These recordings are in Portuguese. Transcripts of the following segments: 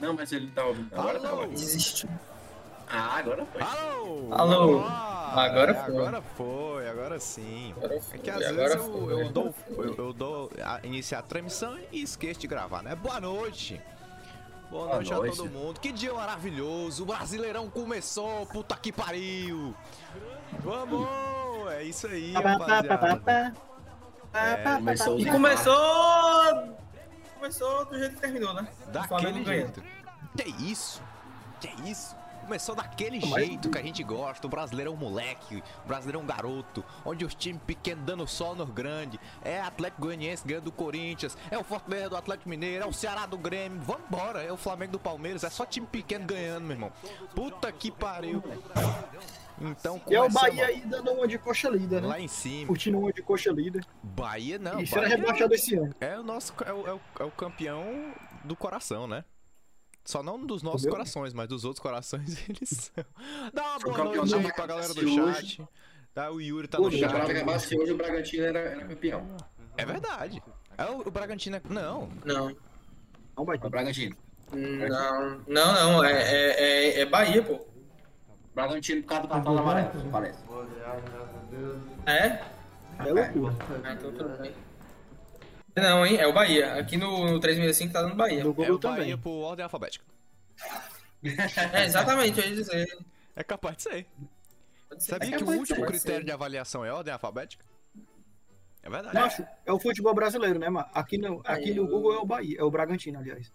Não, mas ele tá ouvindo. Agora tá Alô? ouvindo. Desistiu. Ah, agora foi. Alô! Alô? Ah, Agora é, foi. Agora foi, agora sim. Agora É que às foi, vezes eu, foi. eu dou, eu, eu dou a, iniciar a transmissão e esqueço de gravar, né? Boa noite! Boa, Boa noite, noite. a todo mundo. Que dia maravilhoso! O Brasileirão começou, puta que pariu! Vamos! É isso aí, rapaziada. É, Começou E começou. Começou do jeito que terminou, né? Daquele jeito. Que isso? Que isso? Começou daquele Mas- jeito que a gente gosta. O brasileiro é um moleque, o brasileiro é um garoto. Onde os times pequenos dando sol no grande. É Atlético Goianiense ganhando do Corinthians. É o Fortaleza do Atlético Mineiro. É o Ceará do Grêmio. Vambora. É o Flamengo do Palmeiras. É só time pequeno ganhando, meu irmão. Puta que pariu. Então, E é o Bahia aí dando uma de coxa líder, né? lá em cima. Curtindo uma de coxa líder. Bahia não. e será rebaixado esse ano. é o nosso é o, é o- é o campeão do coração, né? Só não dos nossos Entendeu? corações, mas dos outros corações eles são. Dá uma O boa noite aí pra galera do chat. Tá, o Yuri tá Pô, no Se o chat. Acabasse que hoje o Bragantino era, era campeão. É verdade. É o, o Bragantino é... Não. Não, Não vai O ter. Bragantino. não, não, não. É, é, é, é Bahia, pô. Bragantino por causa do cartão amarelo, parece. É? É loucura. Ah, então tudo bem. Não, hein? É o Bahia. Aqui no, no 365 tá dando Bahia. No É Google o Bahia também. por ordem alfabética. É, exatamente, eu ia dizer. É capaz de ser. Sabia É que o de último ser. critério de avaliação é ordem alfabética? É verdade. Macho, é o futebol brasileiro, né, mano? Aqui no, aqui no Google é o Bahia, é o Bragantino, aliás.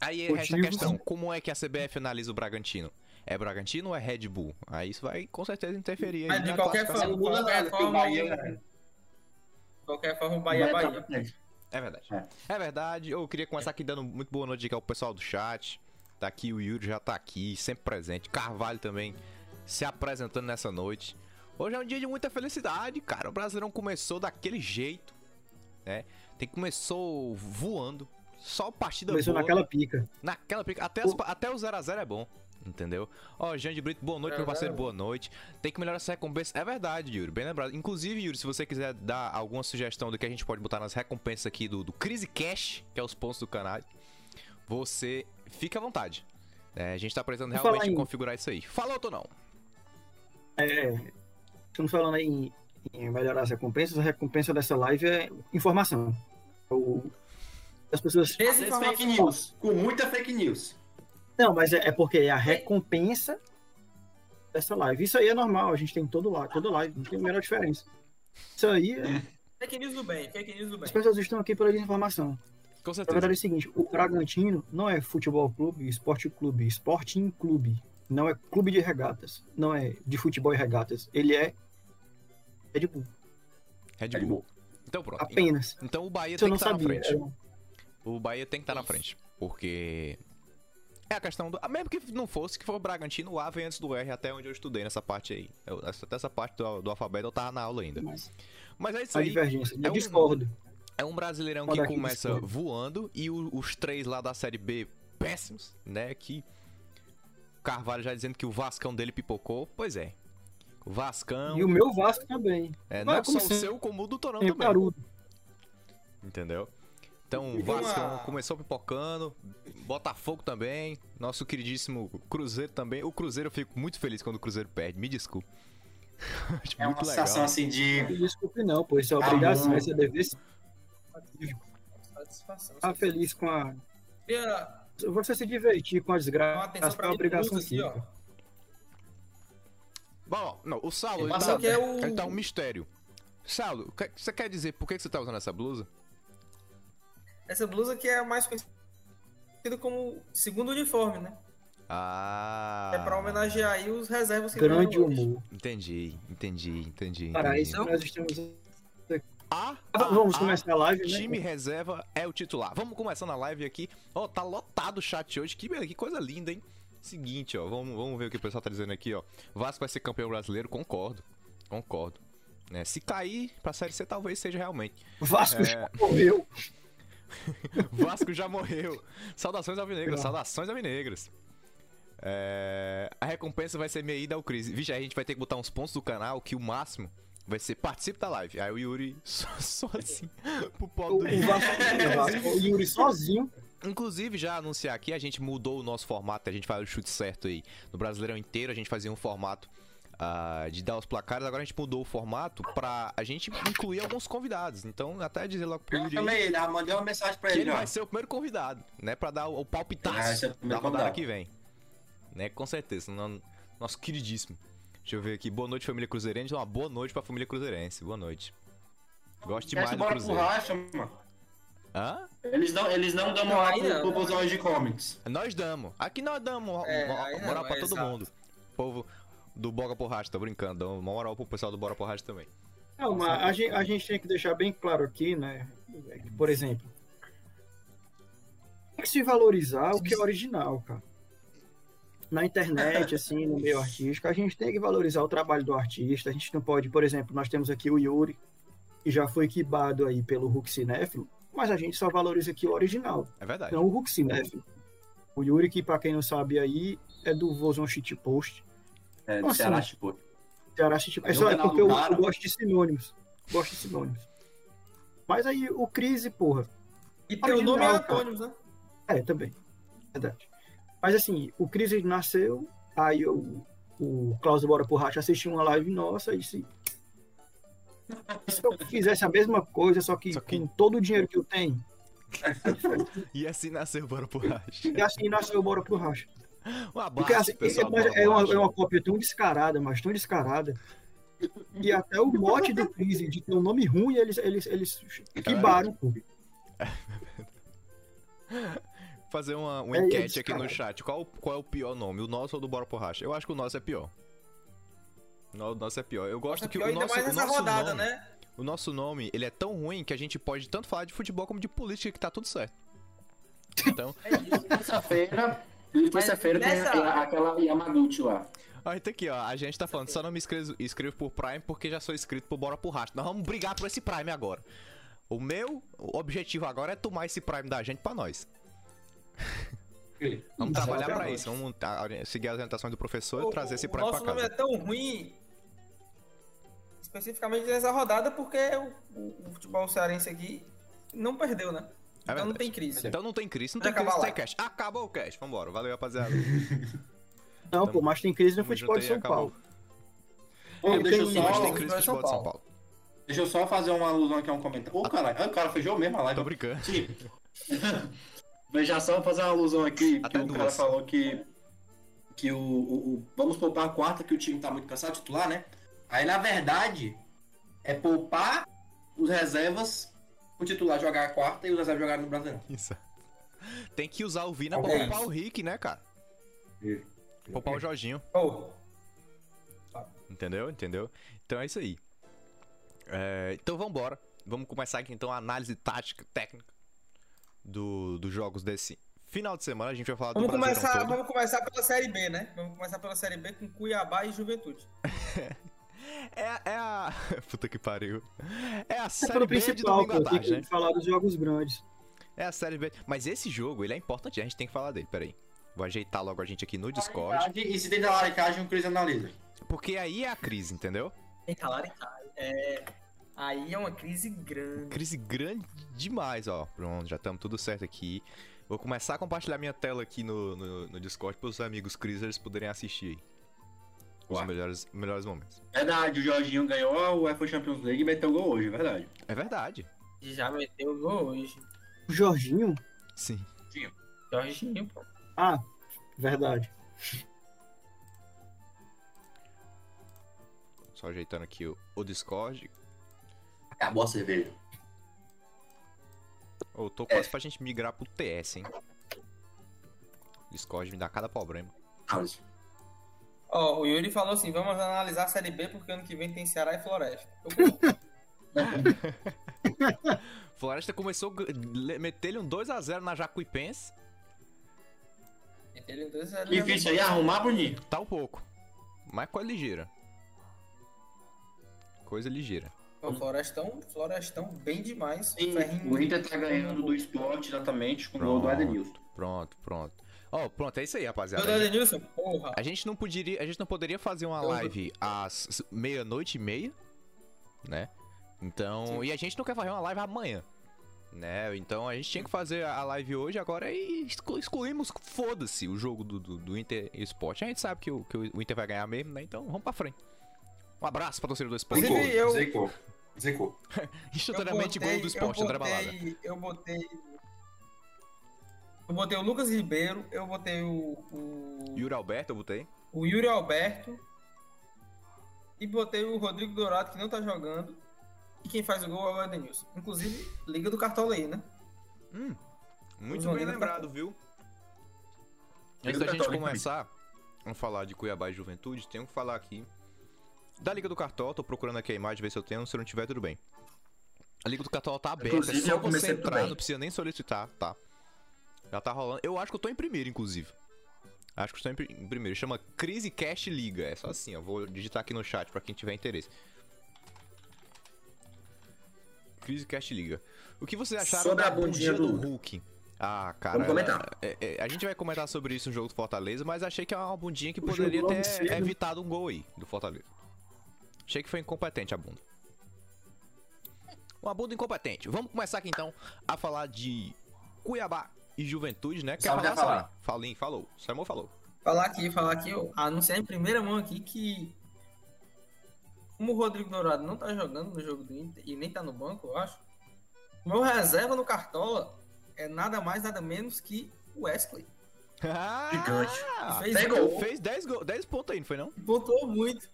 Aí resta a questão, como é que a CBF analisa o Bragantino? É Bragantino ou é Red Bull? Aí isso vai com certeza interferir aí Mas de qualquer forma, qualquer porque o Bahia o- era- de qualquer forma, o Bahia é Bahia tá Bahia. É verdade. É. É. verdade. Eu queria começar aqui dando muito boa noite aqui ao pessoal do chat. Tá aqui, o Yuri já tá aqui, sempre presente. Carvalho também se apresentando nessa noite. Hoje é um dia de muita felicidade, cara. O Brasileirão começou daquele jeito, né? Tem começou voando. Só partida Começou boa. naquela pica. Naquela pica. Até, as- até o 0x0 é bom. Entendeu? Ó, Jean de Brito, boa noite, meu parceiro, boa noite. Tem que melhorar essa recompensa. É verdade, Yuri, bem lembrado. Inclusive, Yuri, se você quiser dar alguma sugestão do que a gente pode botar nas recompensas aqui do, do Crise Cash, que é os pontos do canal, você fica à vontade. É, a gente tá precisando Vou realmente em- configurar isso aí. Falou, Tonão. É, estamos falando aí em, em melhorar as recompensas. A recompensa dessa live é informação. O, as pessoas. Desinformação. fake news. Com muita fake news. Não, mas é, é porque é a recompensa dessa live. Isso aí é normal, a gente tem em todo lado, toda live, não tem a menor diferença. Isso aí, é- Fake news do bem, fake news do bem. as pessoas estão aqui pela informação. Com Na certeza. verdade é o seguinte, o Bragantino não é futebol clube, esporte clube, Sporting clube. Não é clube de regatas. Não é de futebol e regatas. Ele é Red Bull. Red Red Bull. Bull. Então pronto. Apenas. Então o Bahia Isso tem que estar na sabia. frente. Era O Bahia tem que estar na Isso. frente. Porque. É a questão do. ah, Mesmo que não fosse, que for o Bragantino, o A vem antes do R, até onde eu estudei nessa parte aí. Eu, até essa parte do, do alfabeto eu tava na aula ainda. Mas Mas é isso a aí. divergência. é Eu um- discordo. É um brasileirão que começa discordo. voando e o- os três lá da série B péssimos, né? Que. Carvalho já dizendo que o Vascão dele pipocou. Pois é. O Vascão. E o meu Vasco também. É, não como só o seu, como o do Torão Tem também. Carudo. Entendeu? Então, o E vamos Vasco começou pipocando, Botafogo também, nosso queridíssimo Cruzeiro também. O Cruzeiro eu fico muito feliz quando o Cruzeiro perde, me desculpe. É uma sensação assim de. Desculpe não, pô. Isso é Ah, obrigação, esse é dever. Satisfação. Tá feliz com a. Queria Você se divertir com a desgraça, atenção é pra uma obrigação aqui, sim. ó. Bom, não, o Saulo, ele tá, é o- ele tá um mistério. Saulo, o que- você quer dizer por que que você tá usando essa blusa? Essa blusa que é a mais conhecida como segundo uniforme, né? Ah. É pra homenagear aí os reservas que Grande humor. Entendi, entendi, entendi. Para isso nós estamos. Ah, Vamos ah, começar a live, né? Time reserva é o titular. Vamos começando a live aqui. Ó, tá lotado o chat hoje. Que, que coisa linda, hein? Seguinte, ó. Vamos, vamos ver o que o pessoal tá dizendo aqui, ó. Vasco vai ser campeão brasileiro. Concordo. Concordo. Né, se cair pra Série C, talvez seja realmente. Vasco É. já morreu. Vasco já morreu. Saudações alvinegras, saudações alvinegras. É, A recompensa vai ser minha ida ao Cris. Vixe, a gente vai ter que botar uns pontos do canal que o máximo vai ser participe da live. Aí o Yuri só, só assim pro pobre do o Vasco, o Yuri sozinho Inclusive, já anunciar aqui, a gente mudou o nosso formato, a gente faz o chute certo aí. No Brasileirão inteiro, a gente fazia um formato uh, de dar os placares, agora a gente mudou o formato pra a gente incluir alguns convidados. Então, até dizer logo pro Eu Yuri chamei ele, já mandei uma mensagem pra que ele, ele ó. vai ser o primeiro convidado, né? Pra dar o, o palpitaço esse é o da rodada que vem. Né? Com certeza. no- Nosso queridíssimo. Deixa eu ver aqui. Boa noite, família Cruzeirense. Uma boa noite pra família Cruzeirense. Boa noite. Gosto demais do pro Cruzeiro. racha, mano. Hã? Eles não, eles não dão moral pro, pro busão de comics. Nós damos. Aqui nós damos É, moral pra é todo exato. mundo. Povo do Boga Porracha, tô brincando. Damos moral pro pessoal do Bora Porracha também. Não, mas a gente, a gente tem que deixar bem claro aqui, né? Por exemplo, tem que se valorizar o que é original, cara. Na internet, assim, no meio artístico, a gente tem que valorizar o trabalho do artista. A gente não pode, por exemplo, nós temos aqui o Yuri, que já foi quibado aí pelo Hulk Cinéfilo, mas a gente só valoriza aqui o original, É verdade. não o Hulk Cinéfilo. O Yuri, que pra quem não sabe aí, é do Vozão Shit Post. É, Nossa, Ceará, tipo. Ceará City- É Aí só é porque eu, eu gosto de sinônimos. Gosto de sinônimos. Mas aí o Crise, porra. E teu nome é Original. Antônio, né? É, também. Verdade. Mas assim, o Crise nasceu, aí o, o Klaus Bora por Racha assistiu uma live nossa e disse. Se eu fizesse a mesma coisa, só que, Só que- com todo o dinheiro que eu tenho, E assim nasceu o Bora Porracha. e assim nasceu o Bora pro Racha. Um abraço, Porque assim, pessoal. é, é, uma, é uma cópia tão descarada, mas tão descarada. E até o mote do Crise de ter um nome ruim, eles, eles, eles quibaram, pô. Fazer uma, uma É enquete isso, aqui no chat. Qual, qual é o pior nome? O nosso ou do Bora Porracha? Eu acho que o nosso é pior. O nosso é pior. Eu gosto Nossa, que pior o ainda nosso, mais o nosso rodada, nome, né? o nosso nome, ele é tão ruim que a gente pode tanto falar de futebol como de política que tá tudo certo. Então, Terça-feira. Terça-feira tem nessa- a- aquela Yamaguchi lá. Aí tá aqui, ó. A gente tá falando, só não me inscrevo, inscrevo por Prime porque já sou inscrito por Bora por Rastro. Nós vamos brigar por esse Prime agora. O meu objetivo agora é tomar esse Prime da gente pra nós. Vamos trabalhar pra isso. Vamos tá, seguir as orientações do professor e trazer esse Prime pra nosso nome casa. é tão ruim, especificamente nessa rodada, porque o, o- o futebol cearense aqui não perdeu, né? Então não É tem crise. Então não tem crise, não tem crise, tem cash. Acabou o cash. Vambora. Valeu, rapaziada. Não, pô, mas tem crise no futebol de São. Paulo. Ô, deixa eu só. Mas tem São crise no Paulo. futebol de São Paulo. Deixa eu só fazer uma alusão aqui a um comentário. Ô, caralho, ah, o cara fechou mesmo a live. Tô brincando. Sim. Veja só fazer uma alusão aqui, que Até o cara falou que, que o, o- o- Vamos poupar a quarta, que o time tá muito cansado de titular, né? Aí, na verdade, é poupar os reservas, o titular jogar a quarta e os reservas jogarem no Brasileirão. Isso. Tem que usar o Vina pra poupar isso. o Rick, né, cara? Poupar o Jorginho. Ô, Entendeu? Entendeu? Então é isso aí. É, então vambora. Vamos começar aqui então a análise tática, técnica do, dos jogos desse final de semana. A gente vai falar vamos do começar, todo. vamos começar pela Série B, né? Vamos começar pela Série B com Cuiabá e Juventude. É, é a. Puta que pariu. É a É série pelo B de principal, domingo à tarde, que né? falar dos jogos grandes. É a série B. Mas esse jogo, ele é importante, a gente tem que falar dele. Peraí. Vou ajeitar logo a gente aqui no Discord. E se tem da laricagem, o Cris analisa. Porque aí é a crise, entendeu? Tem talaricagem. É. Aí é uma crise grande. Crise grande demais, ó. Pronto, já estamos tudo certo aqui. Vou começar a compartilhar minha tela aqui no, no, no Discord para os amigos Crisers poderem assistir aí. Os Ué. melhores, melhores momentos. Verdade, o Jorginho ganhou a UEFA Champions League e meteu gol hoje, verdade. É verdade. Já meteu o gol hoje. O Jorginho? Sim. Jorginho, pô. Ah, verdade. Só ajeitando aqui o, o Discord. Acabou a cerveja. Ô, tô quase pra gente migrar pro TS, hein? Discord me dá cada problema. House. Ó, o Yuri falou assim: vamos analisar a Série B porque ano que vem tem Ceará e Floresta. Eu- Floresta começou a meter-lhe um 2x0 na Jacuipense. Ele dois é Difícil aí arrumar, Bruninho. Tá um pouco. Mas coisa ligeira. Coisa ligeira. O Florestão, Florestão bem demais. Sim, o Inter tá ganhando do esporte exatamente com o gol do Edenilson. Pronto, pronto. Ó, pronto, é isso aí, rapaziada. Porra. A gente não poderia, a gente não poderia fazer uma live às meia-noite e meia, né? Então, e a gente não quer fazer uma live amanhã, Né? Então a gente tinha que fazer a live hoje agora e exclu- excluímos, foda-se, o jogo do, do, do Inter Esporte. A gente sabe que o, que o Inter vai ganhar mesmo, né? Então vamos pra frente. Um abraço pra torcedor do esporte. Eu- zicou, zicou. Instantaneamente gol do esporte, André Balada. eu botei. Eu botei o Lucas Ribeiro, eu botei o, o, Yuri Alberto, eu botei. o Yuri Alberto e botei o Rodrigo Dourado, que não tá jogando. E quem faz o gol é o Edenilson. Inclusive, liga do Cartola aí, né? Hum, muito bem lembrado, viu? Antes da gente começar a falar de Cuiabá e Juventude, tenho que falar aqui da Liga do Cartola. Tô procurando aqui a imagem, ver se eu tenho. Se não tiver, tudo bem. A Liga do Cartola tá aberta, é Inclusive, só eu você entrar, não precisa nem solicitar, tá? Já tá rolando. Eu acho que eu tô em primeiro, inclusive. Acho que eu estou em pri- em primeiro. Chama Crise Cash Liga. É só assim, ó. Vou digitar aqui no chat pra quem tiver interesse. Crise Cash Liga. O que vocês acharam Sobre da a bundinha do do- Hulk? Ah, cara. Vamos comentar. é- é- a gente vai comentar sobre isso no jogo do Fortaleza, mas achei que é uma bundinha que O poderia ter cedo. evitado um gol aí do Fortaleza. Achei que foi incompetente a bunda. Uma bunda incompetente. Vamos começar aqui então a falar de Cuiabá e Juventude, né? Quer Salve, falar, falar. Falim, falou. Samuel falou. Falar aqui, falar aqui, eu anunciar em primeira mão aqui que. Como o Rodrigo Dourado não tá jogando no jogo do Inter e nem tá no banco, eu acho. Meu reserva no Cartola é nada mais, nada menos que o Wesley. Gigante. Ah, Fez Pegou. gol, Fez 10, gol, 10 pontos aí, não foi não? pontuou muito.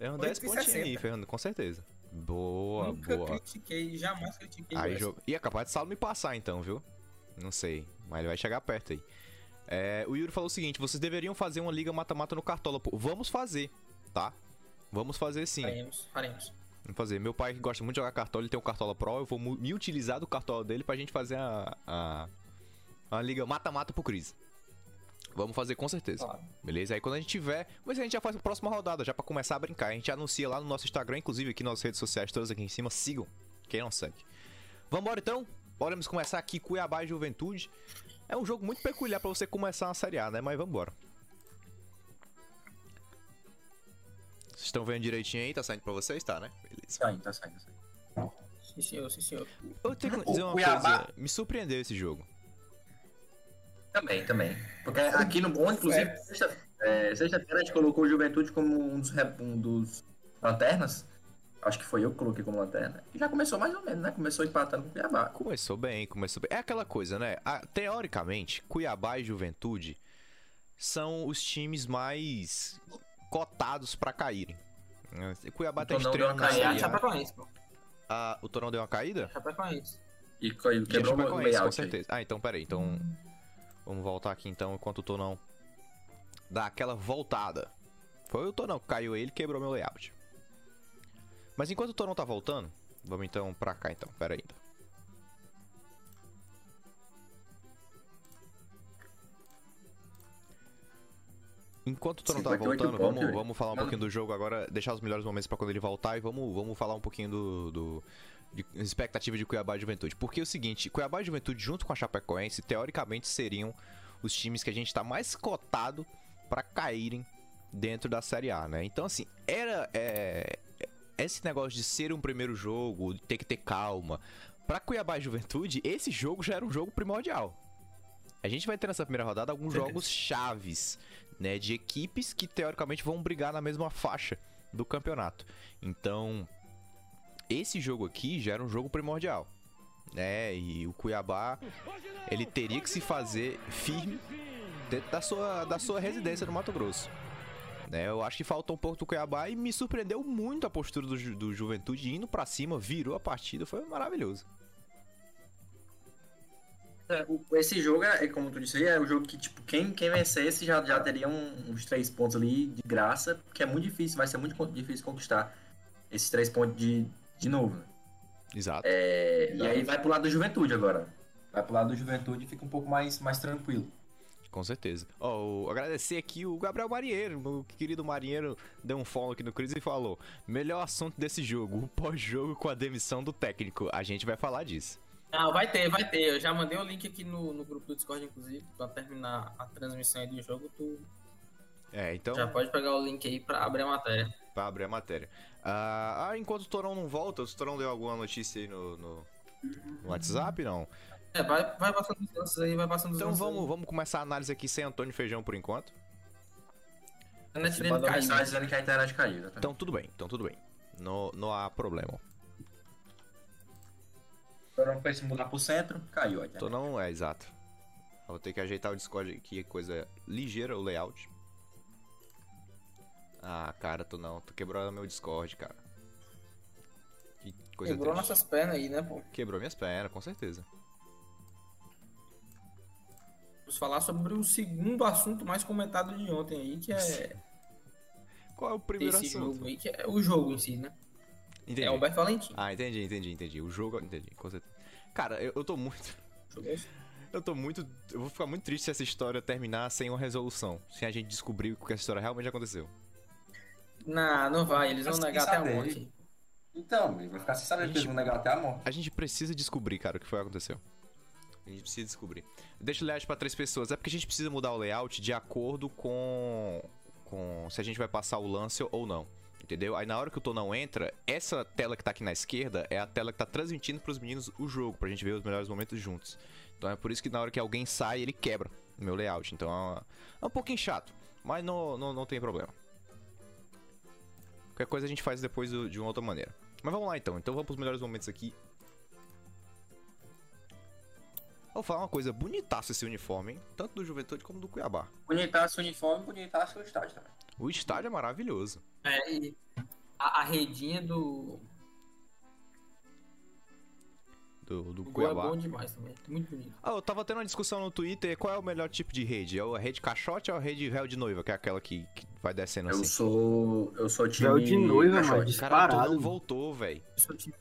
É um Oito 10 e pontinhos aí, 60. Fernando, com certeza. Boa, Nunca boa. critiquei, jamais critiquei Aí, jogo... E é capaz de Saulo me passar então, viu? Não sei, mas ele vai chegar perto aí. É, o Yuri falou o seguinte: vocês deveriam fazer uma liga mata-mata no Cartola. Pô, vamos fazer, tá? Vamos fazer sim. Faremos, faremos. Vamos fazer. Meu pai gosta muito de jogar Cartola, ele tem um Cartola Pro. Eu vou me utilizar do Cartola dele pra gente fazer a, a, a liga mata-mata pro Cris. Vamos fazer com certeza. Claro. Beleza? Aí quando a gente tiver. Mas a gente já faz a próxima rodada, já pra começar a brincar. A gente anuncia lá no nosso Instagram, inclusive aqui nas redes sociais, todas aqui em cima. Sigam. Quem não segue. Vambora então? Podemos começar aqui Cuiabá e Juventude. É um jogo muito peculiar pra você começar uma Série A, né? Mas vambora. Vocês estão vendo direitinho aí? Tá saindo pra vocês? Tá, né? Beleza. Tá saindo, tá saindo, tá saindo. Sim, senhor, sim, senhor. Eu tenho que dizer uma Cuiabá- coisa. Me surpreendeu esse jogo. Também, também. Porque aqui no Bom, inclusive, sexta- é, sexta-feira a gente colocou o Juventude como um dos, um dos lanternas. Acho que foi eu que coloquei como lanterna. E já começou mais ou menos, né? Começou empatando com o Cuiabá. Começou bem, começou bem. É aquela coisa, né? Ah, teoricamente, Cuiabá e Juventude são os times mais cotados pra caírem. Eh, Cuiabá tá Então não estreando deu na uma É a Série A. Ah, o Torão deu uma caída? Chapecoense. E E a quebrou o Chapecoense, com layout. aí. certeza. Ah, então peraí. Então, vamos voltar aqui então, enquanto o Torão dá aquela voltada. Foi o Torão que caiu ele quebrou meu layout. Mas enquanto o Torão tá voltando, vamos então pra cá então. Pera aí. então. Enquanto o Torão tá 58 voltando, vamos, vamos falar um pouquinho do jogo agora, deixar os melhores momentos pra quando ele voltar e vamos, vamos falar um pouquinho do, do de expectativa de Cuiabá e Juventude. Porque é o seguinte, Cuiabá e Juventude junto com a Chapecoense, teoricamente seriam os times que a gente tá mais cotado pra caírem dentro da Série A, né? Então assim, era é, esse negócio de ser um primeiro jogo, ter que ter calma. Pra Cuiabá e Juventude, esse jogo já era um jogo primordial. A gente vai ter nessa primeira rodada alguns jogos chaves, né, de equipes que teoricamente vão brigar na mesma faixa do campeonato. Então, esse jogo aqui já era um jogo primordial, né? E o Cuiabá, ele teria que se fazer firme dentro da sua, da sua residência no Mato Grosso. Né, eu acho que faltou um pouco do Cuiabá e me surpreendeu muito a postura do, do Juventude indo pra cima, virou a partida, foi maravilhoso. É, o- esse jogo, é, é como tu disse aí, é o jogo que, tipo, quem, quem vencesse já, já teria um- uns três pontos ali de graça, porque é muito difícil, vai ser muito difícil conquistar esses três pontos de, de novo. né? Exato. É, e aí vai pro lado do Juventude agora. Vai pro lado do Juventude e fica um pouco mais, mais tranquilo. Com certeza. Ó, o- agradecer aqui o Gabriel Marinheiro, meu querido Marinheiro, deu um follow aqui no Cris e falou: melhor assunto desse jogo, o pós-jogo com a demissão do técnico. A gente vai falar disso. Ah, vai ter, vai ter. Eu já mandei o link aqui no, no grupo do Discord, inclusive, pra terminar a transmissão aí do jogo. Tu É, então, já pode pegar o link aí pra abrir a matéria. pra abrir a matéria. Ah, ah, enquanto o Torão não volta, o Torão deu alguma notícia aí no, no, No WhatsApp, não. É, vai, vai passando os lances aí, vai passando os Então lances vamos, aí. vamos começar a análise aqui sem Antônio Feijão por enquanto. A net dele mandou caiu. mensagem dizendo que a internet caiu. exatamente. Então tudo bem, então tudo bem. Não, não há problema. Agora pra se mudar pro centro, caiu a Então internet. não é exato. Eu Vou ter que ajeitar o Discord aqui, coisa ligeira, o layout. Ah, cara, tu não, tu quebrou meu Discord, cara. Que coisa Quebrou triste. nossas pernas aí, né, pô? Quebrou minhas pernas, com certeza. Vamos falar sobre o segundo assunto mais comentado de ontem aí, que é Qual é o primeiro esse assunto? jogo aí, que é o jogo em si, né? Entendi. É Alberto Valentim. Ah, entendi, entendi, entendi. O jogo, entendi. Cara, eu, eu tô muito. Esse. Eu tô muito. Eu vou ficar muito triste se essa história terminar sem uma resolução. Sem a gente descobrir que essa história realmente aconteceu. Não, não vai, eles vão Mas negar até a morte. Então, vai ficar sem saber que eles vão negar até a morte. A gente precisa descobrir, cara, o que foi que aconteceu. A gente precisa descobrir. Deixa o layout pra três pessoas. É porque a gente precisa mudar o layout de acordo com. com se a gente vai passar o lance ou não. Entendeu? Aí na hora que o Tonão entra, essa tela que tá aqui na esquerda é a tela que tá transmitindo pros meninos o jogo, pra gente ver os melhores momentos juntos. Então é por isso que na hora que alguém sai, ele quebra o meu layout. Então é, uma- é um pouquinho chato, mas não, não, não tem problema. Qualquer coisa a gente faz depois de uma outra maneira. Mas vamos lá então. Então vamos pros melhores momentos aqui. Vou falar uma coisa, bonitaço esse uniforme, hein? Tanto do Juventude como do Cuiabá. Bonitaço o uniforme, bonitaço o estádio também. O estádio é maravilhoso. É, e a, a redinha do, Do, do gol é Cuiabá. bom demais também. Muito bonito. Ah, eu tava tendo uma discussão no Twitter, qual é o melhor tipo de rede? É a rede caixote ou a rede véu de noiva, que é aquela que, que vai descendo Eu assim? sou. Eu sou time. Véu de noiva, mano. Cara, tu disparado, não voltou, velho. Eu sou time,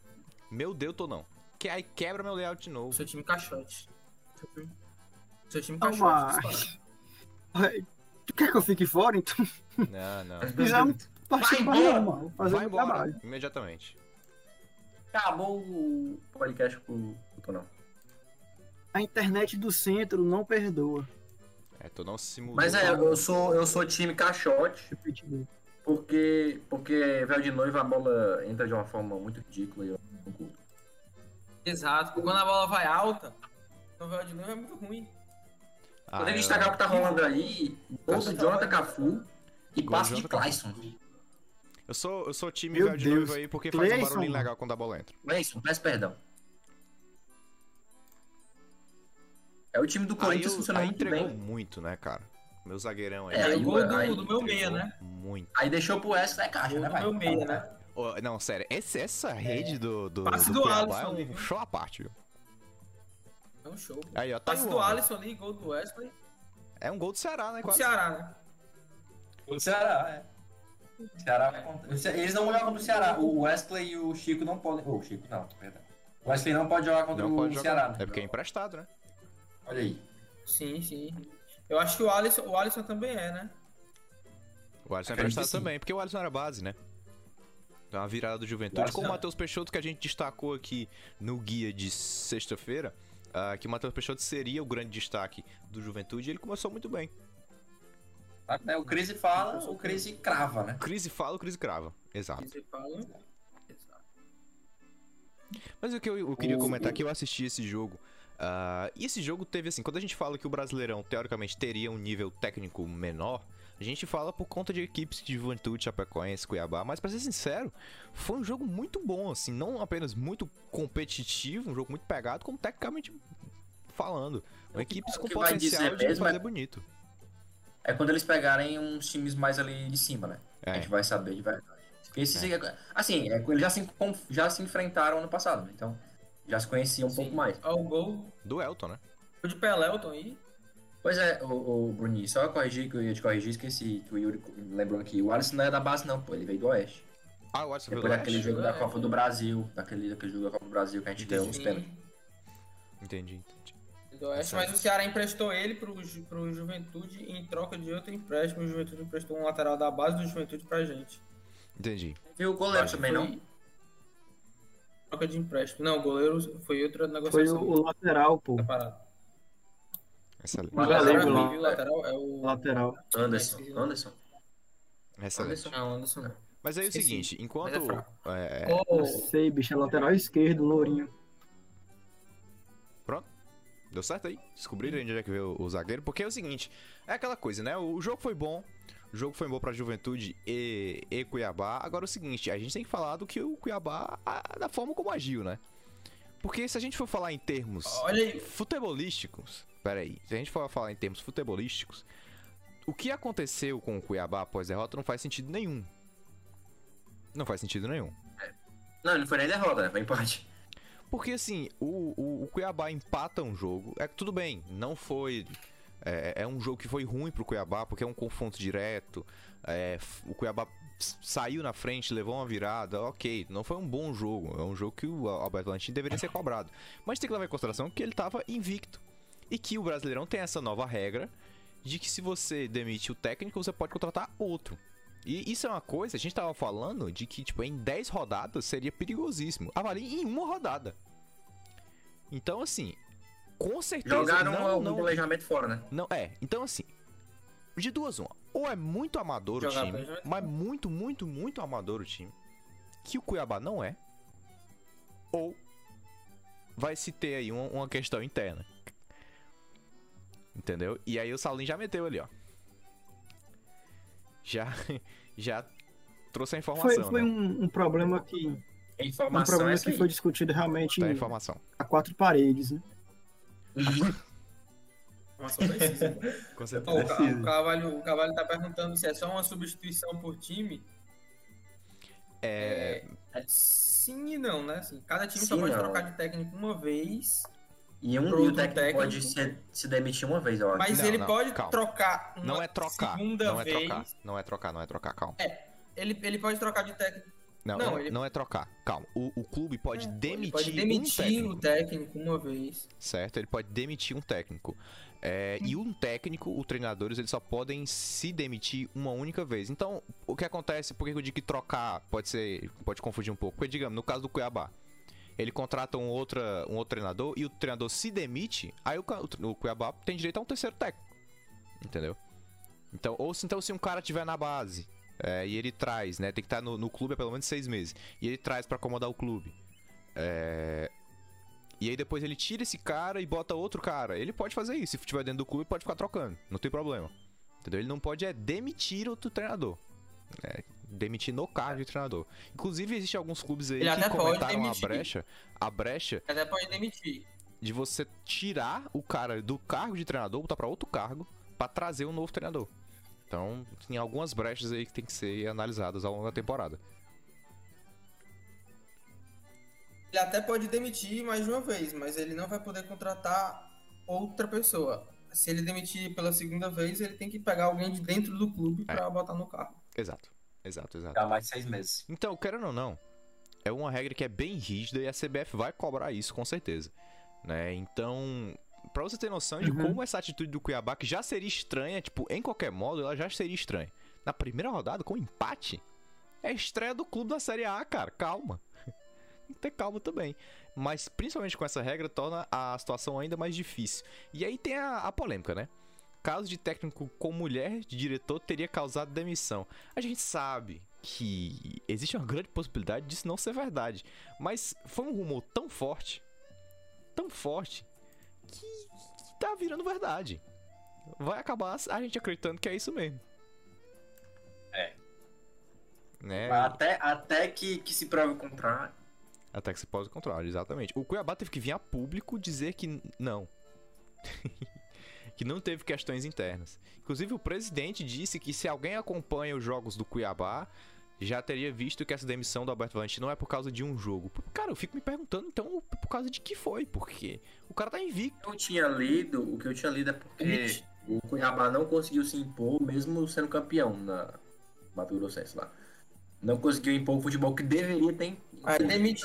Meu Deus, tô não. Que aí quebra meu layout de eu novo. sou time caixote. Sou time, Não, disparado. Tu quer que eu fique fora? Então, Não, não. precisamos participar, embora. não, mano. Fazer Vai embora, trabalho. imediatamente. Acabou o podcast com o Tonão. A internet do centro não perdoa. É, tu não se mudou. Mas é, eu sou, eu sou time caixote, porque, porque véu de noiva a bola entra de uma forma muito ridícula e eu não curto. Exato. Quando a bola vai alta, o véu de novo é muito ruim. Ah, Poderia eu- destacar o que tá rolando aí, gol do Jonathan Cafu e Gol passe de Jonathan Clayson. Eu sou, eu sou time Meu véu de Deus. noiva aí porque faz um Cleison, barulhinho legal quando a bola entra. Clayson, peço perdão. É o time do Aí, Corinthians eu- funcionando aí muito entregou bem. muito, né, cara? Meu zagueirão aí. É, É, aí o gol do, do meu meia, né? Muito. Aí deixou pro Wesley caixa, Gol né, do vai? meu meia, né? Ô, não, sério, esse- essa rede do, do, Passe do Cuiabá Alisson é um show à parte, viu? É um show. Aí, ó, tá Passe do. Alisson ali, gol do Wesley. É um gol do Ceará, né? O Quase. Ceará, né? O Ceará, é. O Ceará vai contra- Eles não jogam contra o Ceará. O Wesley e o Chico não podem. Ô, o Chico não, perdão. O Wesley não pode jogar contra Não o pode jogar. Ceará. né? É porque é emprestado, né? Olha aí. Sim, sim. Eu acho que o Alisson, o Alisson também é, né? O Alisson é emprestado também, porque o Alisson era base, né? Então a virada do Juventude, como o Matheus Peixoto, que a gente destacou aqui no guia de sexta-feira, ah, que o Matheus Peixoto seria o grande destaque do Juventude, e ele começou muito bem. É, O Crise fala, o Crise crava, né? Crise fala, o Crise crava. Exato. Você fala. Exato. Mas o que eu, eu queria O- comentar é que eu assisti esse jogo. ah, e esse jogo teve assim, quando a gente fala que o Brasileirão teoricamente teria um nível técnico menor, a gente fala por conta de equipes de Juventude, Chapecoense, Cuiabá, mas pra ser sincero, foi um jogo muito bom, assim, não apenas muito competitivo, um jogo muito pegado, como tecnicamente falando. Equipes o com que vai potencial de mesmo fazer é- bonito. É quando eles pegarem uns times mais ali de cima, né? É. A gente vai saber de verdade. Esses, Assim, é, eles já se, já se enfrentaram ano passado, né? então já se conheciam um Sim. pouco mais. Ó, o gol Do Elton, né? o de Pelelton aí. Pois é, o, o Bruninho, só corrigir que eu ia te corrigir, esqueci que o Yuri lembrou aqui. O Alisson não é da base, não, pô, ele veio do Oeste. Ah, o Alisson veio Depois do daquele Oeste? jogo da É. Copa do Brasil, daquele, daquele jogo da Copa do Brasil que a gente ganhou uns pênaltis. Entendi, entendi. do Oeste, mas o Ceará emprestou ele pro, pro Juventude em troca de outro empréstimo. O Juventude emprestou um lateral da base do Juventude pra gente. Entendi. E o goleiro também, Foi não? Troca de empréstimo. Não, o goleiro foi outra Foi negociação. o, o lateral, pô. Tá parado. Excelente. Lá. o lateral é o. Lateral. Anderson. Anderson. Excelente. Anderson. Não, Anderson não. Mas aí é o seguinte, enquanto. É é, Não sei, bicho. É lateral esquerdo, lourinho. Deu certo aí? Descobriram onde é que veio o zagueiro? Porque é o seguinte, é aquela coisa, né? O jogo foi bom, o jogo foi bom pra Juventude e, e Cuiabá. Agora é o seguinte, a gente tem que falar do que o Cuiabá, a, da forma como agiu, né? Porque se a gente for falar em termos Olha aí. futebolísticos, peraí, se a gente for falar em termos futebolísticos, o que aconteceu com o Cuiabá após a derrota não faz sentido nenhum. Não faz sentido nenhum. Não, não foi nem derrota, né? Foi empate. Porque assim, o, o, o Cuiabá empata um jogo. É tudo bem, não foi. É, é um jogo que foi ruim pro Cuiabá, porque é um confronto direto. É, o Cuiabá saiu na frente, levou uma virada, ok. Não foi um bom jogo. É um jogo que o Alberto Valentim deveria ser cobrado. Mas tem que levar em consideração que ele tava invicto. E que o Brasileirão tem essa nova regra de que se você demite o técnico, você pode contratar outro. E isso é uma coisa, a gente tava falando de que, tipo, em 10 rodadas seria perigosíssimo. Avalie em uma rodada. Então, assim, com certeza. Jogaram não, o não, planejamento fora, né? não, é. Então, assim, de duas, uma. Ou é muito amador o Jogar time, planejamento mas muito, muito, muito amador o time, que o Cuiabá não é. Ou vai se ter aí uma, uma questão interna. Entendeu? E aí o Saulinho já meteu ali, ó. Já, já trouxe a informação, Foi, foi né? um, um problema que, A um informação problema é que aí. foi discutido realmente Tá a informação. a quatro paredes, né? Nossa, precisa. Com certeza. o, Ca- o Cavalho, o Cavalho tá perguntando se é só uma substituição por time. É, Sim e não, né? Assim, cada time Sim só pode não. trocar de técnico uma vez. E, um, e o técnico, técnico. pode se, se demitir uma vez, eu acho. Mas Não, ele não, pode calma. trocar uma não é trocar. segunda Não é vez. trocar. Não é trocar, não é trocar, calma. Ele, ele pode trocar de técnico. Não, Não, ele- não é trocar. Calma. O, o clube pode É, demitir, ele pode um demitir técnico. o técnico uma vez. certo? Ele pode demitir um técnico. É, e um técnico, os treinadores, eles só podem se demitir uma única vez. Então, o que acontece, por que eu digo que trocar pode ser, pode confundir um pouco? Porque, digamos, no caso do Cuiabá, ele contrata um, outra, um outro treinador e o treinador se demite, aí o, o, Cuiabá tem direito a um terceiro técnico. Entendeu? Então, ou então, se um cara tiver na base é, e ele traz, né? Tem que estar no, no clube há pelo menos seis meses. E ele traz pra acomodar o clube. É, e aí depois ele tira esse cara e bota outro cara. Ele pode fazer isso. Se estiver dentro do clube, pode ficar trocando. Não tem problema. Entendeu? Ele não pode é demitir outro treinador. É, demitir no cargo de treinador. Inclusive, existem alguns clubes aí Ele que comentaram a brecha. A brecha Até pode demitir. de você tirar o cara do cargo de treinador, botar pra outro cargo, pra trazer um novo treinador. Então, tem algumas brechas aí que tem que ser analisadas ao longo da temporada. Ele até pode demitir mais de uma vez, mas ele não vai poder contratar outra pessoa. Se ele demitir pela segunda vez, ele tem que pegar alguém de dentro do clube pra botar no carro. Exato. Exato, exato. Já vai seis meses. Então, querendo ou não, é uma regra que é bem rígida e a CBF vai cobrar isso com certeza, né? Então, pra você ter noção de Uhum. como essa atitude do Cuiabá, que já seria estranha, tipo, em qualquer modo, ela já seria estranha. Na primeira rodada, com empate, é a estreia do clube da Série A, cara. Calma. Tem que ter calma também. Mas, principalmente com essa regra, torna a situação ainda mais difícil. E aí tem a, a polêmica, né? Caso de técnico com mulher de diretor teria causado demissão. A gente sabe que existe uma grande possibilidade disso não ser verdade. Mas foi um rumor tão forte, tão forte, que, que tá virando verdade. Vai acabar a gente acreditando que é isso mesmo. É. Né? Até, até que, que se prove o contrário. Até que se pode controlar, exatamente. O Cuiabá teve que vir a público dizer que não. que não teve questões internas. Inclusive, o presidente disse que se alguém acompanha os jogos do Cuiabá, já teria visto que essa demissão do Alberto Valentim não é por causa de um jogo. Cara, eu fico me perguntando, então, por causa de que foi? Porque o cara tá invicto. Eu tinha lido, o que eu tinha lido é porque o Cuiabá não conseguiu se impor, mesmo sendo campeão na Mato Grossense lá. Não conseguiu impor o futebol que deveria ter. Aí demite.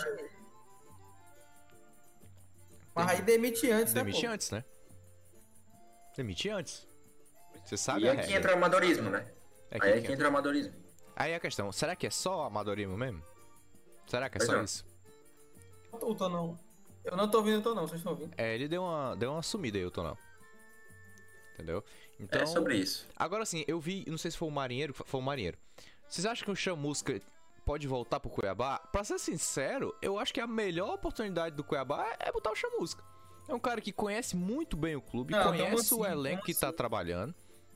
Mas aí demite antes, né? Demite antes, né? Demite antes. Você sabe E a aqui regra. entra o amadorismo, né? É que Aí é entra. que entra o amadorismo. Aí a questão, será que é só amadorismo mesmo? Será que é Pois só é. isso? Não tô, tô não. Eu não tô ouvindo, eu tô não. Vocês estão ouvindo? É, ele deu uma, deu uma sumida aí, o Tonão. Entendeu? Então, É sobre isso. agora sim, eu vi, não sei se foi o Marinheiro, foi o Marinheiro. Vocês acham que o Chamusca pode voltar pro Cuiabá? Pra ser sincero, eu acho que a melhor oportunidade do Cuiabá é botar o Chamusca. É um cara que conhece muito bem o clube, Não, conhece então, o assim, elenco que tá assim- trabalhando,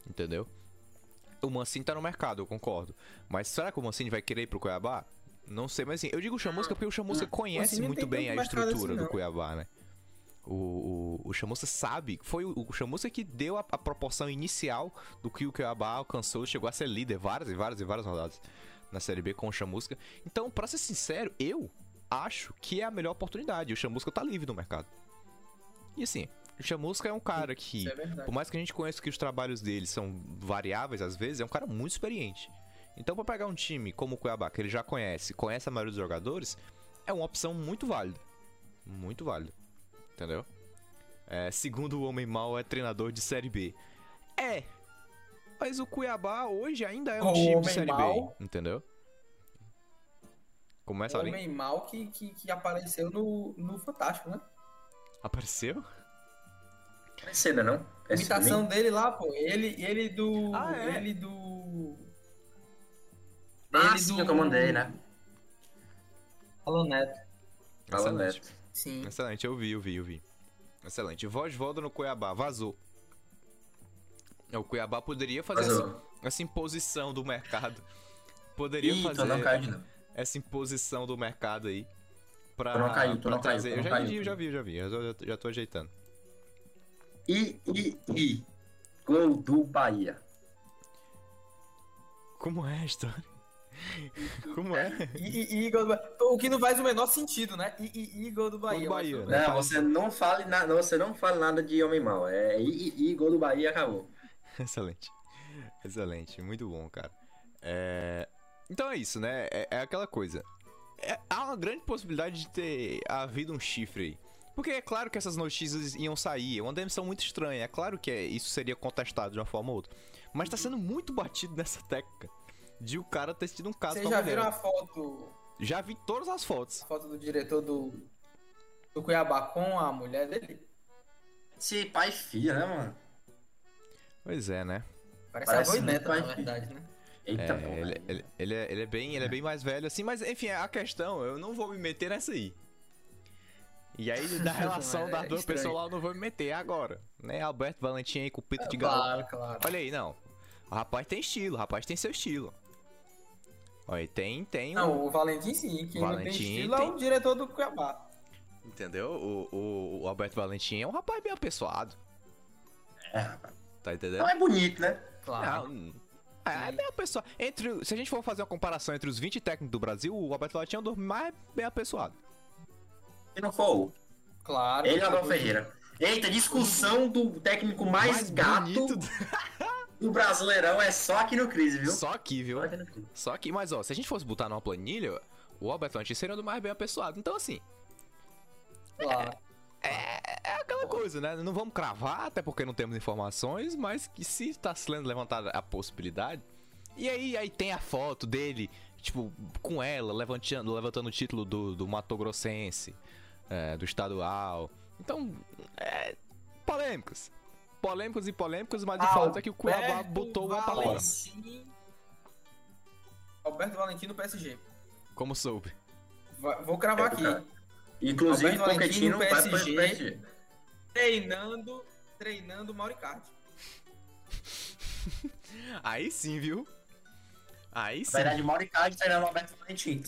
entendeu? O Mancini tá no mercado, eu concordo. Mas será que o Mancini vai querer ir pro Cuiabá? Não sei, mas assim, eu digo o Chamusca porque o Chamusca conhece Mancini não muito bem a estrutura assim, do. Cuiabá, né? O, o, o Chamusca sabe, foi o, o Chamusca que deu a, a proporção inicial do que o Cuiabá alcançou, chegou a ser líder várias e várias e várias rodadas na Série B com o Chamusca. Então, pra ser sincero, eu acho que é a melhor oportunidade. O Chamusca tá livre no mercado. E assim, o Chamusca é um cara que, é por mais que a gente conheça que os trabalhos dele são variáveis às vezes, é um cara muito experiente. Então, pra pegar um time como o Cuiabá, que ele já conhece, conhece a maioria dos jogadores, é uma opção muito válida. Muito válida. Entendeu? É, segundo o Homem Mal, é treinador de Série B. É. Mas o Cuiabá hoje ainda é um O time de Homem Série Mal- B. Entendeu? Começa O ali. homem mal que, que, que apareceu no, no Fantástico, né? Apareceu? Parecida, não? É Imitação dele lá, pô. Ele, ele do. Ah, é? Ele do. Ah, ele sim, eu comandei, né? Alan Neto. Excelente. Neto. Sim. Excelente, eu vi, eu vi, eu vi. Excelente. Voz volta no Cuiabá, vazou. O Cuiabá poderia fazer essa, essa imposição do mercado. Poderia Ih, fazer essa imposição do mercado aí. Pra, Tu não caiu, pra não caiu, trazer. tu eu já caiu, vi, já vi, eu já vi. Eu já, já tô ajeitando. I, I, I. Gol do Bahia. Como é a história? Como é? E, e, e gol do Bahia. O que não faz o menor sentido, né? E, e, e gol do Bahia. Gol do Bahia, mas- né? Não, você não fale nada, você não fale nada de homem mal. É I, I, I, gol do Bahia acabou. Excelente. Excelente, muito bom, cara. É, Então é isso, né? É, é aquela coisa. É- Há uma grande possibilidade de ter havido um chifre aí. Porque é claro que essas notícias iam sair. É uma demissão muito estranha. É claro que é- isso seria contestado de uma forma ou outra. Mas tá sendo muito batido nessa técnica. De o cara ter tido um caso Vocês já a mulher. viram a foto, Já vi todas as fotos. a foto do diretor do, do Cuiabá com a mulher dele? Esse pai e filha, né, mano? Pois é, né? Parece, Parece avó e muito neta, na verdade, né? Eita, É, porra. ele, ele, ele é, ele é bem, ele é bem mais velho assim, mas enfim, a questão, eu não vou me meter nessa aí. E aí, da relação É das duas estranho. pessoas lá, eu não vou me meter agora. Né? Alberto Valentim aí com o pito de galo. Claro, claro. Olha aí, não. O rapaz tem estilo, o rapaz tem seu estilo. Olha, tem, tem. Não, um- o Valentim sim. Quem não tem Valentim estilo é tem- o diretor do Cuiabá. Entendeu? O, o, o Alberto Valentim é um rapaz bem apessoado. É, rapaz. Tá entendendo? Não é bonito, né? Claro. Não, é, é bem apessoado. Entre, se a gente for fazer uma comparação entre os 20 técnicos do Brasil, o Alberto Valentim é um dos mais bem apessoado. Se não for o. Claro. Ele é o Abel Ferreira. Eita, discussão do técnico mais, gato bonito do Brasileirão é só aqui no Crise, viu? Só aqui, viu? Só aqui no. Só que, mas ó, se a gente fosse botar numa planilha, o Alberto Valentim seria o do mais bem apessoado. Então, assim, Claro. é aquela coisa, né? Não vamos cravar, até porque não temos informações, mas que se está sendo levantada a possibilidade. E aí, aí tem a foto dele, tipo, com ela, levantando, levantando o título do, do Mato Grossense, é, do estadual. Então, é. Polêmicas. Polêmicas e polêmicas, mas de fato é que o Cuiabá botou uma palavra. Valentim- Alberto Valentim no PSG. Como soube. Vou cravar É, aqui. Inclusive, Valentim Pochettino no vai pro PSG. PSG. Treinando, treinando o Mauricardi. Aí sim, viu? Aí Na sim. verdade, o Mauricard treinando o Alberto Valentim.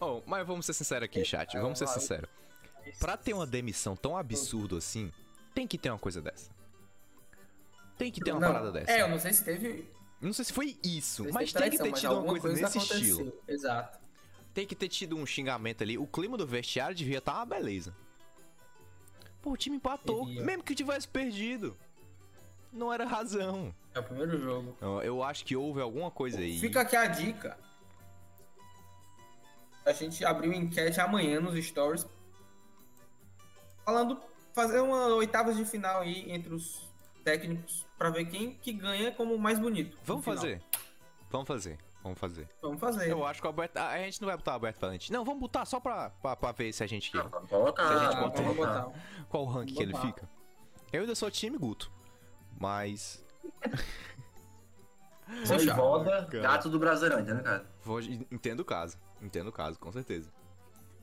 Oh, mas vamos ser sinceros aqui, chat. Vamos ser sinceros. Pra ter uma demissão tão absurda assim, tem que ter uma coisa dessa. Tem que ter uma Não, parada dessa. É, eu não sei se teve. Não sei se foi isso, se mas tem que ter tido uma alguma coisa, nesse aconteceu. estilo. Exato. Tem que ter tido um xingamento ali. O clima do vestiário devia estar uma beleza. Pô, o time empatou, mesmo que tivesse perdido. Não era razão. É o primeiro jogo. Eu- Eu acho que houve alguma coisa aí. Fica aqui a dica. A gente abriu enquete amanhã nos stories. Falando, fazer uma oitavas de final aí entre os técnicos pra ver quem que ganha como mais bonito. Vamos fazer. Vamos fazer. Vamos fazer. Vamos fazer. Eu acho que o Alberto. A gente não vai botar o Alberto Valente. Não, vamos botar só pra, pra, pra ver se a gente. Não, vamos colocar. Se a gente Ah, botar- vamos botar. Qual o ranking que ele fica. Eu ainda sou time Guto. Mas. Voivoda, gato do Brasileirão, entendeu, cara? Vou, entendo o caso. Entendo o caso, com certeza.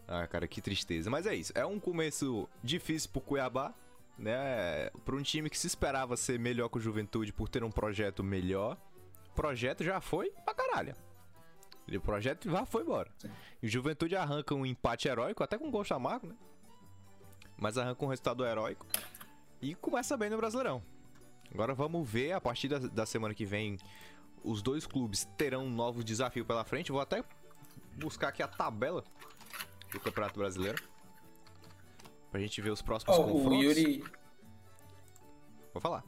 Ah, cara, que tristeza. Mas é isso. É um começo difícil pro Cuiabá, né? Pra um time que se esperava ser melhor que o Juventude por ter um projeto melhor. O projeto já foi pra caralho. O projeto já foi embora. E o Juventude arranca um empate heróico, até com gol chamarco, né? Mas arranca um resultado heróico. E começa bem no Brasileirão. Agora vamos ver, a partir da, da semana que vem, os dois clubes terão um novo desafio pela frente. Vou até buscar aqui a tabela do Campeonato Brasileiro. Pra gente ver os próximos Ó, o confrontos. Yuri, Vou falar.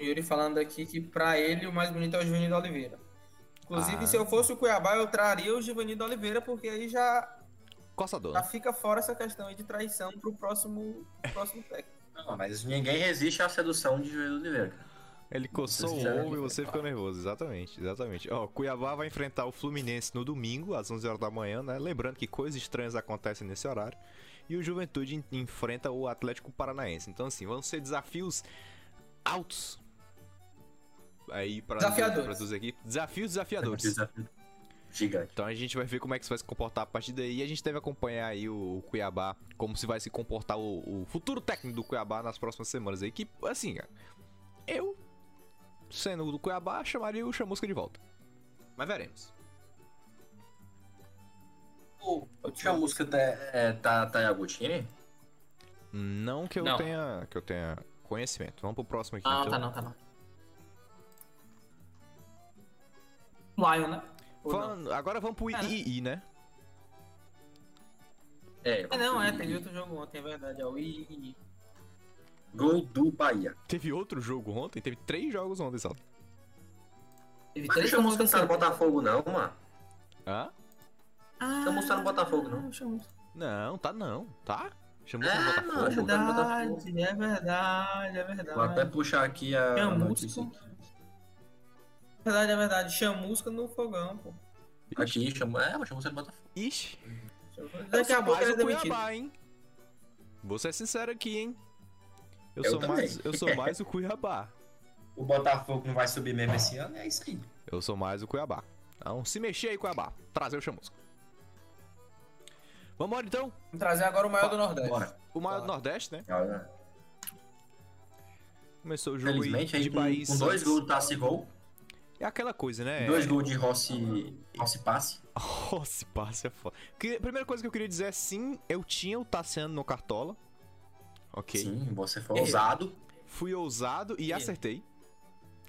Yuri falando aqui que pra ele o mais bonito é o Givanildo Oliveira. Inclusive, Ah. se eu fosse o Cuiabá, eu traria o Givanildo Oliveira, porque aí já, Coçador, já né? fica fora essa questão aí de traição pro próximo, próximo técnico. Não, mas ninguém resiste à sedução de Júlio Oliveira. cara. Ele coçou o ovo e você ficou nervoso. Exatamente, exatamente. Ó, Cuiabá vai enfrentar o Fluminense no domingo, às 11 horas da manhã, né? Lembrando que coisas estranhas acontecem nesse horário. E o Juventude en- enfrenta o Atlético Paranaense. Então, assim, vão ser desafios altos. Aí, pra duas equipes. Desafios desafiadores. Desafio Gigante. Então a gente vai ver como é que isso vai se comportar a partir daí. E a gente deve acompanhar aí o, o Cuiabá, como se vai se comportar o, o futuro técnico do Cuiabá nas próximas semanas aí. Que, assim, eu, sendo do Cuiabá, chamaria o Chamusca de volta. Mas veremos. O a música tá, é, tá, tá em Agutini? Não que eu Não. tenha que eu tenha conhecimento. Vamos pro próximo aqui. Ah, então. tá não, tá não. Lion, né? Não? Falando- agora vamos pro É, né? II, né? É, É, não, é, teve outro jogo ontem, é verdade. É o I. Gol do Bahia. Teve outro jogo ontem? Teve três jogos ontem, só. Teve Mas três mostrar famosos no Botafogo, não, mano. Hã? Ah, Tá mostrando Botafogo, não? Não, tá não. Tá? Chamou É, no Botafogo? Jogando no Verdade, é verdade, é verdade. Vou até puxar aqui a Chamusca. notícia. aqui. Verdade, é verdade. Chamusca no fogão, pô. Aqui, chamou. É, mas chamou você no Botafogo. Ixi. Eu Daqui a sou pouco mais ele é o demitido. Cuiabá, hein? Vou ser sincero aqui, hein? Eu, Eu sou também. mais, eu sou mais o Cuiabá. O Botafogo não vai subir mesmo esse ano, é isso aí. Eu sou mais o Cuiabá. Então, se mexer aí, Cuiabá. Trazer o chamusco. Vambora, então. Vamos trazer agora o maior do Nordeste. Bora. O maior Bora. do Nordeste, né? Começou o jogo Felizmente, aí de com, e com dois gols do Tassi Gol, É aquela coisa, né? dois gols de Rossi, Rossi Passe. Oh, se passa é foda. Que- Primeira coisa que eu queria dizer é sim, eu tinha o Tassiano no Cartola. Ok. Sim, você foi Errei. ousado. Fui ousado e Ih. acertei.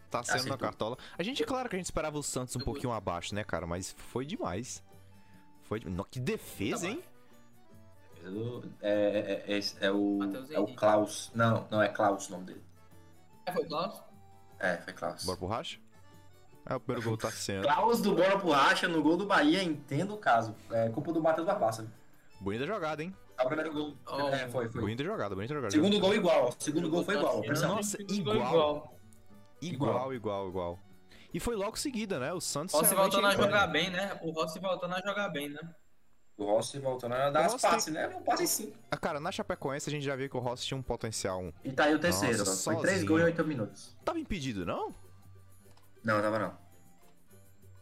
Tá sendo na Acertou. cartola. A gente, claro que a gente esperava o Santos um pouquinho abaixo, né, cara? Mas foi demais. Foi de... No, Que defesa, Tá hein? É, é, é, é o, Matheus é o. Klaus. Não, não é Klaus o nome dele. É, foi Klaus? É, foi Klaus. Bora pro racha? É o primeiro gol tá sendo. Klaus do Bora pro Racha no gol do Bahia, entendo o caso. É culpa do Matheus Barbassa. Bonita jogada, hein? É o primeiro gol. Oh. É, foi, foi. Bonita jogada, bonita jogada. Segundo gol igual. Segundo gol foi igual. Nossa, igual. gol Igual, igual, igual. E foi logo seguida, né? O Santos. Rossi voltando a jogar bem, né? O Rossi voltando a jogar bem, né? O Rossi voltando a dar O as Rossi tem- passes, né? Um passe sim. Ah, cara, na Chapecoense a gente já viu que o Rossi tinha um potencial. Um... E tá aí o terceiro, Nossa. Foi três sozinho. gols em oito minutos. Tava impedido, não? Não, tava não.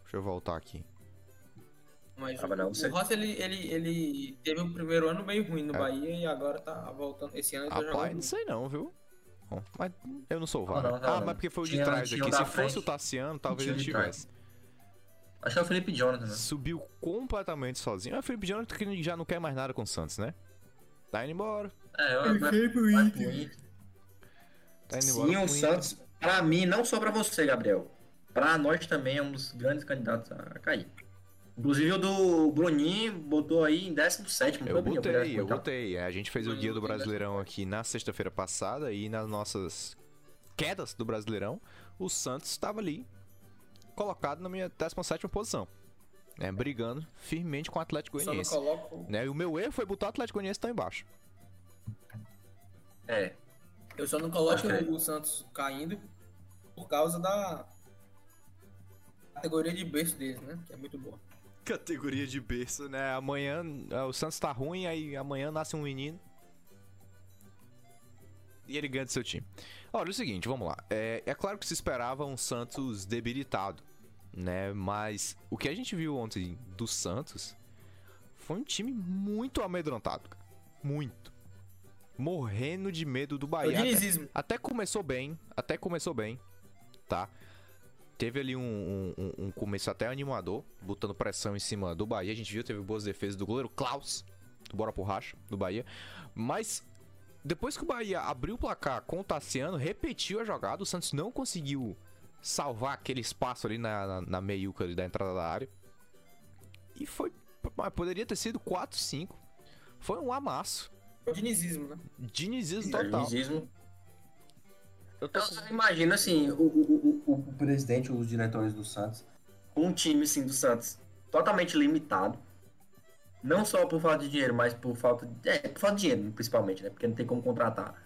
Deixa eu voltar aqui. Mas Ah, mas não, o, você- o Rossi, ele, ele, ele teve um primeiro ano meio ruim no É. Bahia e agora tá voltando. Esse ano ele tá Rapaz, não jogando. sei não, viu? Bom, mas eu não sou o VAR. Não, né? não, não, ah, não. mas porque foi o de Tinha- trás tinha aqui. o Se fosse frente. o Tassiano, talvez ele o tivesse. Acho que é o Felipe Jonathan, né? Subiu completamente sozinho. Ah, o Felipe Jonathan que já não quer mais nada com o Santos, né? Tá indo embora. É, eu, Ele vai, pro vai Inter. pro Inter. Tá indo embora. Sim, o. Santos, pra mim, não só pra você, Gabriel. Pra nós também é um dos grandes candidatos a cair. Inclusive o do Bruninho botou aí em 17 não Eu botei, eu 18º. botei. É, A gente fez o guia do Brasileirão aqui na sexta-feira passada e nas nossas quedas do Brasileirão, o Santos estava ali, colocado na minha 17 posição. Né, brigando firmemente com o Atlético Só não Goianiense. coloco. Né, e o meu erro foi botar o Atlético Goianiense tão embaixo. É, Eu só não coloco é. o Santos caindo por causa da categoria de berço deles, né? Que é muito boa. Categoria de berço, né? Amanhã ah, o Santos tá ruim, aí amanhã nasce um menino. E ele ganha do seu time. Olha, é o seguinte, vamos lá. É, é claro que se esperava um Santos debilitado, né? Mas o que a gente viu ontem do Santos foi um time muito amedrontado. cara. Muito. Morrendo de medo do É Bahia. Até, dinizismo. até começou bem, até começou bem, tá? Teve ali um, um- um- começo até animador, botando pressão em cima do Bahia. A gente viu, teve boas defesas do goleiro Klaus, do Bora por Racha, do Bahia. Mas depois que o Bahia abriu o placar com o Tassiano, repetiu a jogada, o Santos não conseguiu salvar aquele espaço ali na, na, na meiuca ali da entrada da área. E foi. mas Poderia ter sido 4, 5. Foi um amasso. É o dinizismo, né? Dinizismo total. Dinizismo. Eu tô Então, imagina assim, o, o, o, o presidente, os diretores do Santos, com um time assim do Santos totalmente limitado. Não só por falta de dinheiro, mas por falta de. É, por falta de dinheiro, principalmente, né? Porque não tem como contratar.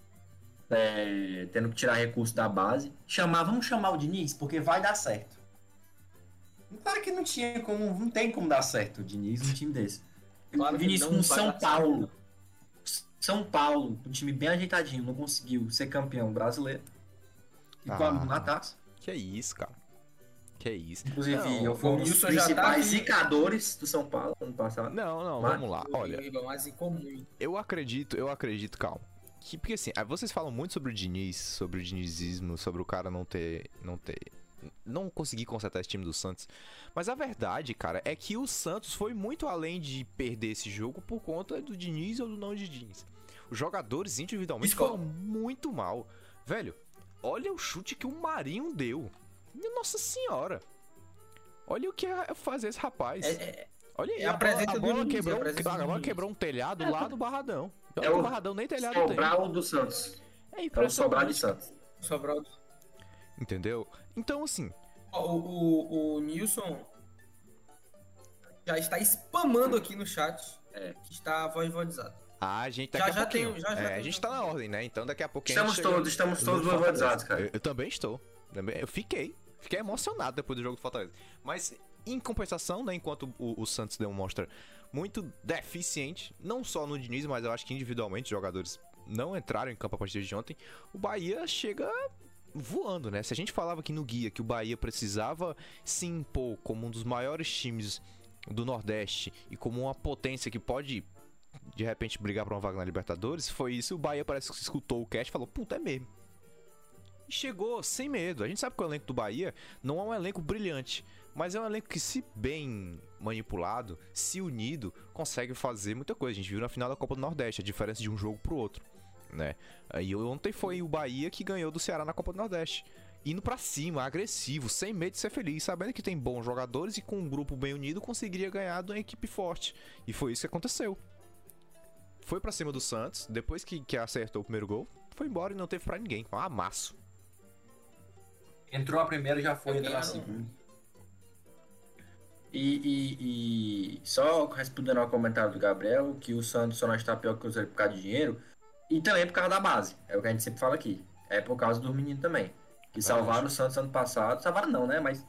É, tendo que tirar recurso da base. Chamar, vamos chamar o Diniz, porque vai dar certo. Claro que não tinha como. Não tem como dar certo o Diniz um time desse. Claro Vinícius não com São dar certo. Paulo. São Paulo, um time bem ajeitadinho, não conseguiu ser campeão brasileiro. E com a Ah. Que é isso, cara. Que é isso. Inclusive, Não, eu fui um dos tá principais zicadores do São Paulo ano passado. Não, não, Mas- vamos lá. Olha, eu acredito, eu acredito, calma. Que, porque assim, aí vocês falam muito sobre o Diniz, sobre o dinizismo, sobre o cara não ter. não ter. não conseguir consertar esse time do Santos. Mas a verdade, cara, é que o Santos foi muito além de perder esse jogo por conta do Diniz ou do não de Diniz. Os jogadores individualmente Discordo. foram muito mal. Velho, olha o chute que o Marinho deu. Nossa senhora. Olha o que é fazer esse rapaz. É, é, Olha aí, É a a bola, a do bola quebrou, é a a do bola quebrou um telhado lá do Barradão. É É o o Barradão nem telhado tem. Sobral do Santos. É É o Sobral de. Santos. Sobral. Entendeu? Então, assim, O, o, o Nilson já está spamando aqui no chat É. que está voivodizado. A gente Já- daqui já a pouquinho. tenho- já- já é, a gente tá na ordem, né? Então daqui a pouquinho. Estamos a gente chega todos, estamos todos voivodizados, cara. Eu, eu também estou. Também- Eu fiquei. Fiquei emocionado depois do jogo do Fortaleza. Mas, em compensação, né? Enquanto o, o Santos demonstra muito deficiente, não só no Diniz, mas eu acho que individualmente os jogadores não entraram em campo a partir de ontem. O Bahia chega voando, né? Se a gente falava aqui no guia que o Bahia precisava se impor como um dos maiores times do Nordeste e como uma potência que pode de repente brigar pra uma vaga na Libertadores, foi isso. O Bahia parece que escutou o cast e falou: Puta, é mesmo. E chegou sem medo. A gente sabe que o elenco do Bahia não é um elenco brilhante, mas é um elenco que, se bem manipulado, se unido, consegue fazer muita coisa. A gente viu na final da Copa do Nordeste a diferença de um jogo pro outro, né? E ontem foi o Bahia que ganhou do Ceará na Copa do Nordeste. Indo pra cima, agressivo, sem medo de ser feliz, sabendo que tem bons jogadores e com um grupo bem unido conseguiria ganhar de uma equipe forte. E foi isso que aconteceu. Foi pra cima do Santos, depois que, que acertou o primeiro gol, foi embora e não teve pra ninguém. Um amasso. Entrou a primeira e já foi Eu entrar na quero- segunda. E, e, e só respondendo ao comentário do Gabriel, que o Santos só não está pior que o Cruzeiro por causa de dinheiro, e também por causa da base. É o que a gente sempre fala aqui. É por causa dos meninos também. Que salvaram o Santos ano passado. Salvaram não, né? Mas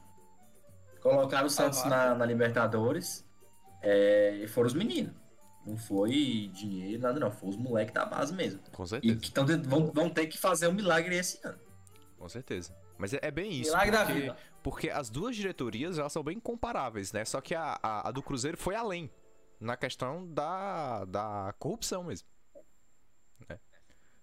colocaram o Santos na, na Libertadores. é, e foram os meninos. Não foi dinheiro, nada não. Foi os moleques da base mesmo. Com E certeza. que tão, vão, vão ter que fazer um milagre esse ano. Com certeza. Mas é, é bem isso. Milagre da porque, vida. porque as duas diretorias elas são bem comparáveis, né? Só que a, a, a do Cruzeiro foi além. Na questão da, da corrupção mesmo.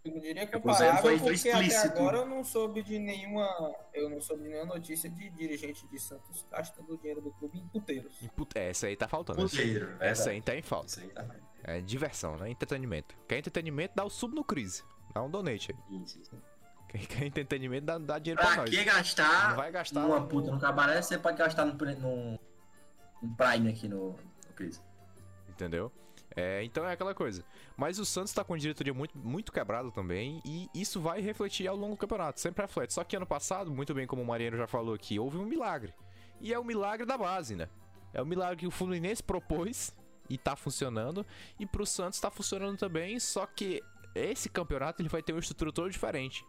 Eu diria Cruzeiro comparável foi- foi porque até agora eu não soube de nenhuma, eu não soube de nenhuma notícia de dirigente de Santos gastando o dinheiro do clube em puteiros. E, puta, essa aí tá faltando. Essa, Cruzeiro, essa aí tá em falta. Aí tá É diversão, né? Entretenimento. Quer entretenimento, dá o sub no Crise. Dá um donate aí. Isso, isso. Quem quer entretenimento, dá, dá dinheiro pra Pra nós. que gastar Não vai gastar uma no- puta no cabaré, você pode gastar no, no, no Prime aqui no, no Cris. Entendeu? É, então é aquela coisa. Mas o Santos tá com a diretoria muito, muito quebrada também. E isso vai refletir ao longo do campeonato. Sempre reflete. Só que ano passado, muito bem como o Mariano já falou aqui, houve um milagre. E é o milagre da base, né? É o milagre que o Fluminense propôs e tá funcionando. E pro Santos tá funcionando também. Só que esse campeonato ele vai ter uma estrutura toda diferente.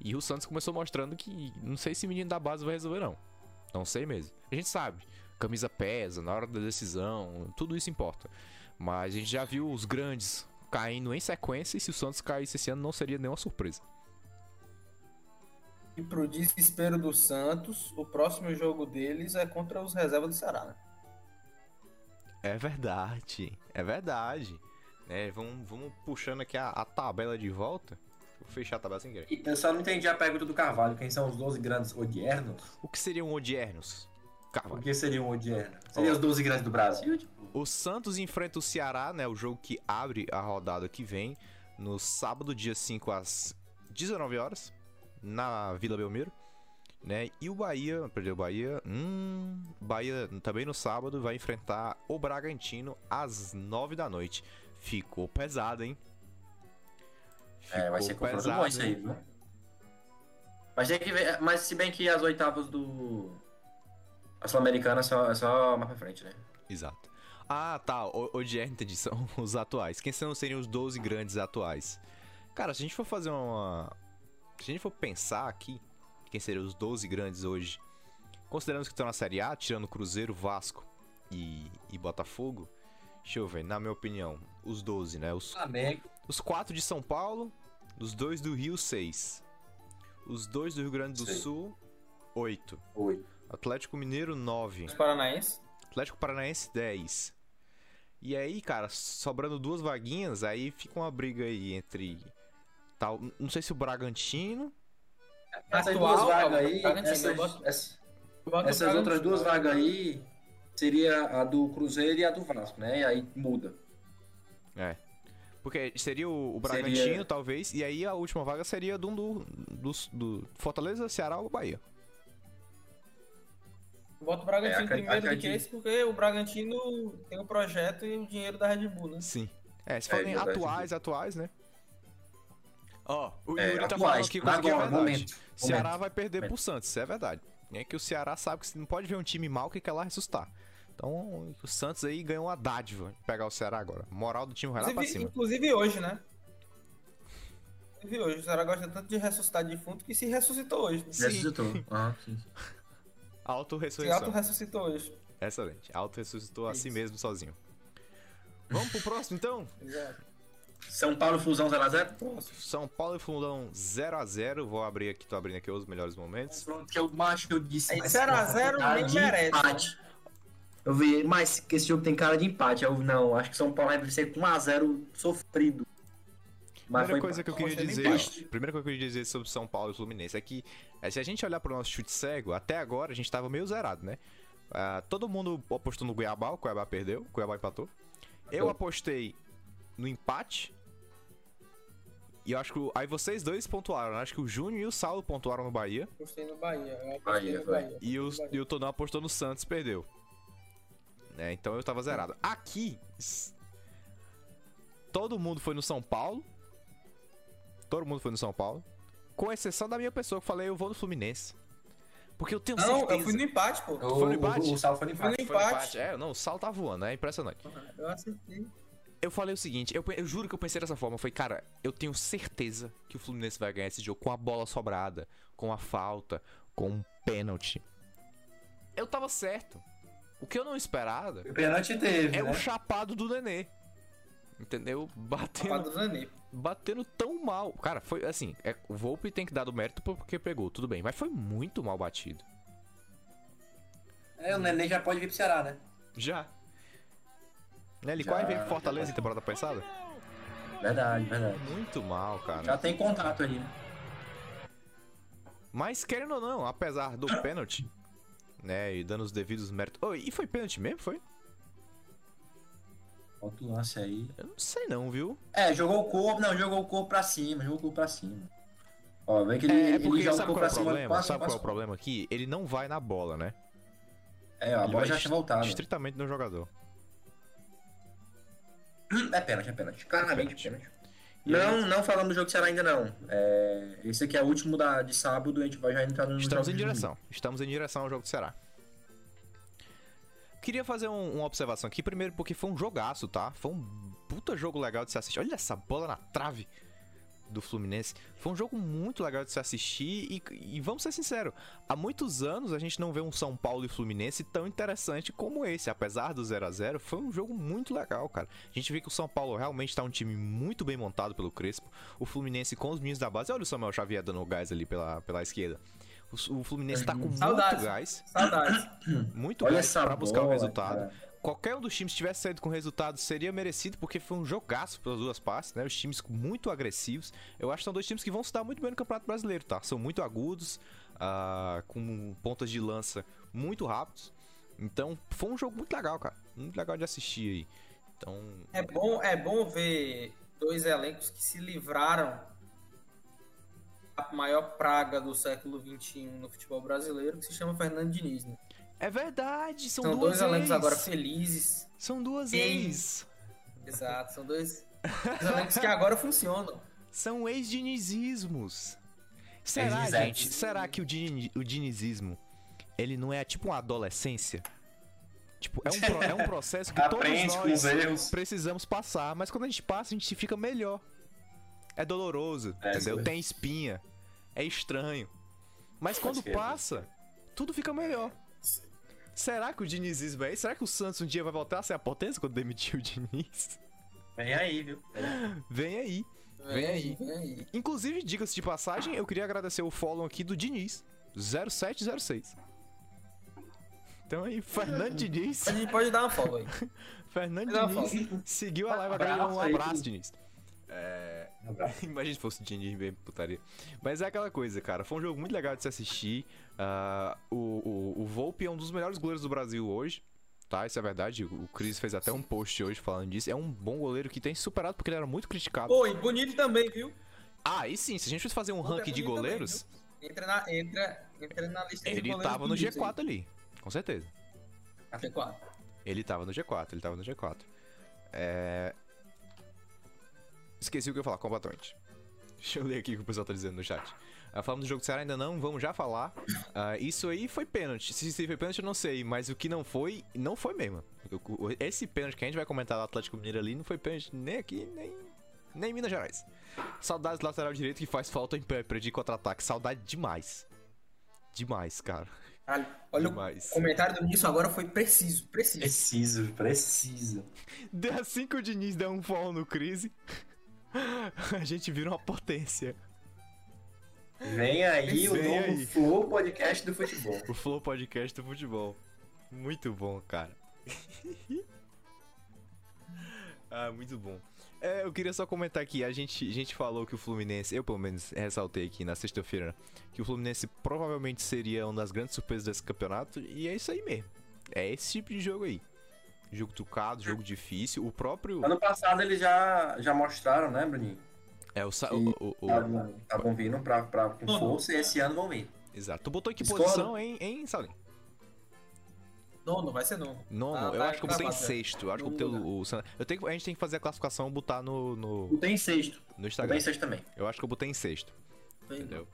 E o Santos começou mostrando que não sei se o menino da base vai resolver, não. Não sei mesmo. A gente sabe. Camisa pesa, na hora da decisão, tudo isso importa. Mas a gente já viu os grandes caindo em sequência e se o Santos caísse esse ano não seria nenhuma surpresa. E pro desespero do Santos, o próximo jogo deles é contra os reservas do Ceará, né? É verdade, é verdade. É, vamos, vamos puxando aqui a, a tabela de volta. Vou fechar a tabela sem querer. Eu só não entendi a pergunta do Carvalho. Quem são os 12 grandes odiernos? O que seriam odiernos? O Carvalho. que seriam odiernos? Seriam os 12 grandes do Brasil? O Santos enfrenta o Ceará, né? O jogo que abre a rodada que vem. No sábado, dia 5, às 19 horas. Na Vila Belmiro. Né? E o Bahia, perdeu o Bahia. Hum, Bahia também no sábado vai enfrentar o Bragantino às 9 da noite. Ficou pesado, hein? é, vai ser Ficou confronto pesado, bom isso aí, viu? Mas tem que ver. Mas se bem que as oitavas do. A Sul-Americana é só, é só mais pra frente, né? Exato. Ah, tá. O, o de entendi. São os atuais. Quem são, seriam os 12 grandes atuais? Cara, se a gente for fazer uma. Se a gente for pensar aqui, quem seriam os 12 grandes hoje, considerando que estão na Série A, tirando Cruzeiro, Vasco e, e Botafogo, deixa eu ver, na minha opinião, os 12, né? Os, os 4 de São Paulo, os 2 do Rio, 6. Os 2 do Rio Grande do Sei. Sul, 8. Oi. Atlético Mineiro, 9. Os Paranaense. Atlético Paranaense 10. E aí, cara, sobrando duas vaguinhas, aí fica uma briga aí entre. Tal, não sei se o Bragantino. Essas Atual, duas vagas aí. Bragantino, essas, essas outras duas vagas aí seria a do Cruzeiro e a do Vasco, né? E aí muda. É. Porque seria o, o Seria- Bragantino, talvez, e aí a última vaga seria do, do, do, do Fortaleza, Ceará ou Bahia. Eu boto o Bragantino É, primeiro do que esse, porque o Bragantino tem o projeto e o dinheiro da Red Bull, né? Sim. É, se É forem verdade. atuais, atuais, né? Ó, o É, Yuri tá falando aqui coisa que é agora, verdade. momento, Ceará momento. vai perder Momento. pro Santos, isso é verdade. É que o Ceará sabe que não pode ver um time mal que quer lá ressuscitar. Então, o Santos aí ganhou uma dádiva de pegar o Ceará agora. Moral do time vai lá pra cima. inclusive hoje, né? Inclusive hoje. O Ceará gosta tanto de ressuscitar defunto que se ressuscitou hoje. Né? Sim. Ressuscitou. Aham, sim. Auto-ressurreição. auto-ressuscitou hoje. Excelente. Auto-ressuscitou a si mesmo sozinho. Vamos pro próximo então? Exato. São Paulo Fusão 0x0? Próximo. São Paulo e Fundão 0x0. Vou abrir aqui, tô abrindo aqui os melhores momentos. Pronto, que eu acho que eu disse. Aí, mas 0 a 0 cara nem merece, empate. Eu vi, mas que esse jogo tem cara de empate. Eu não, acho que São Paulo vai vencer com 1x0 sofrido. Mas Primeira foi coisa que eu queria dizer, ó, primeira coisa que eu queria dizer sobre São Paulo e Fluminense é que é, se a gente olhar pro nosso chute cego, até agora a gente tava meio zerado, né? Ah, todo mundo apostou no Cuiabá, o Cuiabá perdeu, o Cuiabá empatou. Eu apostei no empate. E eu acho que o- aí vocês dois pontuaram, né? acho que o Júnior e o Saulo pontuaram no Bahia. Apostei no Bahia. Eu apostei Bahia, no. Bahia. E o, Bahia. e o Tonão apostou no Santos, perdeu. Né, então eu tava zerado. Aqui, todo mundo foi no São Paulo. Todo mundo foi no São Paulo. Com exceção da minha pessoa que eu falei, eu vou no Fluminense. Porque eu tenho Não, certeza. eu fui no empate, pô. O, Foi no empate? O, o Sal foi no Foi no empate. Foi no empate. É, não, o Sal tá voando, é impressionante. Eu acertei. Eu falei o seguinte, eu, eu juro que eu pensei dessa forma. Eu falei, cara, eu tenho certeza que o Fluminense vai ganhar esse jogo com a bola sobrada, com a falta, com um pênalti. Eu tava certo. O que eu não esperava O pênalti teve, é né? o chapado do Nenê. Entendeu? Batendo, Copa do Zanê. Batendo tão mal. Cara, foi assim. É, o Volpe tem que dar do mérito porque pegou, tudo bem. Mas foi muito mal batido. É, o Nenê já pode vir pro Ceará, né? Já. Ele Já, quase veio pro já Fortaleza em temporada passada. Verdade, verdade. Muito mal, cara. Já tem contato ali, né? Mas querendo ou não, apesar do pênalti, né, e dando os devidos méritos. Oh, e foi pênalti mesmo, foi? Outro lance aí. Eu não sei não, viu? É, jogou o corpo, não, jogou o corpo pra cima, jogou o corpo pra cima. Ó, vê que ele, É, é ele joga o corpo é pra o cima. problema? passa, sabe qual é passa. o problema aqui? Ele não vai na bola, né? É, ó, a Ele bola já tinha voltado. Estritamente no jogador. É pênalti, é pênalti. Claramente Pênalti. pênalti. Não, não falando do jogo de Ceará ainda não. É, esse aqui é o último da, de sábado, a gente vai já entrar no Estamos em direção. Estamos em direção ao jogo do Ceará. Queria fazer um- uma observação aqui, primeiro porque foi um jogaço, tá? Foi um puta jogo legal de se assistir. Olha essa bola na trave do Fluminense. Foi um jogo muito legal de se assistir e, e vamos ser sinceros, há muitos anos a gente não vê um São Paulo e Fluminense tão interessante como esse. Apesar do 0 a 0 foi um jogo muito legal, cara. A gente vê que o São Paulo realmente tá um time muito bem montado pelo Crespo. O Fluminense com os meninos da base. Olha o Samuel Xavier dando gás ali pela, pela esquerda. O, o Fluminense tá com muito Saudades. gás, Saudades. muito Olha gás essa pra buscar o resultado. cara. qualquer um dos times tivesse saído com resultado seria merecido, porque foi um jogaço pelas duas partes, né? Os times muito agressivos. Eu acho que são dois times que vão se dar muito bem no Campeonato Brasileiro, tá? São muito agudos, uh, com pontas de lança muito rápidos. Então, foi um jogo muito legal, cara. Muito legal de assistir aí. Então. É bom, é bom ver dois elencos que se livraram da maior praga do século XXI no futebol brasileiro, que se chama Fernando Diniz, né? É verdade, são, são dois elencos agora felizes. São duas ex. Exato, são dois, dois elencos que agora funcionam. São ex-dinizismos. Será, gente? Será que o, din o dinizismo ele não é tipo uma adolescência? Tipo, é um, é um processo que todos nós precisamos passar, mas quando a gente passa, a gente fica melhor. É doloroso, é, entendeu? Tem espinha. É estranho. Mas quando passa, tudo fica melhor. Será que o dinizismo é isso? Será que o Santos um dia vai voltar a ser a potência quando demitir o Diniz? Vem aí, viu? Vem aí. Vem aí, vem aí. Inclusive, diga-se de passagem, eu queria agradecer o follow aqui do Diniz. 0706. Então aí, Fernando Diniz. A gente pode dar uma follow aí. Fernando Diniz seguiu a live agora. Um abraço, Diniz. É... Imagina se fosse o Diniz bem putaria. Mas é aquela coisa, cara. Foi um jogo muito legal de se assistir. Uh, o, o, o Volpe é um dos melhores goleiros do Brasil hoje. Tá, isso é verdade. O Cris fez até um post hoje falando disso. É um bom goleiro que tem superado porque ele era muito criticado. Pô, e bonito também, viu? Ah, e sim, se a gente fosse fazer um ranking de goleiros. Também, entra, na, entra, entra na lista ele de goleiros. Ele tava no G4 aí. ali, com certeza. G4. Ele tava no G4, ele tava no G4. É... Esqueci o que eu ia falar completamente. Deixa eu ler aqui o que o pessoal tá dizendo no chat. Uh, falamos do jogo do Ceará ainda não, vamos já falar. Uh, isso aí foi pênalti. Se, se foi pênalti eu não sei, mas o que não foi, não foi mesmo. Esse pênalti que a gente vai comentar do Atlético Mineiro ali não foi pênalti nem aqui, nem, nem em Minas Gerais. Saudades do lateral direito que faz falta em pé, de contra-ataque. Saudade demais. Demais, cara. Olha, demais. o comentário do Nisso agora foi preciso, preciso. Preciso, preciso. Assim que o Diniz der um follow no crise, a gente vira uma potência. Vem aí Vem o novo aí. Flow Podcast do Futebol. O Flow Podcast do Futebol. Muito bom, cara. ah, muito bom. É, eu queria só comentar aqui, a gente, a gente falou que o Fluminense, eu pelo menos ressaltei aqui na sexta-feira, que o Fluminense provavelmente seria uma das grandes surpresas desse campeonato, e é isso aí mesmo. É esse tipo de jogo aí. Jogo trucado, jogo difícil. O próprio. Ano passado eles já, já mostraram, né, Bruninho? É, o. o, o, Estavam vindo pra, pra, com força e esse ano vão vir. Exato. Tu botou em que Escola. posição, hein, hein Salim? Nono, vai ser nono. Nono, ah, eu acho que eu botei em sexto. Eu acho que eu botei o, o, eu tenho, A gente tem que fazer a classificação e botar no. no botei em sexto. No Instagram. Botei em sexto também. Eu acho que eu botei em sexto. Entendeu?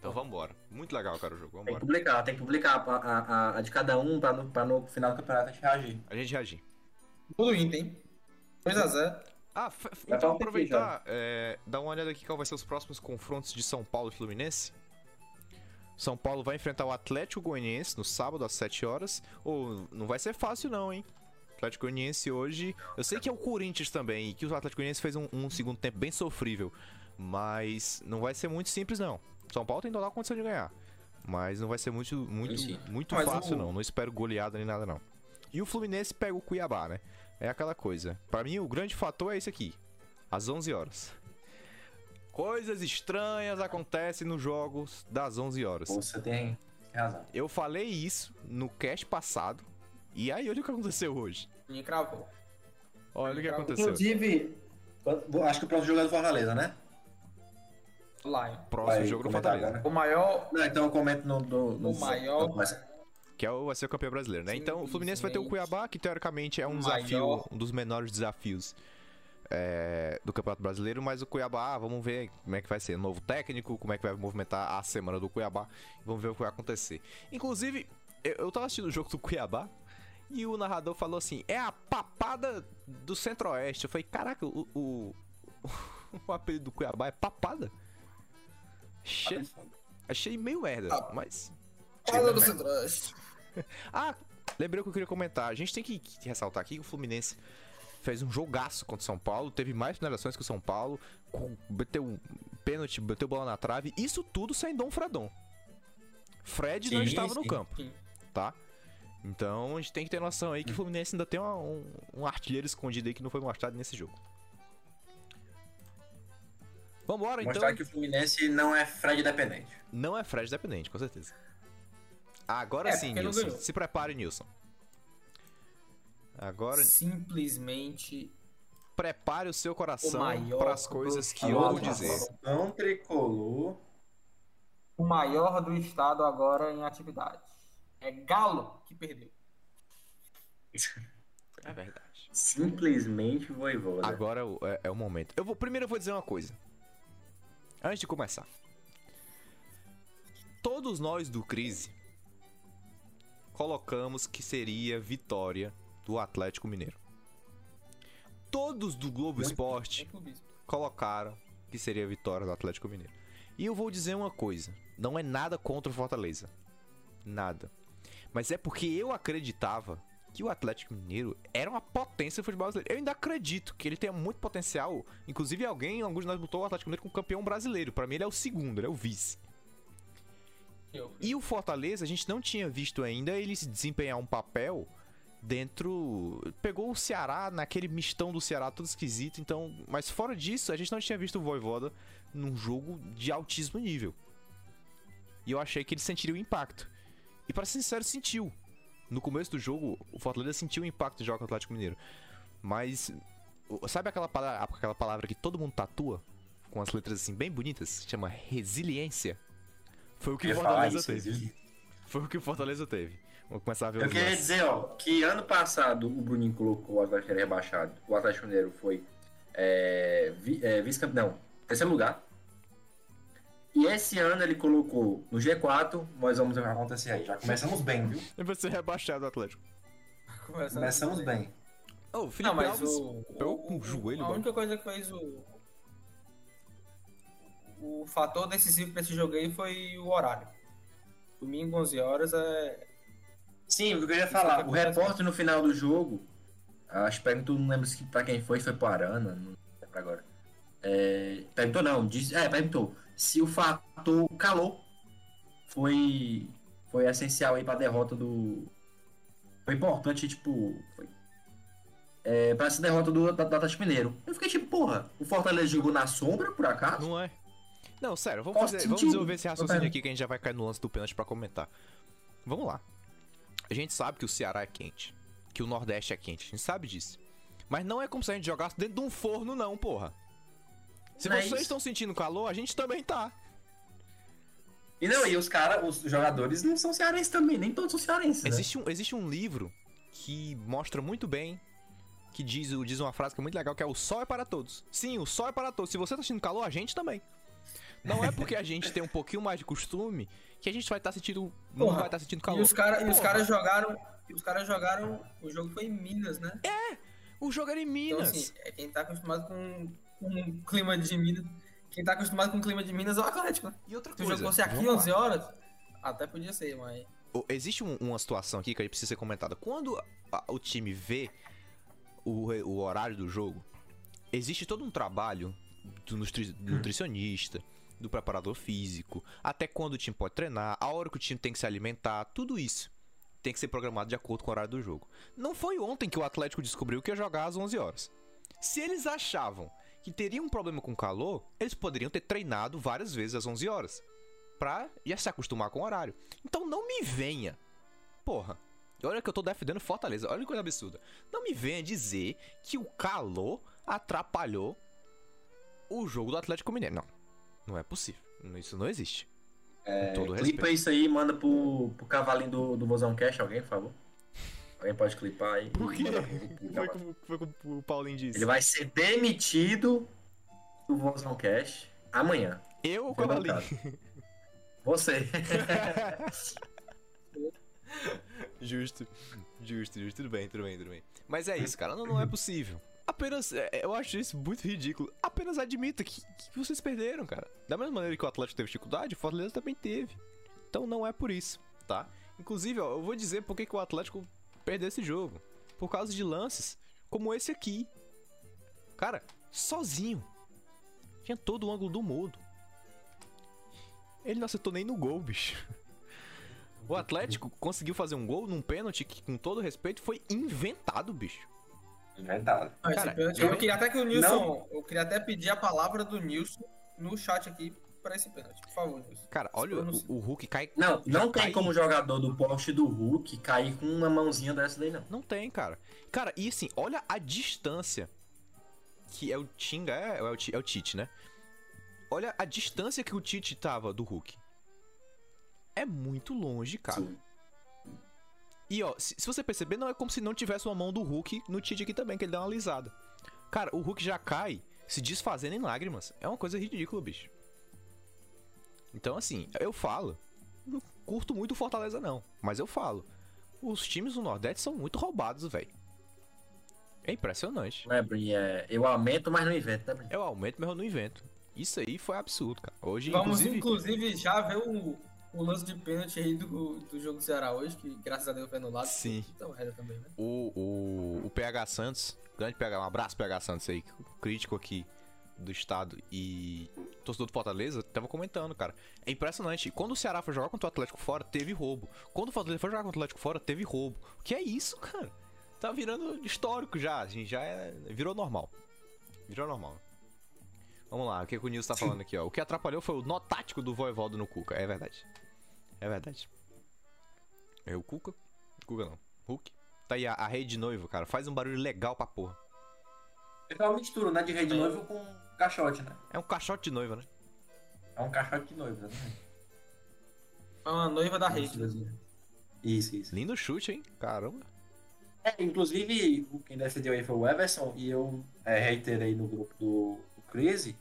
Então vambora. Muito legal, cara, o jogo. Vambora. Tem que publicar, tem que publicar a, a, a de cada um pra no, pra no final do campeonato a gente reagir. A gente reagir. Tudo Inter, hein? 2x0. Ah, então aproveitar, é, dar uma olhada aqui qual vai ser os próximos confrontos de São Paulo e Fluminense. São Paulo vai enfrentar o Atlético Goianiense no sábado às 7 horas. Ou oh, não vai ser fácil não, hein? Atlético Goianiense hoje, eu sei que é o Corinthians também, e que o Atlético Goianiense fez um, um, segundo tempo bem sofrível, mas não vai ser muito simples não. São Paulo tem total condição de ganhar, mas não vai ser muito muito muito fácil não. Não espero goleada nem nada não. E o Fluminense pega o Cuiabá, né? É aquela coisa. Para mim o grande fator é esse aqui. Às 11 horas. Coisas estranhas acontecem nos jogos das 11 horas. Você tem razão. Eu falei isso no cast passado. E aí, olha o que aconteceu hoje. Me cravou. Olha o que aconteceu. Inclusive, acho que o próximo jogo é do Fortaleza, né? Lion. Próximo Vai jogo do Fortaleza. Agora. O maior. Não, então eu comento no. no, no o maior. Que é o, vai ser o campeão brasileiro, né? Então o Fluminense vai ter o Cuiabá, que teoricamente é um desafio, maior. um dos menores desafios é, do Campeonato Brasileiro, mas o Cuiabá, vamos ver como é que vai ser. Novo técnico, como é que vai movimentar a semana do Cuiabá. Vamos ver o que vai acontecer. Inclusive, eu, eu tava assistindo o jogo do Cuiabá e o narrador falou assim: é a papada do Centro-Oeste. Eu falei, caraca, o, o, o apelido do Cuiabá é papada? Achei, achei meio merda, ah, mas. Papada do Centro-Oeste. ah, lembrei o que eu queria comentar. A gente tem que, que ressaltar aqui que o Fluminense fez um jogaço contra o São Paulo, teve mais finalizações que o São Paulo, bateu um pênalti, bateu bola na trave, isso tudo sem Dom Fredon. Fred sim, não estava sim, no campo, sim. tá? Então a gente tem que ter noção aí que o Fluminense ainda tem uma- um, um artilheiro escondido aí que não foi mostrado nesse jogo. Vambora então. Mostrar que o Fluminense não é Fred dependente. Não é Fred dependente, com certeza. Agora É, sim, Nilson. Se prepare, Nilson. Agora, Simplesmente prepare o seu coração para as coisas que eu vou dizer. Não tricolor. o maior do estado agora em atividade. É Galo que perdeu. É verdade. Simplesmente voivoda. Agora é, é o momento. Eu vou, primeiro eu vou dizer uma coisa. Antes de começar. Todos nós do Crise colocamos que seria vitória do Atlético Mineiro. Todos do Globo Esporte colocaram que seria vitória do Atlético Mineiro. E eu vou dizer uma coisa: não é nada contra o Fortaleza. Nada. Mas é porque eu acreditava que o Atlético Mineiro era uma potência do futebol brasileiro. Eu ainda acredito que ele tem muito potencial. Inclusive, alguém, alguns de nós botou o Atlético Mineiro como campeão brasileiro. Pra mim, ele é o segundo, ele é o vice. E o Fortaleza, a gente não tinha visto ainda ele se desempenhar um papel dentro. Pegou o Ceará naquele mistão do Ceará todo esquisito, então. Mas fora disso, a gente não tinha visto o Voivoda num jogo de altíssimo nível. E eu achei que ele sentiria o impacto. E pra ser sincero, sentiu. No começo do jogo, o Fortaleza sentiu o impacto do jogo com o Atlético Mineiro. Mas. Sabe aquela palavra, aquela palavra que todo mundo tatua? Com as letras assim bem bonitas? Chama resiliência. Foi o que o Fortaleza isso, teve. Foi o que o Fortaleza teve. Vamos começar a ver Eu queria lances. dizer, ó, que ano passado o Bruninho colocou o Atlético Mineiro rebaixado. O Atlético Mineiro foi é, vi- é, vice-campeão, terceiro lugar. E esse ano ele colocou no G4, nós vamos ver o que acontecer aí. Já começamos bem, viu? Ele vai ser rebaixado o Atlético. Começamos bem. Oh, o Felipe Não, mas Alves o, pegou com o joelho, A única coisa que fez o. O fator decisivo pra esse jogo aí foi o horário. Domingo, 11 horas, é. Sim, o que eu ia falar, que o repórter no final do jogo, acho que perguntou, não lembro se pra quem foi, se foi pro Arana, não lembro agora. É, perguntou não, disse, é, perguntou se o fator calor foi, foi essencial aí pra derrota do. Foi importante, tipo. Foi, é, pra essa derrota do, da, Atlético Mineiro. Eu fiquei tipo, porra, o Fortaleza jogou na sombra, por acaso? Não é? Não, sério, vamos, fazer, vamos desenvolver esse raciocínio aqui que a gente já vai cair no lance do pênalti pra comentar. Vamos lá. A gente sabe que o Ceará é quente. Que o Nordeste é quente. A gente sabe disso. Mas não é como se a gente jogasse dentro de um forno, não, porra. Se é vocês estão sentindo calor, a gente também tá. E não, e os caras, os jogadores não são cearenses também, nem todos são cearenses. Né? Existe um, existe um livro que mostra muito bem, que diz, diz uma frase que é muito legal, que é o sol é para todos. Sim, o sol é para todos. Se você tá sentindo calor, a gente também. Não é porque a gente tem um pouquinho mais de costume que a gente vai estar sentindo. não Porra, vai estar sentindo calor. E os caras cara jogaram. Os caras jogaram. O jogo foi em Minas, né? O jogo era em Então, Minas. assim, é quem tá acostumado com, com o clima de Minas. Quem tá acostumado com o clima de Minas é o Atlético, né? e outra Se o coisa. jogo fosse aqui vamos lá. 11 horas, até podia ser, mas. Existe um- uma situação aqui que aí precisa ser comentada. Quando a- o time vê o, o horário do jogo, existe todo um trabalho do nutri- do nutricionista, do preparador físico, até quando o time pode treinar, a hora que o time tem que se alimentar, tudo isso tem que ser programado de acordo com o horário do jogo. Não foi ontem que o Atlético descobriu que ia jogar às 11 horas. Se eles achavam que teria um problema com calor, eles poderiam ter treinado várias vezes às 11 horas pra já se acostumar com o horário. Então não me venha. Porra. Olha que eu tô defendendo Fortaleza. Olha que coisa absurda. Não me venha dizer que o calor atrapalhou o jogo do Atlético Mineiro. Não. Não é possível. Isso não existe. todo Clipa respeito. isso aí e manda pro, pro cavalinho do, do Vozão Cash, alguém, por favor. Alguém pode clipar aí. Por quê? Foi como, foi como o Paulinho disse. Ele vai ser demitido do Vozão Cash amanhã. Eu ou o bancado. Você. Justo. Justo, justo. Tudo bem, tudo bem, tudo bem. Mas é isso, cara. Não, não é possível. Apenas, é, eu acho isso muito ridículo. Apenas admita que, que vocês perderam, cara. Da mesma maneira que o Atlético teve dificuldade, o Fortaleza também teve. Então não é por isso, tá? Inclusive, ó, eu vou dizer por que o Atlético perdeu esse jogo. Por causa de lances como esse aqui. Cara, sozinho. Tinha todo o ângulo do mundo. Ele não acertou nem no gol, bicho. O Atlético conseguiu fazer um gol num pênalti que, com todo respeito, foi inventado, bicho. Inventado. Cara, eu- eu queria até que o Nilson. Eu queria até pedir a palavra do Nilson no chat aqui pra esse pênalti. Por favor. Cara, olha, o, o Hulk cai. Não, não tem cai- como jogador do poste do Hulk cair com uma mãozinha dessa daí, não. Não tem, cara. Cara, e assim, olha a distância que é o Tinga, é, é, o, é o Tite, né? Olha a distância que o Tite tava do Hulk. É muito longe, cara. Sim. E ó, se, se você perceber, não é como se não tivesse uma mão do Hulk no Tite aqui também, que ele dá uma alisada. Cara, o Hulk já cai se desfazendo em lágrimas. É uma coisa ridícula, bicho. Então, assim, eu falo. Não curto muito o Fortaleza, não. Mas eu falo. Os times do Nordeste são muito roubados, velho. É impressionante. Né, Brin? É, eu aumento, mas não invento, né? Eu aumento, mas eu não invento. Isso aí foi absurdo, cara. Hoje, Vamos, inclusive. inclusive, já ver o, o lance de pênalti aí do, do jogo do Ceará hoje, que graças a Deus foi anulado. Sim. Então era também, né? O, o, o PH Santos, grande PH, um abraço PH Santos aí, crítico aqui do estado e torcedor do Fortaleza, tava comentando, cara. É impressionante. Quando o Ceará foi jogar contra o Atlético fora, teve roubo. Quando o Fortaleza foi jogar contra o Atlético fora, teve roubo. O que é isso, cara? Tá virando histórico já, a gente já é, virou normal. Virou normal. Vamos lá, o que, que o Nilson tá falando aqui, ó. O que atrapalhou foi o nó tático do Voivodo no Cuca. É verdade. É verdade. É o Cuca? Cuca não. Hulk. Tá aí a, a rede de noivo, cara. Faz um barulho legal pra porra. É uma mistura, né? De rei de noivo com caixote, né? É um caixote de noiva, né? É um caixote de noivo, né? É uma noiva da rede. Isso, isso. Lindo chute, hein? Caramba. É, inclusive, o- quem decidiu aí foi o Everson, e eu é, reiterei no grupo do, do Crise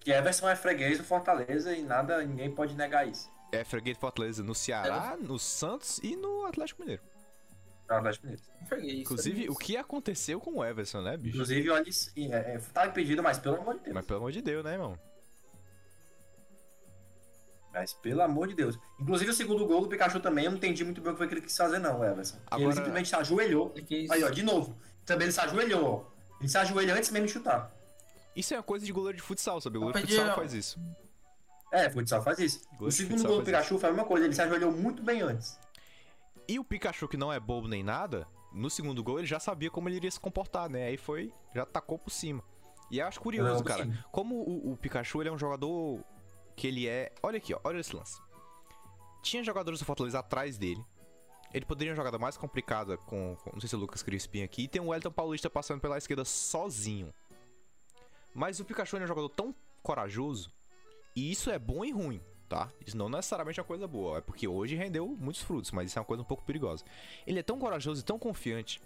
que Everson é freguês do Fortaleza e nada, ninguém pode negar isso. É freguês de Fortaleza no Ceará, no Santos e no Atlético Mineiro. Pra Atlético Mineiro. Freguês, Inclusive, o que aconteceu com o Everson, né, bicho? Inclusive, olha isso. É, é, tá impedido, mas pelo amor de Deus. Mas pelo amor de Deus, né, irmão? Mas pelo amor de Deus. Inclusive, o segundo gol do Pikachu também, eu não entendi muito bem o que foi que ele quis fazer, não, Everson. Agora- Ele simplesmente se ajoelhou. Quis- Aí, ó, de novo. Também ele se ajoelhou, ó. Ele se ajoelha antes mesmo de chutar. Isso é uma coisa de goleiro de futsal, sabe? O goleiro de futsal faz isso. É, futsal faz isso. Gosto o segundo gol do Pikachu foi a mesma coisa, ele se ajoelhou muito bem antes. E o Pikachu, que não é bobo nem nada, no segundo gol ele já sabia como ele iria se comportar, né? Aí foi, já tacou por cima. E eu acho curioso, Não, cara. sim. Como o, o Pikachu ele é um jogador que ele é. Olha aqui, ó, olha esse lance. Tinha jogadores do Fortaleza atrás dele. Ele poderia uma jogada mais complicada com, com- Não sei se é o Lucas Crispim aqui. E tem o Wellington Paulista passando pela esquerda sozinho. Mas o Pikachu é um jogador tão corajoso. E isso é bom e ruim, tá? Isso não necessariamente é uma coisa boa. É porque hoje rendeu muitos frutos, mas isso é uma coisa um pouco perigosa. Ele é tão corajoso e tão confiante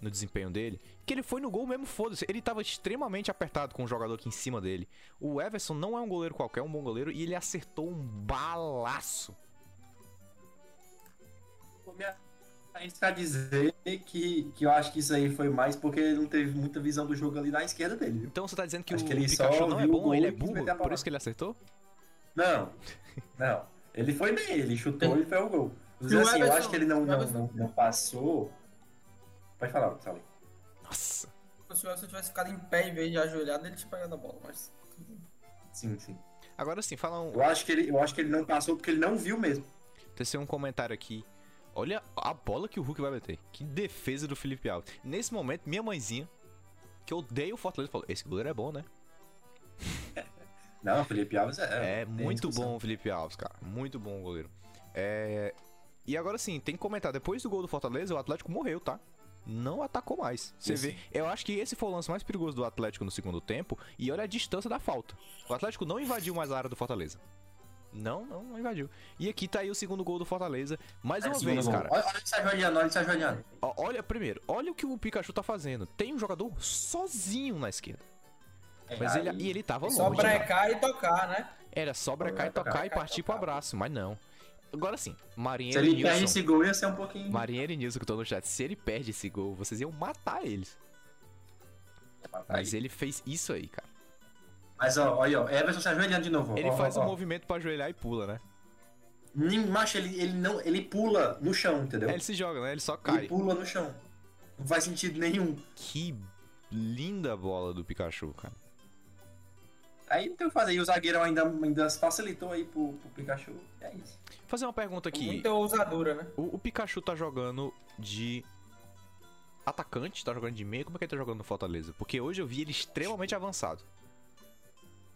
no desempenho dele que ele foi no gol mesmo, foda-se. Ele tava extremamente apertado com o jogador aqui em cima dele. O Everson não é um goleiro qualquer, é um bom goleiro e ele acertou um balaço. Vou me arriscar a dizer que, que eu acho que isso aí foi mais porque ele não teve muita visão do jogo ali na esquerda dele, viu? Então você tá dizendo que Acho o que ele só Pikachu não é bom, ele é burro, a por isso que ele acertou? Não, não. Ele foi bem, ele chutou e foi o gol. Mas o assim, eu acho que ele não, não, não, não passou. Pode falar, Sally. Nossa. Se o Everson tivesse ficado em pé em vez de ajoelhado, ele tinha pegado a bola, mas. Sim, sim. Agora sim, fala um. Eu acho, que ele, eu acho que ele não passou porque ele não viu mesmo. Tecer um comentário aqui. Olha a bola que o Hulk vai bater. Que defesa do Felipe Alves. Nesse momento, minha mãezinha, que odeia o Fortaleza, falou: Esse goleiro é bom, né? Não, o Felipe Alves é. É, muito bom o Felipe Alves, cara. Muito bom o goleiro. É... E agora sim, tem que comentar. Depois do gol do Fortaleza, o Atlético morreu, tá? Não atacou mais. Você vê. Eu acho que esse foi o lance mais perigoso do Atlético no segundo tempo. E olha a distância da falta. O Atlético não invadiu mais a área do Fortaleza. Não, não, não invadiu. E aqui tá aí o segundo gol do Fortaleza. Mais É, uma vez, gol. cara. Olha, olha ele se ajoelhando, olha se ajoelhando. Ó, Olha, primeiro, olha o que o Pikachu tá fazendo. Tem um jogador sozinho na esquerda. Mas ele, e ele tava Só longe. cara. brecar e tocar, né? Era só brecar e tocar e partir pro tocar. abraço, mas não. Agora sim, Se Marinheiro ele e perde Nilson. esse gol, ia ser um pouquinho. Marinheiro e Nilson que estão no chat. Se ele perde esse gol, vocês iam matar eles. Mas ele fez isso aí, cara. Mas ó, olha, ó, Everson se ajoelhando de novo. Ele ó, faz ó, um ó. movimento pra ajoelhar e pula, né? Nem- Macho, ele, ele não. Ele pula no chão, entendeu? É, ele se joga, né? Ele só Ele cai. pula no chão. Não faz sentido nenhum. Que linda bola do Pikachu, cara. Aí não tem o que fazer. E o zagueirão ainda, ainda facilitou aí pro, pro Pikachu. É isso. Fazer uma pergunta aqui. Muita ousadura, né? O, o Pikachu tá jogando de atacante, tá jogando de meio. Como é que ele tá jogando no Fortaleza? Porque hoje eu vi ele extremamente avançado.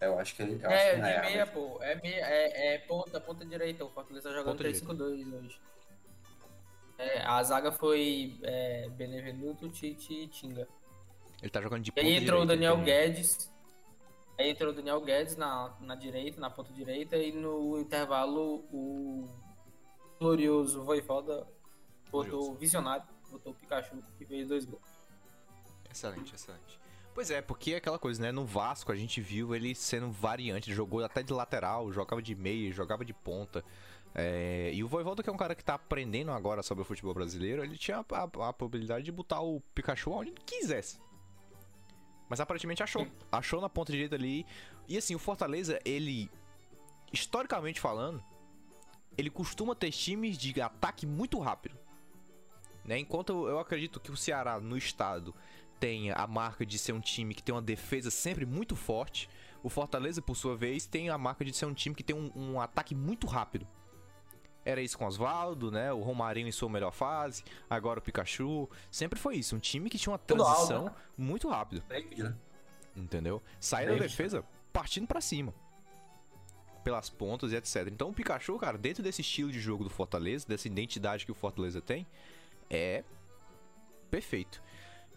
Eu acho que ele. eu acho É, que de não meia, pô. É, meia, é, é ponta, ponta direita. O Fortaleza tá jogando Ponta direita. 3-5-2 hoje. É, a zaga foi é, Benevenuto, Tite e Tinga. Ele tá jogando de E ponta aí entrou o direita, Daniel entendeu? Guedes. Aí entrou o Daniel Guedes na, na direita, na ponta direita, e no intervalo o glorioso Voivoda botou o visionário, botou o Pikachu e fez dois gols. Excelente, excelente. Pois é, porque é aquela coisa, né? No Vasco a gente viu ele sendo variante, jogou até de lateral, jogava de meia, jogava de ponta. É, e o Voivoda, que é um cara que tá aprendendo agora sobre o futebol brasileiro, ele tinha a, a, a probabilidade de botar o Pikachu onde ele quisesse. Mas aparentemente achou. Achou na ponta direita ali. E assim, o Fortaleza, ele, historicamente falando, ele costuma ter times de ataque muito rápido. Né? Enquanto eu acredito que o Ceará, no estado, tem a marca de ser um time que tem uma defesa sempre muito forte, o Fortaleza, por sua vez, tem a marca de ser um time que tem um, um ataque muito rápido. Era isso com Oswaldo, né? O Romarinho em sua melhor fase, agora o Pikachu. Sempre foi isso, um time que tinha uma Tudo alto, transição né? muito né? entendeu? Sair da defesa partindo pra cima. Pelas pontas e etc. Então o Pikachu, cara, dentro desse estilo de jogo do Fortaleza, dessa identidade que o Fortaleza tem, é perfeito.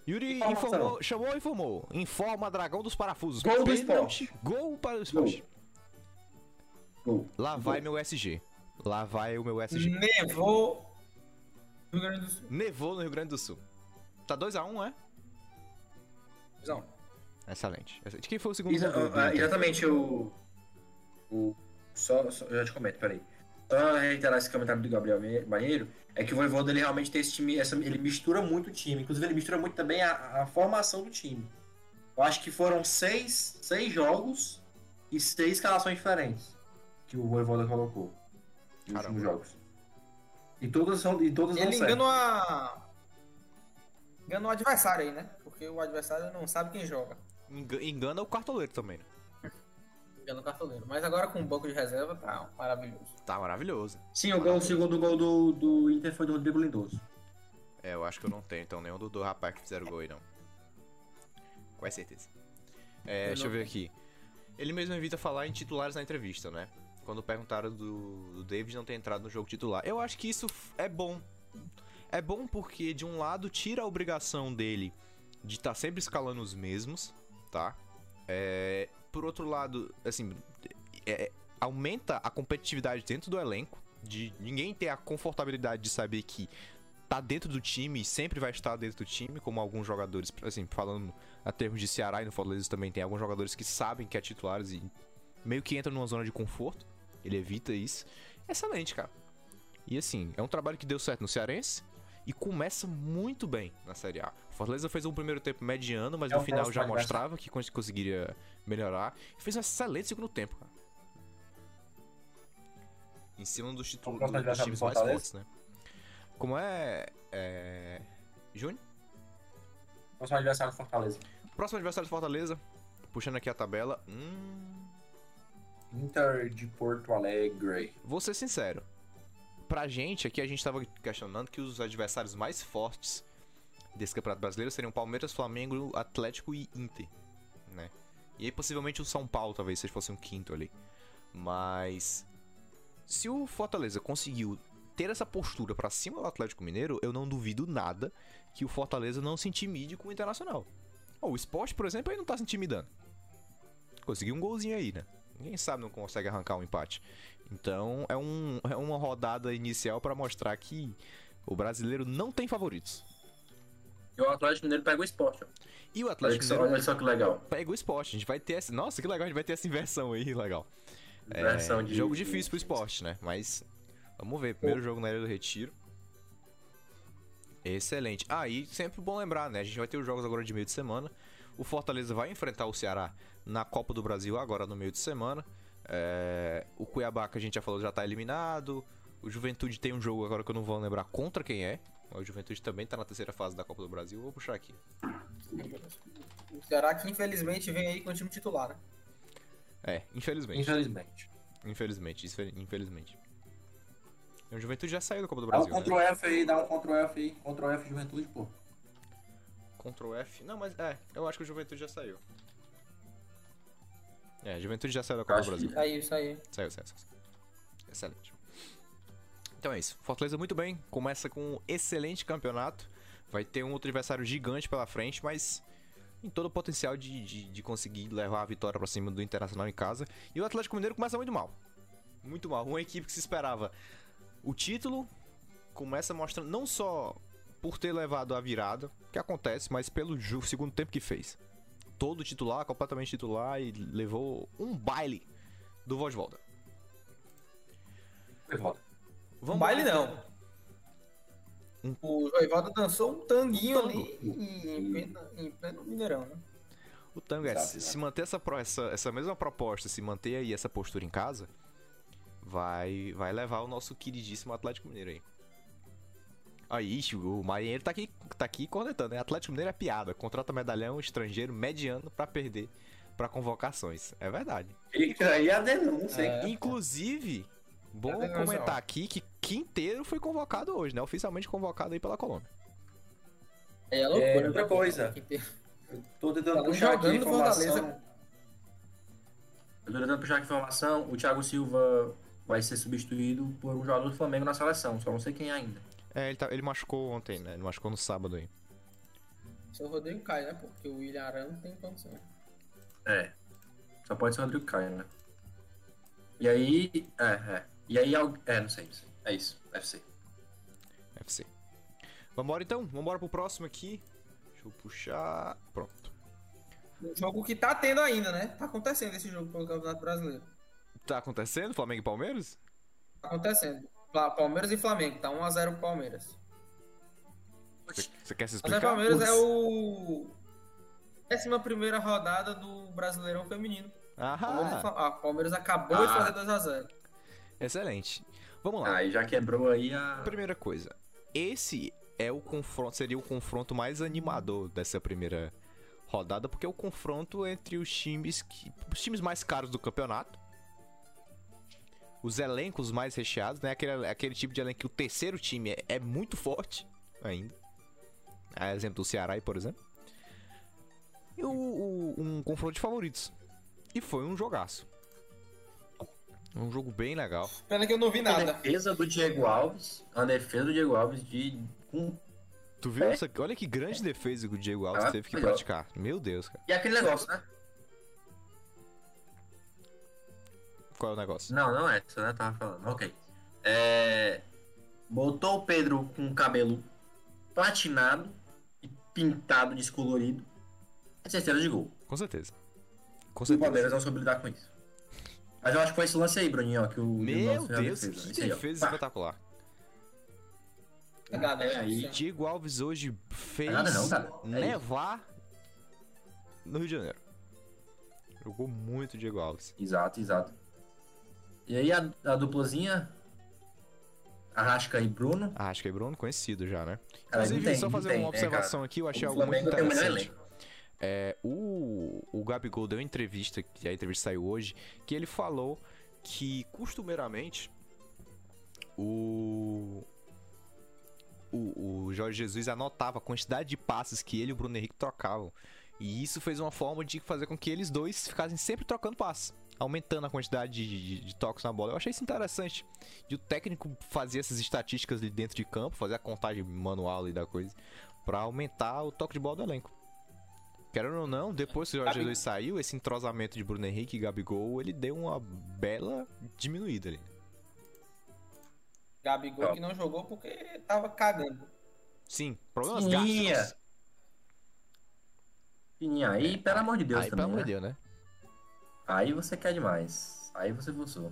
Yuri Informação. informou, chamou ou informou? Informa Dragão dos Parafusos. Gol do esporte. Gol para o esporte. Gol. Lá vai meu SG. Lá vai o meu SG. Nevou no Rio Grande do Sul. Nevou no Rio Grande do Sul. Tá 2x1, é? Não. Excelente. Excelente. Quem foi o segundo Exa- Inter? exatamente, o. o só, só- eu já te comento, peraí. Só reiterar esse comentário do Gabriel Banheiro, é que o Voivoda ele realmente tem esse time, essa- ele mistura muito o time. Inclusive, ele mistura muito também a, a formação do time. Eu acho que foram seis, seis jogos e seis escalações diferentes que o Voivoda colocou Caramba. últimos jogos. E todas são, e todas Ele enganou a. Enganou o adversário aí, né? Porque o adversário não sabe quem joga. Enga- Engana o cartoleiro também, né? Engana o cartoleiro. Mas agora com o banco de reserva tá maravilhoso. Tá maravilhoso. Sim, o, gol, o segundo gol do, do Inter foi do Rodrigo Lindoso. É, eu acho que eu não tenho, então, nenhum do, do rapaz que fizeram gol aí, não. Com certeza. É, Eu deixa eu ver aqui. Ele mesmo evita falar em titulares na entrevista, né? Quando perguntaram do, do David não ter entrado no jogo titular. Eu acho que isso é bom. É bom porque, de um lado, tira a obrigação dele de estar sempre escalando os mesmos, tá? É, por outro lado, assim, é, aumenta a competitividade dentro do elenco, de ninguém ter a confortabilidade de saber que tá dentro do time e sempre vai estar dentro do time, como alguns jogadores, assim, falando a termos de Ceará e no Fortaleza também tem alguns jogadores que sabem que é titulares e meio que entram numa zona de conforto. Ele evita isso. Excelente, cara. E assim, é um trabalho que deu certo no Cearense e começa muito bem na Série A. O Fortaleza fez um primeiro tempo mediano, mas É no um final já mostrava que cons- conseguiria melhorar. E fez um excelente segundo tempo, cara. Em cima dos, próximo dos times mais Fortaleza? fortes, né? Como é. é... Júnior? Próximo adversário do Fortaleza. Próximo adversário do Fortaleza. Puxando aqui a tabela. Hum. Inter de Porto Alegre. Vou ser sincero. Pra gente, aqui a gente tava questionando que os adversários mais fortes desse Campeonato Brasileiro seriam Palmeiras, Flamengo, Atlético e Inter, né? E aí possivelmente o São Paulo talvez seja fosse um quinto ali. Mas se o Fortaleza conseguiu ter essa postura pra cima do Atlético Mineiro, eu não duvido nada que o Fortaleza não se intimide com o Internacional. Ó, o Sport, por exemplo, aí não tá se intimidando. Conseguiu um golzinho aí, né? Ninguém sabe não consegue arrancar um empate. Então é, um, é uma rodada inicial pra mostrar que o brasileiro não tem favoritos. E o Atlético Mineiro pega o esporte. ó. E o Atlético Mineiro olha só que legal. pega o esporte. A gente vai ter essa. Nossa, que legal, a gente vai ter essa inversão aí, legal. É, Versão de- jogo difícil pro esporte, né? Mas vamos ver. Primeiro jogo na Ilha do Retiro. Excelente. Ah, e sempre bom lembrar, né? A gente vai ter os jogos agora de meio de semana. O Fortaleza vai enfrentar o Ceará na Copa do Brasil agora no meio de semana. É, O Cuiabá, que a gente já falou, já tá eliminado. O Juventude tem um jogo agora que eu não vou lembrar contra quem é. Mas o Juventude também tá na terceira fase da Copa do Brasil. Vou puxar aqui. O Ceará que infelizmente vem aí com o time titular, né? É, infelizmente. Infelizmente. Infelizmente, isso- infelizmente. O Juventude já saiu da Copa do Dá um Brasil, né? Ctrl F aí, dá um Ctrl F aí. Ctrl F Juventude, pô. Ctrl F. Não, mas é, eu acho que o Juventude já saiu. É, Juventude já saiu da Copa do Brasil. Saiu, aí. Saiu, saiu, saiu. Excelente. Então é isso. Fortaleza muito bem. Começa com um excelente campeonato. Vai ter um outro adversário gigante pela frente, mas em todo o potencial de, de, de conseguir levar a vitória pra cima do Internacional em casa. E o Atlético Mineiro começa muito mal. Muito mal. Uma equipe que se esperava o título começa mostrando não só por ter levado a virada, que acontece, mas pelo ju- segundo tempo que fez. Todo titular, completamente titular e levou um baile do Vosvolda. Volta. Um baile lá, não. Um- O Joivaldo dançou um tanguinho Tango. ali em pleno, em pleno Mineirão, né? O Tango é, se, manter essa, essa, essa mesma proposta, se manter aí essa postura em casa, vai, vai levar o nosso queridíssimo Atlético Mineiro aí. Aí, ixi, o Marinheiro tá aqui, tá aqui cornetando, né? Atlético Mineiro é piada. Contrata medalhão estrangeiro mediano pra perder pra convocações. É verdade. Fica aí a denúncia, hein? É. Inclusive, bom comentar aqui que Quinteiro foi convocado hoje, né? Oficialmente convocado aí pela Colômbia. É loucura. outra né? coisa. Tô tentando Falando puxar aqui informação. Eu tô tentando puxar aqui informação. O Thiago Silva vai ser substituído por um jogador do Flamengo na seleção. Só não sei quem ainda. É, ele, tá- ele machucou ontem, né? Ele machucou no sábado aí. Seu Rodrigo cai, né? Porque o William Arão não tem condição. É. Só pode ser o Rodrigo Caio, né? E aí. É, é. E aí. É, não sei, não sei. É isso. Ser. FC. Vambora então, vambora pro próximo aqui. Deixa eu puxar. Pronto. Um jogo que tá tendo ainda, né? Tá acontecendo esse jogo pelo Campeonato Brasileiro. Tá acontecendo? Flamengo e Palmeiras? Tá acontecendo. Palmeiras e Flamengo. Tá 1x0 pro Palmeiras. Você quer se explicar? o Palmeiras Putz. é o. 11 rodada do Brasileirão Feminino. Palmeiras, e Ah, ah, Palmeiras acabou de Ah. fazer 2x0. excelente. Vamos lá. Aí já quebrou aí a. Primeira coisa. Esse é o confronto, seria o confronto mais animador dessa primeira rodada, porque é o confronto entre os times que, os times mais caros do campeonato. Os elencos mais recheados, né? Aquele, aquele tipo de elenco que o terceiro time é, é muito forte ainda. A exemplo do Ceará, por exemplo. E o, o- um confronto de favoritos. E foi um jogaço. Um jogo bem legal. Pena que eu não vi A nada. defesa do Diego Alves. A defesa do Diego Alves de. Com... Tu viu É. essa? Olha que grande defesa que o Diego Alves Ah, teve que legal. praticar. Meu Deus, cara. E aquele negócio, né? Qual é o negócio? Não, não é essa, né? Tava falando. Ok. É... Botou o Pedro com o cabelo platinado e pintado, descolorido. É certeza de gol. Com certeza. Com O certeza. Palmeiras não soube lidar com isso. Mas eu acho que foi esse lance aí, Bruninho, ó, que o Meu Deus, defesa. que aí, defesa Pá. espetacular. Nada, É, aí- Diego Alves hoje fez Nada não, cara. É nevar no Rio de Janeiro. Jogou muito o Diego Alves. Exato, exato. E aí a, a duplazinha. Arrasca e Bruno. Que é Bruno conhecido já, né? Cara, Inclusive, tem, só fazer tem, uma né, observação aqui, eu achei algo muito melhor interessante. É, o, o Gabigol deu uma entrevista, que a entrevista saiu hoje, que ele falou que costumeiramente o, o, o Jorge Jesus anotava a quantidade de passes que ele e o Bruno Henrique trocavam. E isso fez uma forma de fazer com que eles dois ficassem sempre trocando passes, aumentando a quantidade de, de- de toques na bola. Eu achei isso interessante. De o técnico fazer essas estatísticas ali dentro de campo, fazer a contagem manual ali da coisa, pra aumentar o toque de bola do elenco. Querendo ou não, depois que o Jorge Gabi- Jesus saiu, esse entrosamento de Bruno Henrique e Gabigol, ele deu uma bela diminuída ali. Gabigol que não jogou porque tava cagando. Sim, problemas Fininha. gástricos. Fininha, aí, pelo amor de Deus Aí, também, pelo amor né? de Deus, né? Aí você quer demais. Aí você forçou.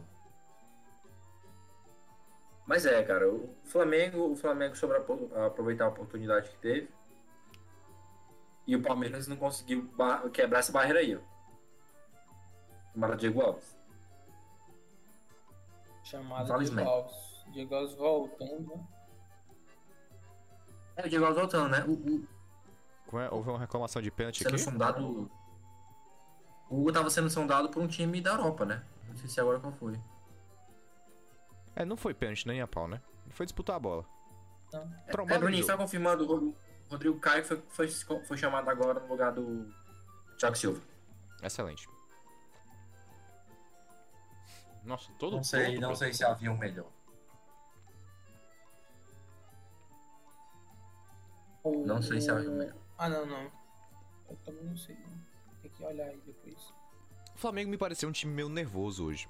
Mas é, cara, o Flamengo, o Flamengo soube aproveitar a oportunidade que teve. E o Palmeiras não conseguiu quebrar essa barreira aí, ó. Tomara Diego Alves. Chamada Diego. Alves. Diego Alves voltando. né? É, o Diego Alves voltando, né? O, o, Como é? Houve uma reclamação de pênalti sendo aqui? sondado. O Hugo tava sendo sondado por um time da Europa, né? Não sei se agora qual foi. É, não foi pênalti nem a pau, né? Foi disputar a bola. Não. É, no Bruninho, só confirmando, o Ro- Rodrigo Caio foi, foi, foi chamado agora no lugar do Thiago Silva. Excelente. Nossa, todo Não sei, todo- não sei se havia um melhor. Não sei se é o melhor. Ah, não, não. Eu também não sei. não. Tem que olhar aí depois. O Flamengo me pareceu um time meio nervoso hoje.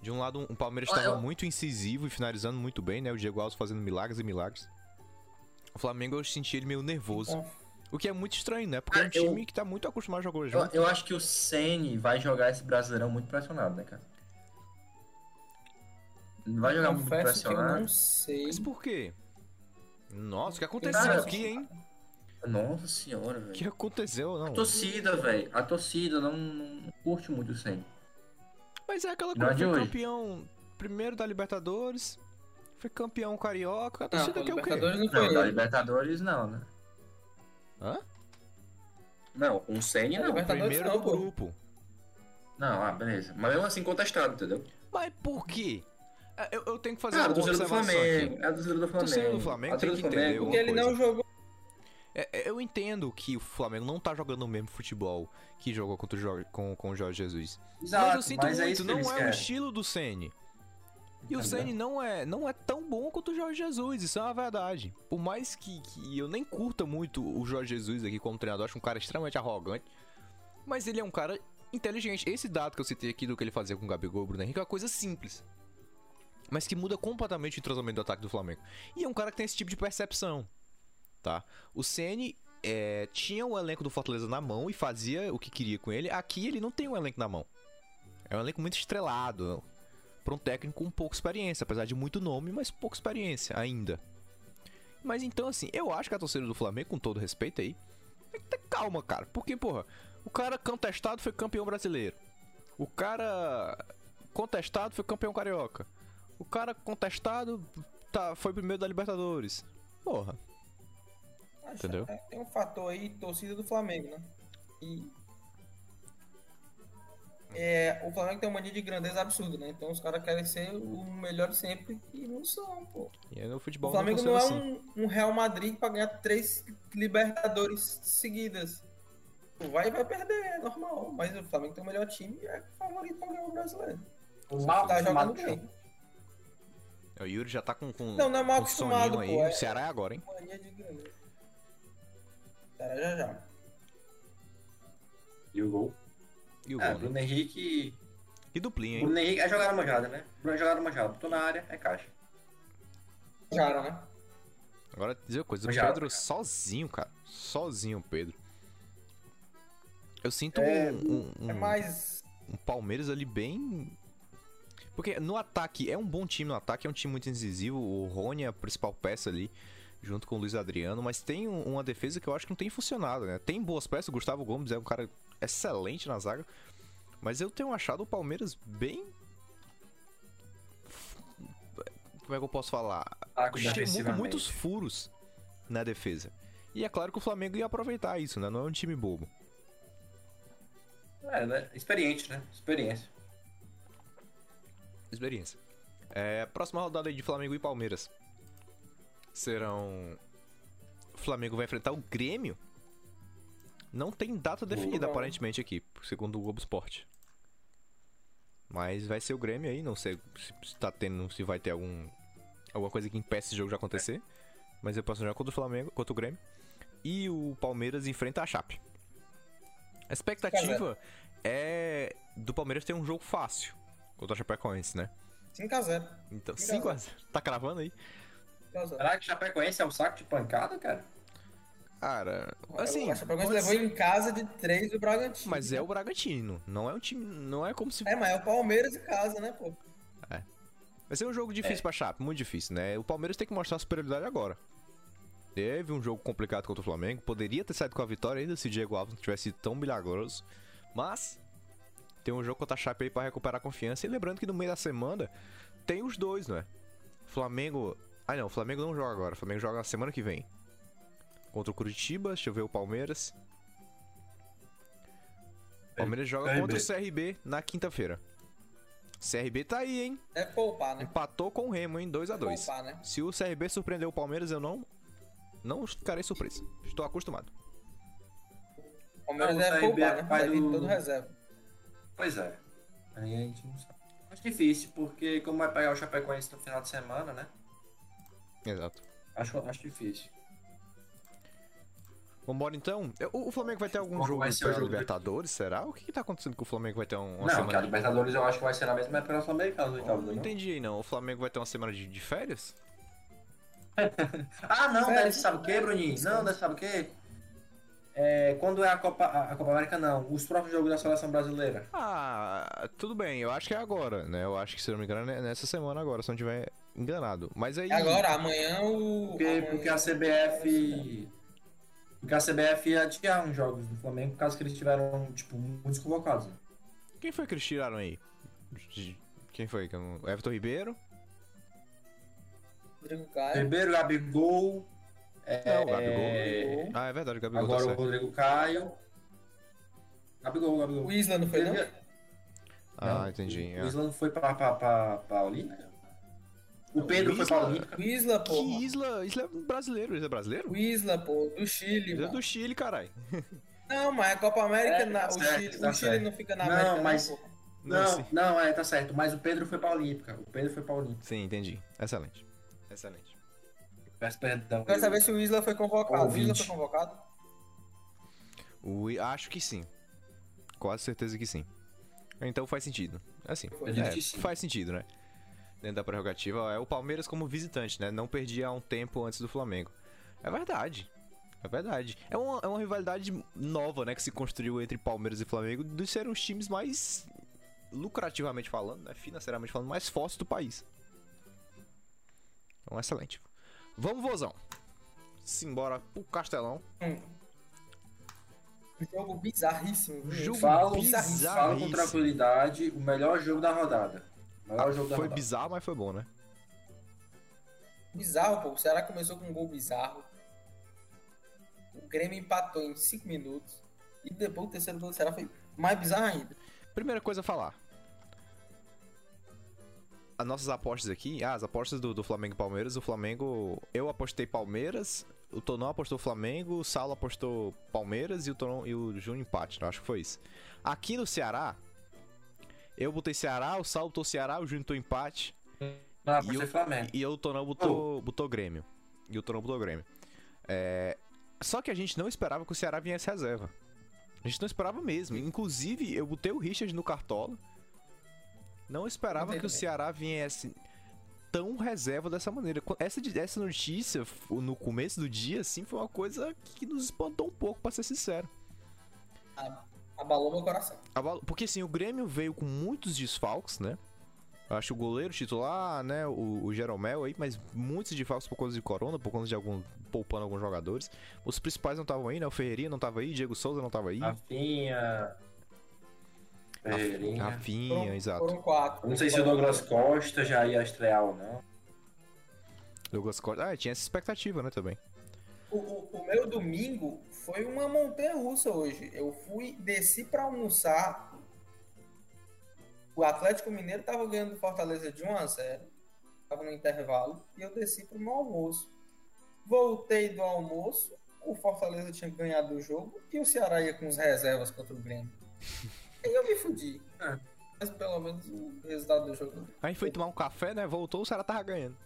De um lado, um Palmeiras estava eu- muito incisivo e finalizando muito bem, né? O Diego Alves fazendo milagres e milagres. O Flamengo eu senti ele meio nervoso. Então, O que é muito estranho, né? Porque é um Ah, eu- time que tá muito acostumado a jogar Eu, junto. eu acho que o Ceni vai jogar esse Brasileirão muito pressionado, né, cara? Vai jogar muito eu pressionado. não sei. Mas por quê? Nossa, o que aconteceu Cara, aqui, hein? Nossa senhora, O velho. que aconteceu, não? A torcida, velho. A torcida não, não curte muito o Ceni. Mas é aquela Não é coisa, de foi campeão primeiro da Libertadores, foi campeão carioca, a Não, torcida o quer o quê? Libertadores não foi Não, da. Libertadores não, né? Hã? Não, o Ceni É, não. Libertadores Primeiro não, do pô. grupo. Não, ah, beleza. Mas mesmo assim contestado, entendeu? Mas por quê? É, Eu, eu tenho que fazer Cara, a uma observação Flamengo. aqui. É a torcida do Flamengo. torcida do Flamengo A torcida tem do que Flamengo- entender Porque ele coisa. não jogou. É, é, eu entendo que o Flamengo não tá jogando o mesmo futebol que jogou contra o Jorge, com, com o Jorge Jesus. Exato, mas eu sinto mas é muito, que não é o querem. estilo do Ceni. E o? Ceni não é, não é tão bom quanto o Jorge Jesus, isso é uma verdade. Por mais que, que eu nem curta muito o Jorge Jesus aqui como treinador, acho um cara extremamente arrogante, mas ele é um cara inteligente. Esse dado que eu citei aqui do que ele fazia com o Gabigol e o Bruno Henrique é uma coisa simples. Mas que muda completamente o entrosamento do ataque do Flamengo. E é um cara que tem esse tipo de percepção, tá? O Ceni é, tinha o elenco do Fortaleza na mão e fazia o que queria com ele. Aqui ele não tem o elenco na mão. É um elenco muito estrelado. Para um técnico com pouca experiência, apesar de muito nome, mas pouca experiência ainda. Mas então, assim, eu acho que a torcida do Flamengo, com todo respeito aí, tem que ter calma, cara. Porque, porra, o cara contestado foi campeão brasileiro. O cara contestado foi campeão carioca. O cara contestado tá, foi primeiro da Libertadores. Porra. Acho- Entendeu? é, Tem um fator aí, torcida do Flamengo, né? E. É, o Flamengo tem uma mania de grandeza absurda, né? Então os caras querem ser o melhor sempre e não são, pô. E aí no futebol O Flamengo não não é assim. um, um Real Madrid pra ganhar três Libertadores seguidas. Vai vai perder, é normal. Mas o Flamengo tem o melhor time e é favorito pra ganhar o brasileiro. O mal Tá jogando bem. O Yuri já tá com, com, Não, não é mal com soninho acostumado, aí. pô, é- O Ceará é agora, hein? Mania de grandeza. Será já já. E o gol. E o É, gol, né? Bruno Henrique. Que duplinha, hein? Bruno Henrique é jogar manjada, né? Bruno é jogar manjada. Botou na área, é caixa. Jogaram, né? Agora, dizer uma coisa, o Pedro sozinho, cara. Sozinho, o Pedro. Eu sinto É, um, um, É mais. um Palmeiras ali bem. Porque no ataque, é um bom time no ataque, é um time muito incisivo. O Rony é a principal peça ali, junto com o Luiz Adriano. Mas tem um- uma defesa que eu acho que não tem funcionado, né? Tem boas peças, o Gustavo Gomes é um cara excelente na zaga. Mas eu tenho achado o Palmeiras bem. Como é que eu posso falar? Defensivamente. muitos furos na defesa. E é claro que o Flamengo ia aproveitar isso, né? Não é um time bobo. É, né? Experiente, né? Experiência. Experiência. É, próxima rodada aí de Flamengo e Palmeiras. Serão. O Flamengo vai enfrentar o Grêmio. Não tem data definida, aparentemente, aqui, segundo o Globo Esporte. Mas vai ser o Grêmio aí, não sei se, tá tendo, se vai ter algum. alguma coisa que impeça esse jogo de acontecer. Mas eu posso jogar contra o Flamengo, contra o Grêmio. E o Palmeiras enfrenta a Chape. A expectativa é do Palmeiras ter um jogo fácil contra a Chapecoense, né? 5x0. Então, Sim, 5x0. Tá cravando aí? 5x0. Será que Chapecoense é um saco de pancada, cara? Cara, assim. a Chapecoense pode levou ser, em casa de 3 do Bragantino. Mas é o Bragantino. Não é um time. Não é como se. É, mas é o Palmeiras em casa, né, pô? Vai ser um jogo difícil pra Chape, muito difícil, né? O Palmeiras tem que mostrar a superioridade agora. Teve um jogo complicado contra o Flamengo. Poderia ter saído com a vitória ainda se o Diego Alves não tivesse sido tão milagroso. Mas. Tem um jogo contra a Chape aí pra recuperar a confiança. E lembrando que no meio da semana tem os dois, não é? Flamengo. Ah não, o Flamengo não joga agora. O Flamengo joga na semana que vem. Contra o Curitiba, deixa eu ver o Palmeiras. Palmeiras joga CRB. contra o CRB na quinta-feira. CRB tá aí, hein? É poupar, né? Empatou com o Remo, hein? 2 a 2 Poupar, né? Se o CRB surpreender o Palmeiras, eu não. Não ficarei surpreso. Estou acostumado. O Palmeiras Não, o deve CRB poupar, é né? pai Deve ir do- todo reserva. Pois é. Aí a gente não sabe. Acho difícil, porque como vai pegar o Chapecoense no final de semana, né? Exato. Acho, acho difícil. Vambora então. O, o Flamengo vai ter algum jogo vai ser? Libertadores, será? O que, que tá acontecendo com o Flamengo vai ter um- uma não, semana que a de- Libertadores eu acho que vai ser na mesma época da Sul-Americana, os Não, não não? entendi aí, não. O Flamengo vai ter uma semana de, de férias? Ah, não, Sério? deve sabe o quê, Bruninho? Não, deve sabe o quê? É, quando é a Copa, a Copa América, não. Os próprios jogos da seleção brasileira. Ah, tudo bem. Eu acho que é agora, né? Eu acho que, se não me engano, é nessa semana agora, se não tiver enganado. Mas aí... Agora, amanhã o. Porque, amanhã- porque a CBF. Porque a CBF ia adiar uns jogos do Flamengo por causa que eles tiveram, tipo, muitos convocados. né? Quem foi que eles tiraram aí? Quem foi? Não- Everton Ribeiro? Rodrigo Caio. Ribeiro, Gabigol. É, Não, o Gabigol. Ah, é verdade, o Gabigol Agora tá o. Rodrigo Caio. Gabigol, Gabigol. O Isla não foi, não? Ah, Não, entendi. O é. Isla não foi pra, pra, pra, pra Olímpica? O Pedro o foi pra Isla- Olímpica? O Isla, Que pô. Isla? Isla é brasileiro, Isla é brasileiro? O Isla, pô, do Chile, Isla é mano. do Chile, caralho. Não, mas a Copa América, É, na- tá o, certo, Chile, tá o Chile não fica na Não, América, mas- não. Não, sim. não, é, tá certo. Mas o Pedro foi pra Olímpica. O Pedro foi pra Olímpica. Sim, entendi. Excelente. Excelente. Peço perdão. Quero saber se o Isla foi convocado. O Isla Ouvinte. foi convocado? O, acho que sim. Quase certeza que sim. Então faz sentido. Assim, é, que sim. faz sentido, né? Dentro da prerrogativa, é o Palmeiras como visitante, né? Não perdia há um tempo antes do Flamengo. É verdade. É verdade. É uma, é uma rivalidade nova, né? Que se construiu entre Palmeiras e Flamengo de serem os times mais, lucrativamente falando, né? Financeiramente falando, mais fortes do país. Então, excelente. Vamos, vozão. Simbora pro Castelão. Um jogo bizarríssimo. Jogo Falo, bizarríssimo. falo com tranquilidade, o melhor jogo da rodada. Ah, jogo foi bizarro, mas foi bom, né? Bizarro, pô. O Ceará começou com um gol bizarro. O Grêmio empatou em 5 minutos. E depois o terceiro gol do Ceará foi mais bizarro ainda. Primeira coisa a falar. As nossas apostas aqui, ah, as apostas do, do Flamengo e Palmeiras, o Flamengo. Eu apostei Palmeiras, o Tonão apostou Flamengo, o Saulo apostou Palmeiras e o, Tonão, e o Júnior empate, eu acho que foi isso. Aqui no Ceará, eu botei Ceará, o Saulo botou Ceará, o Júnior botou empate Não, E apostei eu- Flamengo. e o Tonão botou, botou Grêmio. E o Tonão botou Grêmio. É, Só que a gente não esperava que o Ceará viesse reserva. A gente não esperava mesmo. Inclusive, eu botei o Richard no Cartola. Não esperava Botei que o. Ceará viesse tão reserva dessa maneira. Essa, essa notícia, no começo do dia, assim, foi uma coisa que nos espantou um pouco, pra ser sincero. Abalou meu coração. Abalo- Porque assim, o Grêmio veio com muitos desfalques, né? Eu acho que o goleiro titular, né? O, o Jeromel aí, mas muitos desfalques por conta de corona, por conta de algum. poupando alguns jogadores. Os principais não estavam aí, né? O Ferreirinha não tava aí, Diego Souza não tava aí. Rafinha. Ferreirinha. Rafinha, Foram, exato. foram quatro. Não sei se o Douglas Costa já ia estrear ou não. Douglas Costa. Ah, tinha essa expectativa, né, também. O, o- o meu domingo foi uma montanha russa hoje. Eu fui, desci pra almoçar. O Atlético Mineiro tava ganhando do Fortaleza de 1 a 0 Tava no intervalo. E eu desci pro meu almoço. Voltei do almoço. O Fortaleza tinha ganhado o jogo. E o Ceará ia com as reservas contra o Grêmio. Aí eu me fudi. É. Mas pelo menos o resultado do jogo. A gente foi tomar um café, né? Voltou, o Ceará tava ganhando.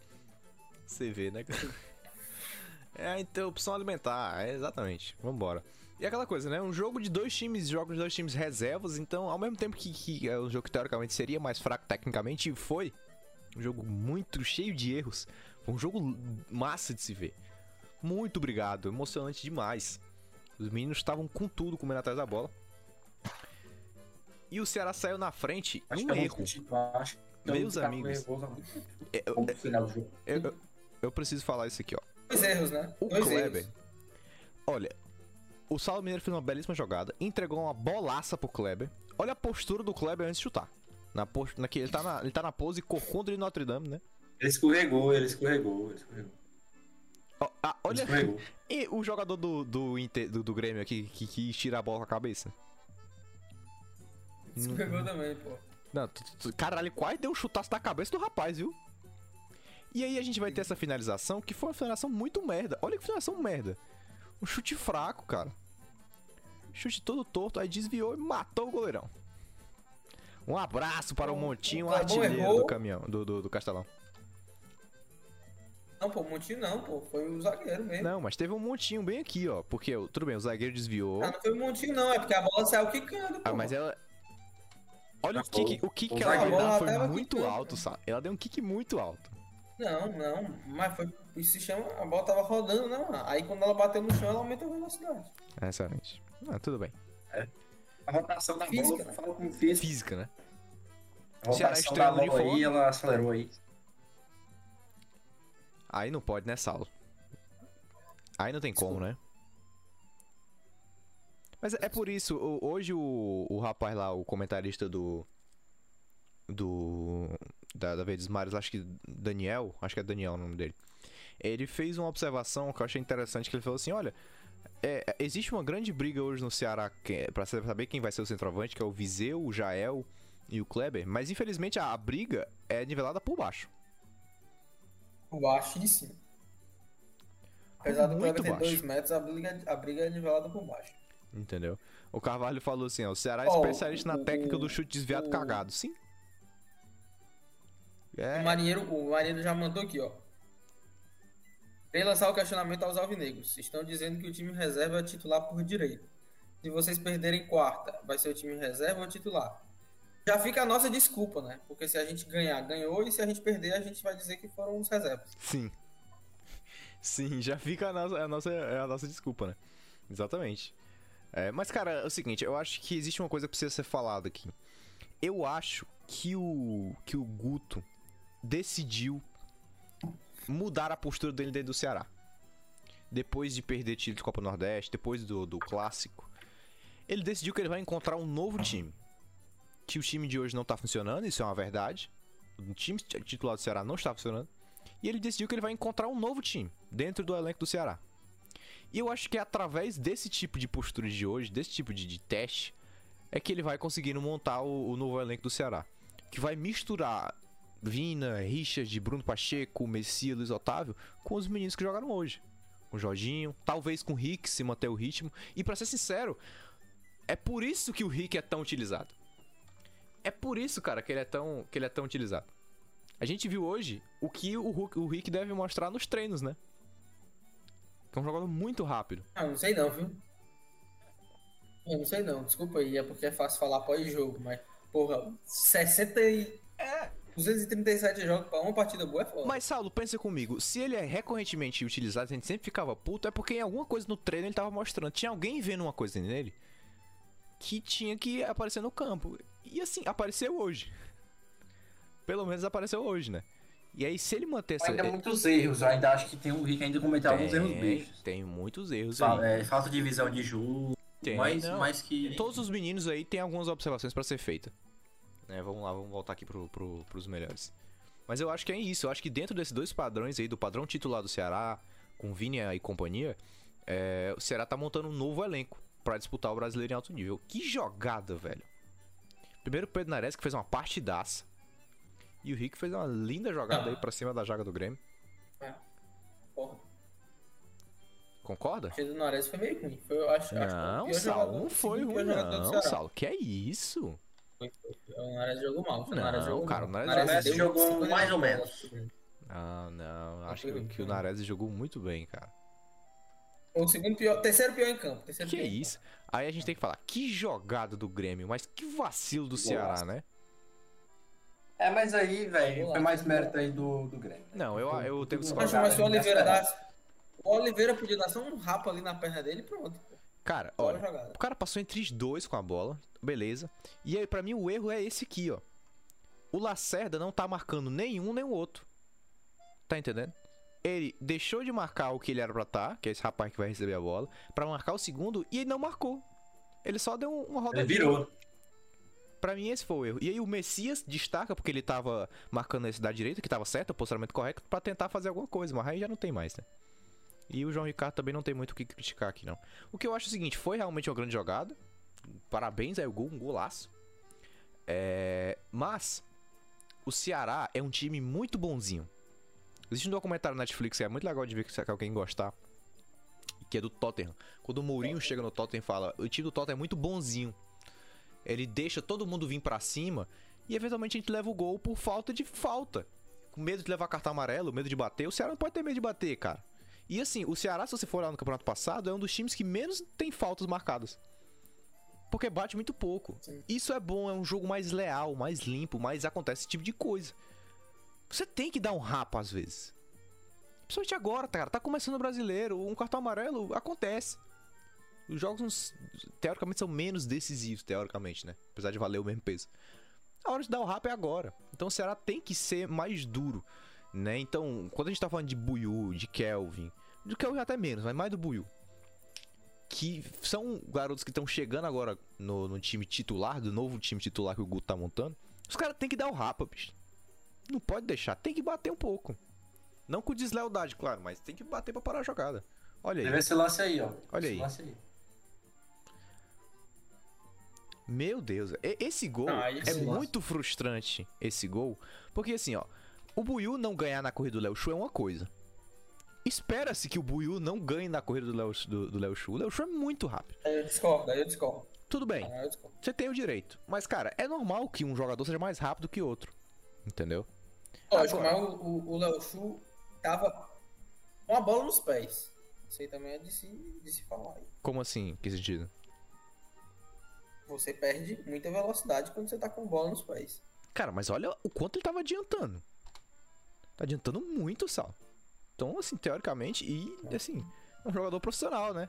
Você vê, né? É a interrupção alimentar, é, exatamente. Vambora. E aquela coisa, né? Um jogo de dois times, jogos de dois times reservas, então, ao mesmo tempo que, que é um jogo que teoricamente seria mais fraco tecnicamente, e foi um jogo muito cheio de erros. Foi um jogo massa de se ver. Muito obrigado, emocionante demais. Os meninos estavam com tudo comendo atrás da bola. E o Ceará saiu na frente Acho que é erro. eu Meus amigos. Eu- eu, eu- eu preciso falar isso aqui, ó. Dois erros, né? O Dois Kleber. erros. Olha, o Saulo Mineiro fez uma belíssima jogada, entregou uma bolaça pro Kleber. Olha a postura do Kleber antes de chutar. Na post... na, que ele, tá na, ele tá na pose corcunda de Notre Dame, né? Ele escorregou, ele escorregou, ele escorregou. Ah, Ele olha. escorregou. E o jogador do, do, Inter- do, do Grêmio aqui que quis tirar a bola com a cabeça? Se pegou também, pô. Não, tu- tu- caralho, quase deu um chutaço na cabeça do rapaz, viu? E aí a gente vai ter essa finalização, que foi uma finalização muito merda. Olha que finalização merda. Um chute fraco, cara. Chute todo torto, aí desviou e matou o goleirão. Um abraço para o Montinho, o o artilheiro errou. do caminhão, do, do, do Castelão. Não, pô, Montinho não, pô. Foi o zagueiro mesmo. Não, mas teve um montinho bem aqui, ó. Porque, tudo bem, o zagueiro desviou. Ah, não foi o Montinho não, é porque a bola saiu quicando, pô. Ah, mas ela. Olha o kick, o- o kick o que ela deu foi muito quicando, alto, sabe? Ela deu um kick muito alto. Não, não, mas foi. Isso se chama. A bola tava rodando, não. Aí quando ela bateu no chão, ela aumentou a velocidade. É, excelente. Ah, tudo bem. A rotação da Física, bola, né? fala como física. Física, né? A rotação da bola aí, ela acelerou aí. Aí não pode, né, Saulo? Aí não tem como, né? Mas é por isso, hoje o, o rapaz lá, o comentarista do. Do. Da, da Verdes Mares, acho que Daniel, acho que é Daniel o nome dele. Ele fez uma observação que eu achei interessante, que ele falou assim, olha. é, é, existe uma grande briga hoje no Ceará que, pra saber quem vai ser o centroavante, que é o Viseu, o Jael e o Kleber, mas infelizmente a, a briga é nivelada por baixo. Baixíssimo. Apesar do Kleber ter baixo. 2 metros, a briga, a briga é nivelada por baixo. Entendeu? O Carvalho falou assim, ó, o Ceará é Ó, especialista na o- técnica do chute desviado o- cagado. Sim. O É, Marinheiro, o Marinheiro já mandou aqui, ó. Vem lançar o questionamento aos alvinegros. Estão dizendo que o time reserva é titular por direito. Se vocês perderem quarta, vai ser o time reserva ou titular? Já fica a nossa desculpa, né? Porque se a gente ganhar, ganhou, e se a gente perder, a gente vai dizer que foram os reservas. sim. Sim, já fica a nossa, a nossa, é a nossa desculpa, né? Exatamente. É, mas, cara, é o seguinte, eu acho que existe uma coisa que precisa ser falada aqui. Eu acho que o, que o Guto decidiu mudar a postura dele dentro do Ceará. Depois de perder título de Copa Nordeste, depois do, do clássico, ele decidiu que ele vai encontrar um novo time. Que o time de hoje não tá funcionando, isso é uma verdade. O time titular do Ceará não está funcionando. E ele decidiu que ele vai encontrar um novo time dentro do elenco do Ceará. E eu acho que é através desse tipo de postura de hoje, desse tipo de, de teste, é que ele vai conseguindo montar o, o novo elenco do Ceará. Que vai misturar Vina, Richard, Bruno Pacheco, Messias, Luiz Otávio com os meninos que jogaram hoje. Com o Jorginho, talvez com o Rick se manter o ritmo. E pra ser sincero, é por isso que o Rick é tão utilizado. É por isso, cara, que ele é tão, que ele é tão utilizado. A gente viu hoje o que o, Hulk- o Rick deve mostrar nos treinos, né? Que é um jogador muito rápido. Ah, não sei não, viu? Eu não sei não, desculpa aí, é porque é fácil falar pós-jogo, mas, porra, 60 e... É, 237 jogos pra uma partida boa é foda. Mas, Saulo, pensa comigo. Se ele é recorrentemente utilizado, a gente sempre ficava puto, é porque em alguma coisa no treino ele tava mostrando. Tinha alguém vendo uma coisa nele que tinha que aparecer no campo. E assim, apareceu hoje. Pelo menos apareceu hoje, né? E aí, se ele manter essa. Ainda muitos erros. Eu ainda acho que tem o Rick ainda cometeu alguns erros bichos. tem muitos erros Fa- aí. é, falta de visão de jogo. Tem, mais, não. mais que. Todos os meninos aí têm algumas observações pra ser feita. Né, vamos lá, vamos voltar aqui pro, pro, pros melhores. Mas eu acho que é isso. Eu acho que dentro desses dois padrões aí, do padrão titular do Ceará, com Vinha e companhia, é, o Ceará tá montando um novo elenco pra disputar o brasileiro em alto nível. Que jogada, velho. Primeiro o Pedro Nares, que fez uma partidaça. E o Rick fez uma linda jogada aí pra cima da jaga do Grêmio. Porra, Concorda? o do Nares foi meio ruim. Foi, eu acho, acho Não, pior Saulo, não foi ruim, não. Saulo. Que é isso? Foi, foi, foi. O Nares jogou mal. O Não, Nares jogou cara, o Nares Nares jogou 50 mais ou menos. Ah, não. Acho que, que o. Nares jogou muito bem, cara. O segundo pior, terceiro pior em campo. Terceiro Que pior em isso? Aí a gente tem que falar, que jogada do Grêmio, mas que vacilo do Ceará, né? É, mas aí, velho, foi mais mérito aí do, do Grêmio. Não, eu, eu tenho que discordar. Mas se o Oliveira dá. O Oliveira podia dar só um rapa ali na perna dele e pronto. Cara, Boa olha, jogada. o cara passou entre os dois com a bola, beleza. E aí, pra mim, o erro é esse aqui, ó. O Lacerda não tá marcando nenhum nem o outro. Tá entendendo? Ele deixou de marcar o que ele era pra tá, que é esse rapaz que vai receber a bola, pra marcar o segundo e ele não marcou. Ele só deu um- uma Ele rodadinha. virou. Pra mim, esse foi o erro. E aí, o Messias destaca porque ele tava marcando esse da direita, que tava certo, o posicionamento correto, pra tentar fazer alguma coisa, mas aí já não tem mais, né? E o João Ricardo também não tem muito o que criticar aqui, não. O que eu acho é o seguinte: foi realmente uma grande jogada. Parabéns aí, o gol, um golaço. É, mas o Ceará é um time muito bonzinho. Existe um documentário na Netflix que é muito legal de ver se alguém gostar. Que é do Tottenham. Quando o Mourinho chega no Tottenham e fala: O time do Tottenham é muito bonzinho. Ele deixa todo mundo vir pra cima e eventualmente a gente leva o gol por falta de falta. Com medo de levar cartão amarelo, medo de bater. O Ceará não pode ter medo de bater, cara. E assim, o Ceará, se você for lá no campeonato passado, é um dos times que menos tem faltas marcadas. Porque bate muito pouco. Sim. Isso é bom, é um jogo mais leal, mais limpo, mas acontece esse tipo de coisa. Você tem que dar um rapa às vezes. Principalmente agora, cara. Tá começando o brasileiro, um cartão amarelo acontece. Os jogos, teoricamente, são menos decisivos, teoricamente, né? Apesar de valer o mesmo peso. A hora de dar o rap é agora. Então o Ceará tem que ser mais duro, né? Então, quando a gente tá falando de Buiu, de Kelvin, de Kelvin até menos, mas mais do Buiu. Que são garotos que estão chegando agora no, no time titular, do novo time titular que o Guto tá montando. Os caras tem que dar o rapa, bicho. Não pode deixar, tem que bater um pouco. Não com deslealdade, claro, mas tem que bater pra parar a jogada. Olha aí. Teve esse lance aí, ó. Olha aí. aí. Meu Deus, esse gol Ah, é muito frustrante, esse gol. Porque assim, ó, o Buiu não ganhar na corrida do Léo Chu é uma coisa. Espera-se que o Buiu não ganhe na corrida do Léo do, do Léo Chu. O Léo Chu é muito rápido. Aí eu discordo, aí eu discordo. Tudo bem, Aí eu discordo. você tem o direito. Mas, cara, é normal que um jogador seja mais rápido que outro. Entendeu? Lógico, Agora- mas o, o, Léo Chu tava com a bola nos pés. Isso aí também é de se, de se falar. Como assim? Que sentido? Você perde muita velocidade quando você tá com a bola nos pés. Cara, mas olha o quanto ele tava adiantando. Tá adiantando muito, Sal. Então, assim, teoricamente, e assim, é um jogador profissional, né?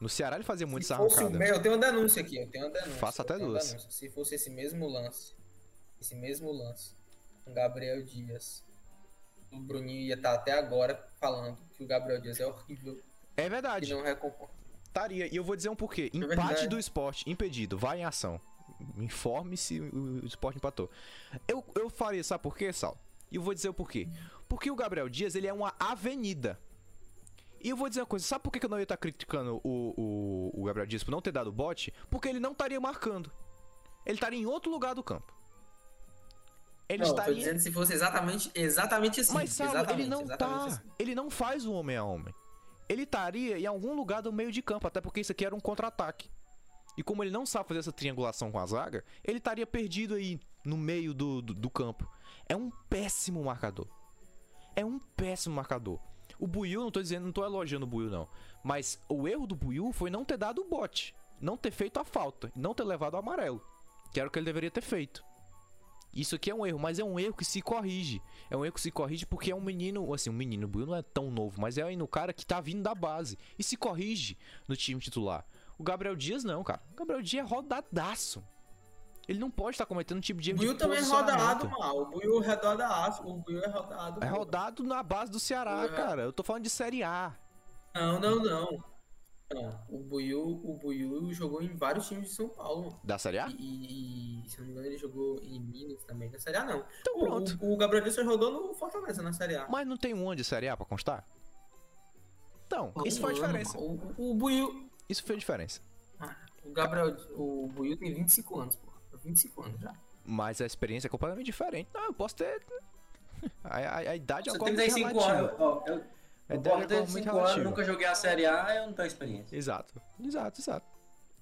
No Ceará ele fazia muito Se essa fosse arrancada. eu tenho uma denúncia aqui, eu tenho uma denúncia. Faça até duas. Se fosse esse mesmo lance, esse mesmo lance, com Gabriel Dias, o Bruninho ia estar até agora falando que o Gabriel Dias é horrível É e verdade. não recompensa. Estaria. E eu vou dizer um porquê. Empate verdade. do esporte, impedido. Vai em ação. Informe se o o esporte empatou. Eu, eu faria, sabe por quê, Sal? E eu vou dizer o porquê. Porque o Gabriel Dias, ele é uma avenida. E eu vou dizer uma coisa, sabe por que eu não ia estar criticando o, o, o Gabriel Dias por não ter dado bote? Porque ele não estaria marcando. Ele estaria em outro lugar do campo. Ele Não, tô estaria. dizendo se fosse exatamente, exatamente assim. Mas Saulo, ele não tá. assim. Ele não faz o homem a homem. Ele estaria em algum lugar do meio de campo, até porque isso aqui era um contra-ataque. E como ele não sabe fazer essa triangulação com a zaga, ele estaria perdido aí no meio do, do, do campo. É um péssimo marcador. É um péssimo marcador. O Buiu, não tô dizendo, não tô elogiando o Buiu, não. Mas o erro do Buiu foi não ter dado o bote. Não ter feito a falta. Não ter levado o amarelo. Que era o que ele deveria ter feito. Isso aqui é um erro, mas é um erro que se corrige. É um erro que se corrige porque é um menino, assim, um menino, o Buiu não é tão novo, mas é ainda um cara que tá vindo da base e se corrige no time titular. O Gabriel Dias não, cara. O Gabriel Dias é rodadaço. Ele não pode estar cometendo um tipo de O erro de Buiu também é rodado, mal. O Buiu é rodado, o Buiu é rodado. É rodado na base do Ceará, É. cara. Eu tô falando de Série A. Não, não, não. Não, o Buiu, o Buiu jogou em vários times de São Paulo. Da Série A? E, e, se não me engano, ele jogou em Minas também. Na Série A, não. Então O- pronto. O, o Gabriel só rodou no Fortaleza, na Série A. Mas não tem um de Série A pra constar? Então, isso Um faz diferença. O, o, o Buiu... Isso fez diferença. O Gabriel... O Buiu tem 25 anos, pô. 25 anos já. Mas a experiência é completamente diferente. Não, eu posso ter. A, a- a idade é Você uma tem coisa 35 relativa. anos. Ó, eu, eu é posso uma ter coisa muito 5 anos, nunca joguei a Série A, eu não tenho experiência. Exato, exato, exato.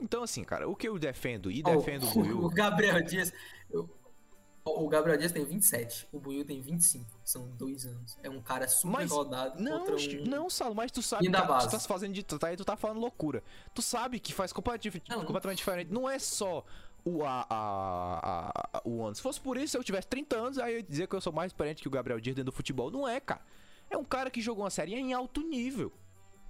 Então, assim, cara, o que eu defendo e Ó, defendo o o Buiu. Gabriel Dias... eu- o Gabriel Dias tem 27, o Buiu tem 25. São dois anos. É um cara super Mas- rodado Não, contra um... não, Salo, mas tu sabe que da tu base. tá se fazendo de. Tu tá, aí, tu tá falando loucura. Tu sabe que faz completamente, Não, não. completamente diferente. Não é só o, a, a, a- o ano. Se fosse por isso, se eu tivesse 30 anos, aí eu ia dizer que eu sou mais experiente que o Gabriel Dias dentro do futebol. Não é, cara. É um cara que jogou uma série em alto nível.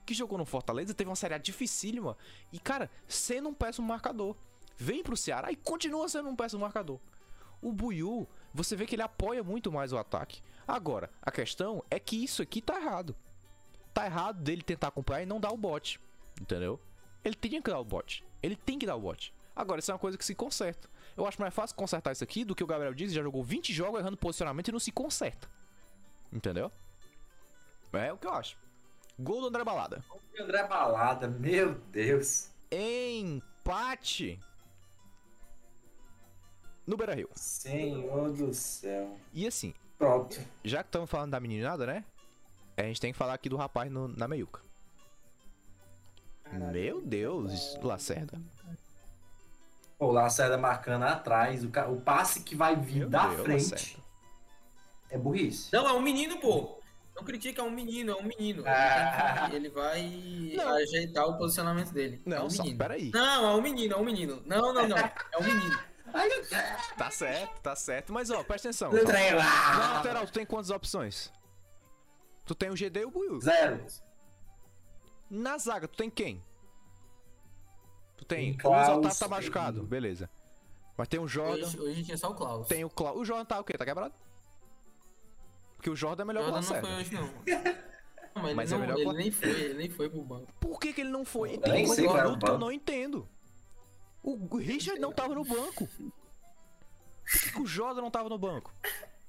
Que jogou no Fortaleza, teve uma série dificílima. E, cara, sendo um péssimo marcador. Vem pro Ceará e continua sendo um péssimo marcador. O Buiu, você vê que ele apoia muito mais o ataque. Agora, a questão é que isso aqui tá errado. Tá errado dele tentar acompanhar e não dar o bote. Entendeu? Ele tinha que dar o bote. Ele tem que dar o bote. Agora, isso é uma coisa que se conserta. Eu acho mais fácil consertar isso aqui do que o Gabriel Dias já jogou 20 jogos errando posicionamento e não se conserta. Entendeu? É o que eu acho. Gol do André Balada. André Balada, meu Deus. Empate. no Beira Rio. Senhor do céu. E assim, Pronto. já que estamos falando da meninada, né? A gente tem que falar aqui do rapaz no- na meiuca. Meu Deus, Lacerda. Pô, o Lacerda marcando atrás. O, ca- o passe que vai vir Meu da Deus, frente Lacerda. é burrice. Não, é um menino, pô. Não critica, é um menino, é um menino. Ele, Ah. ele vai Não. ajeitar o posicionamento dele. é Não, um só, menino. peraí. Não, é um menino, é um menino. Não, não, não. É um menino. Tá certo, tá certo. Mas ó, presta atenção. Na lá. lateral, tu tem quantas opções? Tu tem o GD e o Buiu. Zero. Na zaga, tu tem quem? Tu tem. Tem O Otávio tá tem- machucado, beleza. Mas tem o Jordan. Hoje, hoje tinha só o Klaus. Tem o Klaus. O Jordan tá o quê? Tá quebrado? Porque o Jordan é melhor Jordan que o não foi Lacerda. hoje, não. Não, mas, Mas é ele, não, melhor ele que- nem foi, ele nem foi pro banco. Por que, que ele não foi? Eu Tem produto que eu banco. não entendo. O Richard não tava no banco. O Jordan não tava no banco.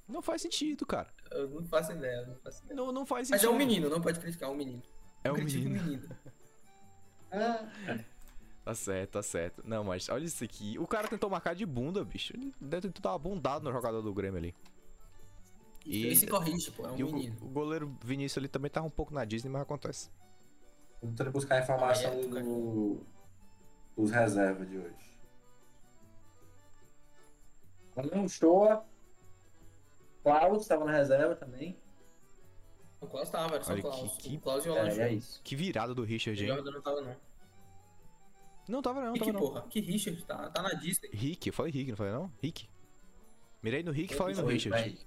Não faz sentido, cara. Eu não faço ideia, eu não faço ideia. Não, não faz Mas sentido. é um menino, não pode criticar, é um menino. É um Critica o menino. Tá certo, tá certo. Não, mas olha isso aqui. O cara tentou marcar de bunda, bicho. Ele deve ter dado bundado no jogador do Grêmio ali. E, Ele se corrige, pô, é um e o, menino. o goleiro Vinícius ali também tava um pouco na Disney, mas acontece. Tô tentando buscar a informação Ah, é, do- dos reservas de hoje. Não, Shoa. Klaus tava na reserva também. O Klaus tava, era só Olha o Klaus. que- que- O Klaus e o É, Alan é isso. Que virada do Richard, O hein? Jordan não tava, não. Não tava não, E tava que não. porra? Que Richard? Tá, tá na Disney. Rick, eu falei Rick, não falei não? Rick. Mirei no Rick e Eu falei no Foi, Richard. vai.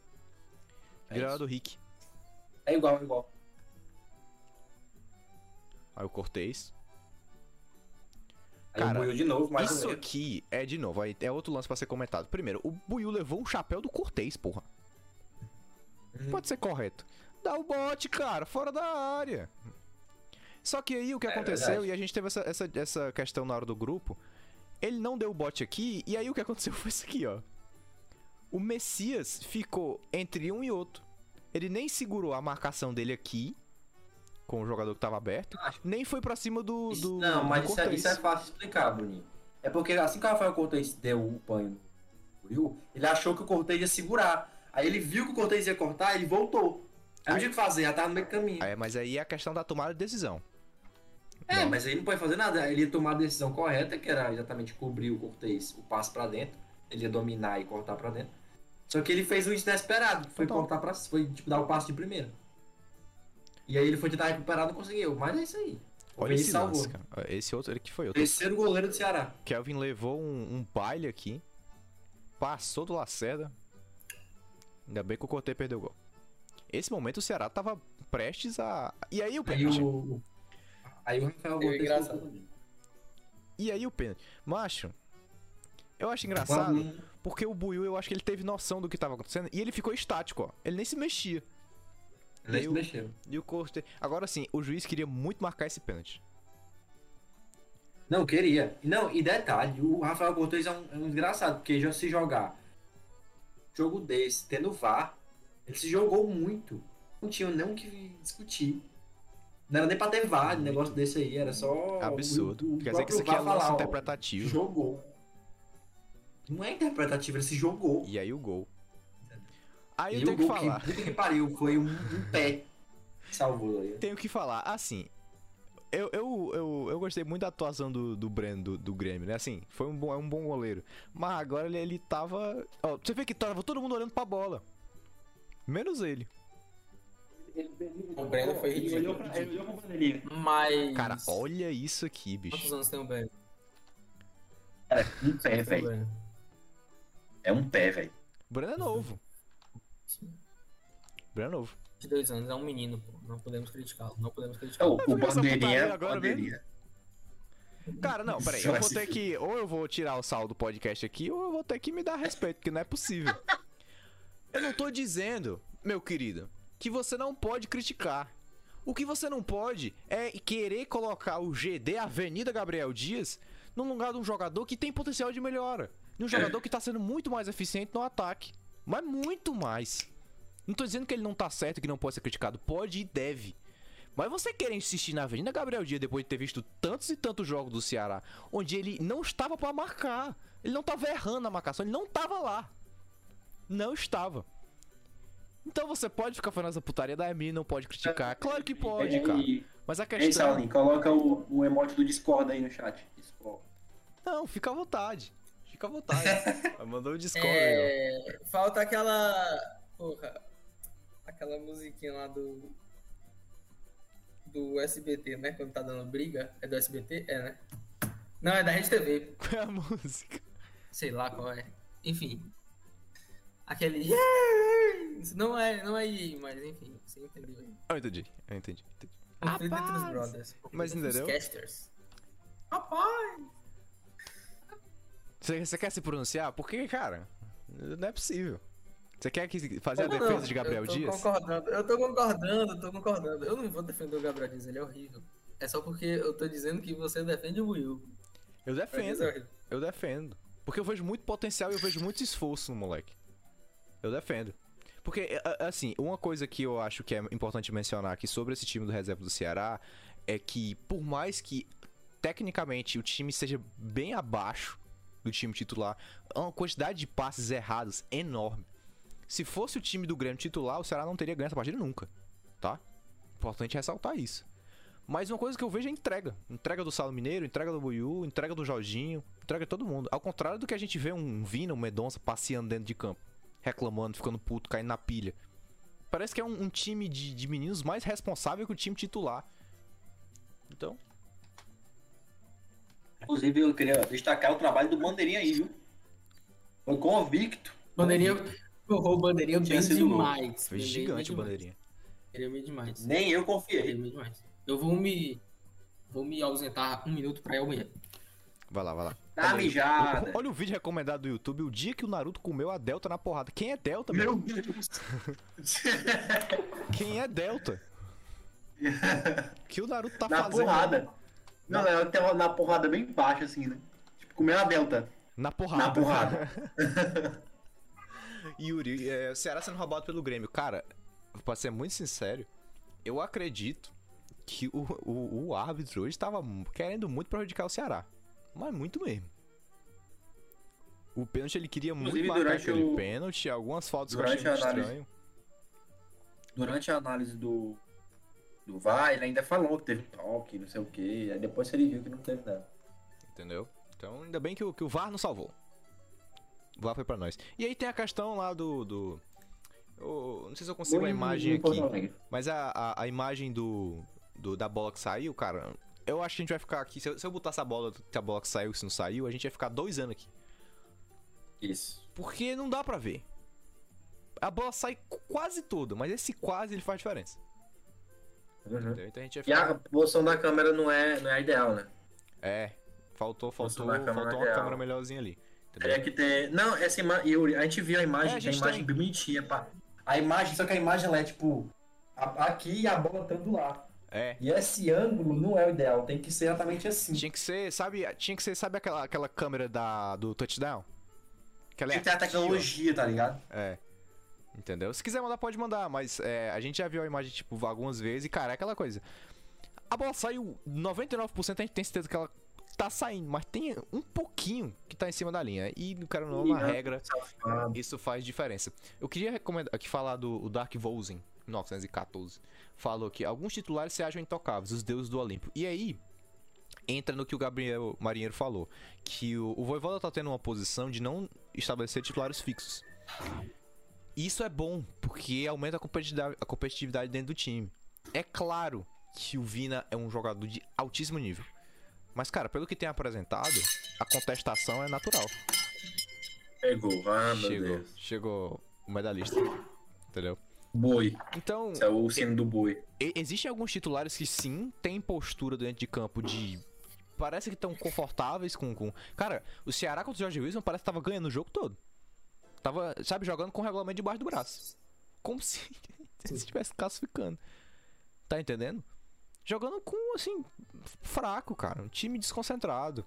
É, Virada isso. do Rick. é igual, é igual. Aí o Cortez. Aí Cara, o Buiu de novo, mais Isso aqui é de novo, aí é outro lance pra ser comentado. Primeiro, o Buiu levou um chapéu do Cortez, porra. Uhum. Pode ser correto. Dá o bote, cara, fora da área. Só que aí o que É aconteceu, verdade. e a gente teve essa, essa, essa questão na hora do grupo, ele não deu o bote aqui, e aí o que aconteceu foi isso aqui, ó. O Messias ficou entre um e outro. Ele nem segurou a marcação dele aqui, com o jogador que tava aberto, nem foi pra cima do. Isso- do não, mas do isso é, isso é fácil de explicar, Bruninho. É porque assim que o Rafael Cortez deu o banho no ele achou que o Cortez ia segurar. Aí ele viu que o Cortez ia cortar, ele voltou. Aí não tinha o que fazer, já tava no meio do caminho. É, mas aí é a questão da tomada de decisão. É, mas aí não pode fazer nada. Ele ia tomar a decisão correta, que era exatamente cobrir o Cortez, o passe pra dentro. Ele ia dominar e cortar pra dentro. Só que ele fez o inesperado, foi Total. cortar pra foi tipo, dar o passe de primeira. E aí ele foi tentar recuperar, não conseguiu. Mas é isso aí. Olha esse salvou. lance, cara. Esse outro ele que foi outro. Terceiro goleiro do Ceará. Kelvin levou um, um baile aqui. Passou do Lacerda. Ainda bem que o Cortez perdeu o gol. Esse momento o Ceará tava prestes a. E aí o pênalti? o. Aí o Rafael É Cortez engraçado. E aí o pênalti? Macho, eu acho engraçado porque o Buiu, eu acho que ele teve noção do que tava acontecendo e ele ficou estático, ó. Ele nem se mexia. Ele se Eu- mexeu. E o Cortez. Agora sim, o juiz queria muito marcar esse pênalti. Não, queria. Não, e detalhe, o Rafael Cortez é um, é um desgraçado, porque já se jogar jogo desse, tendo VAR, ele se jogou muito. Não tinha nem o que discutir. Não era nem pra ter VAR, negócio desse aí, era só. Absurdo. o- o Quer dizer que isso aqui é lance falar, ó, interpretativo. Jogou. Não é interpretativo, ele se jogou. E aí o gol. Aí E eu o tenho que falar. puta que pariu, foi um, um pé que salvou aí. Tenho que falar, assim. Eu, eu, eu, eu gostei muito da atuação do, do Breno, do, do Grêmio, né? Assim, foi um bom, é um bom goleiro. Mas agora ele, ele tava. Ó, você vê que tava todo mundo olhando pra bola. Menos ele. O Breno foi Ele ridículo. olhou pra, ele olhou pra bandeirinha. Mas. Cara, olha isso aqui, Quantos bicho. anos tem o Breno? Cara, um pé, o velho. É um pé, velho. Breno é novo. Breno é novo. 22 anos, é um menino, pô. Não podemos criticá-lo, não podemos É criticá-lo. o, Vai o bandeirinha. Cara, não, peraí. Eu vou ter que. Ou eu vou tirar o sal do podcast aqui, ou eu vou ter que me dar respeito, porque não é possível. Eu não tô dizendo, meu querido, que você não pode criticar. O que você não pode é querer colocar o GD Avenida Gabriel Dias no lugar de um jogador que tem potencial de melhora. De um jogador que tá sendo muito mais eficiente no ataque. Mas muito mais. Não tô dizendo que ele não tá certo, que não pode ser criticado. Pode e deve. Mas você querer insistir na Avenida Gabriel Dias depois de ter visto tantos e tantos jogos do Ceará, onde ele não estava pra marcar, ele não tava errando na marcação, ele não tava lá. Não estava. Então você pode ficar falando essa putaria da Emi, não pode criticar. Claro que pode, cara. E, Mas a Ei, questão. Saulinho, coloca o, o emote do Discord aí no chat. Discord. Não, fica à vontade. Fica à vontade. Mandou o Discord aí, ó. É, falta aquela. Porra. Aquela musiquinha lá do. Do SBT, né? Quando tá dando briga. É do SBT? É, né? Não, é da Rede TV. Qual é a música? Sei lá qual é. Enfim. Aquele. Não é, não é mas enfim, você entendeu aí. Eu entendi, eu entendi. entendi. Conflito entre os Rapaz! brothers. Mas entre os entendeu? Casters. Rapaz! Você, você quer se pronunciar? Porque, cara, não é possível. Você quer que fazer a defesa não, de Gabriel eu tô Dias? Concordando, eu tô concordando, eu tô concordando. Eu não vou defender o Gabriel Dias, ele é horrível. É só porque eu tô dizendo que você defende o Will. Eu defendo, é eu defendo. Porque eu vejo muito potencial e eu vejo muito esforço no moleque. Eu defendo. Porque, é, é, assim, uma coisa que eu acho que é importante mencionar aqui sobre esse time do reserva do Ceará é que, por mais que tecnicamente o time seja bem abaixo do time titular, uma quantidade de passes errados enorme. Se fosse o time do Grêmio titular, o Ceará não teria ganho essa partida nunca, tá? Importante ressaltar isso. Mas uma coisa que eu vejo é entrega. Entrega do Salo Mineiro, entrega do Buiú, entrega do Jorginho, entrega todo mundo. Ao contrário do que a gente vê um Vina, um Medonça passeando dentro de campo, reclamando, ficando puto, caindo na pilha. Parece que é um, um time de, de meninos mais responsável que o time titular. Então, Inclusive, eu queria destacar o trabalho do Bandeirinha aí, viu? Foi convicto. Bandeirinha. Porra, o Bandeirinha bem demais. foi gigante o demais. bandeirinha. Bem demais. Nem eu confiei. bem demais. Eu vou me. Vou me ausentar um minuto pra ir ao banheiro. Vai lá, vai lá. Tá mijada. Olha o vídeo recomendado do YouTube, o dia que o Naruto comeu a Delta na porrada. Quem é Delta, meu? Meu Deus. Quem é Delta? que o Naruto tá na fazendo? porrada. Não, ela tem uma na porrada bem baixa, assim, né? Tipo, comeu a delta. Na porrada. Na porrada. Yuri, é, o Ceará sendo roubado pelo Grêmio. Cara, pra ser muito sincero, eu acredito que o, o, o árbitro hoje tava querendo muito prejudicar o Ceará. Mas muito mesmo. O pênalti ele queria muito Inclusive, marcar durante aquele o- pênalti, algumas fotos que eu durante achei a muito análise- estranho. Durante a análise do, do VAR, ele ainda falou que teve toque, não sei o quê. Aí depois ele viu que não teve nada. Entendeu? Então, ainda bem que o, que o VAR não salvou. O VAR foi pra nós. E aí tem a questão lá do. do eu não sei se eu consigo a Muito imagem aqui. Mas a, a, a imagem do, do- da bola que saiu, cara, eu acho que a gente vai ficar aqui. Se eu, se eu botar essa bola, que a bola que saiu, se não saiu, a gente vai ficar dois anos aqui. Isso. Porque não dá pra ver. A bola sai qu- quase toda, mas esse quase ele faz diferença. Uhum. Então a gente vai E ficar. a posição da câmera não é, não é a ideal, né? É, faltou, faltou, câmera faltou uma real. câmera melhorzinha ali. Entendeu? Teria que ter. Não, essa imagem. Yuri, a gente viu a imagem, É, a a imagem tem. bonitinha. Pá. A imagem, só que a imagem ela é tipo. a- Aqui e a bola tanto lá. É. E esse ângulo não é o ideal, tem que ser exatamente assim. Tinha que ser, sabe, tinha que ser, sabe aquela, aquela câmera da, do touchdown? Que ela é Tem que ter a tecnologia, tá ligado? É. Entendeu? Se quiser mandar, pode mandar, mas é, a gente já viu a imagem, tipo, algumas vezes e, cara, é aquela coisa. A bola saiu, 99% a gente tem certeza que ela tá saindo, mas tem um pouquinho que tá em cima da linha. E, cara, não, na Ih, regra, Safado. isso faz diferença. Eu queria recomendar aqui falar do o Dark Vosen, 1914. Falou que alguns titulares se acham intocáveis, os deuses do Olimpo. E aí, entra no que o Gabriel Marinheiro falou, que o, o Voivoda tá tendo uma posição de não estabelecer titulares fixos. Isso é bom, porque aumenta a competitividade, a competitividade dentro do time. É claro que o Vina é um jogador de altíssimo nível. Mas, cara, pelo que tem apresentado, a contestação é natural. Pegou, ah, meu chegou, Deus. chegou o medalhista. Entendeu? Boi. Então, Esse é o sino do boi. existem alguns titulares que sim têm postura dentro de campo de. Parece que estão confortáveis com, com. Cara, o Ceará contra o Jorge Wilson parece que tava ganhando o jogo todo. Tava, sabe, jogando com o regulamento debaixo do braço. Como se se estivesse classificando. Tá entendendo? Jogando com, assim, fraco, cara. Um time desconcentrado.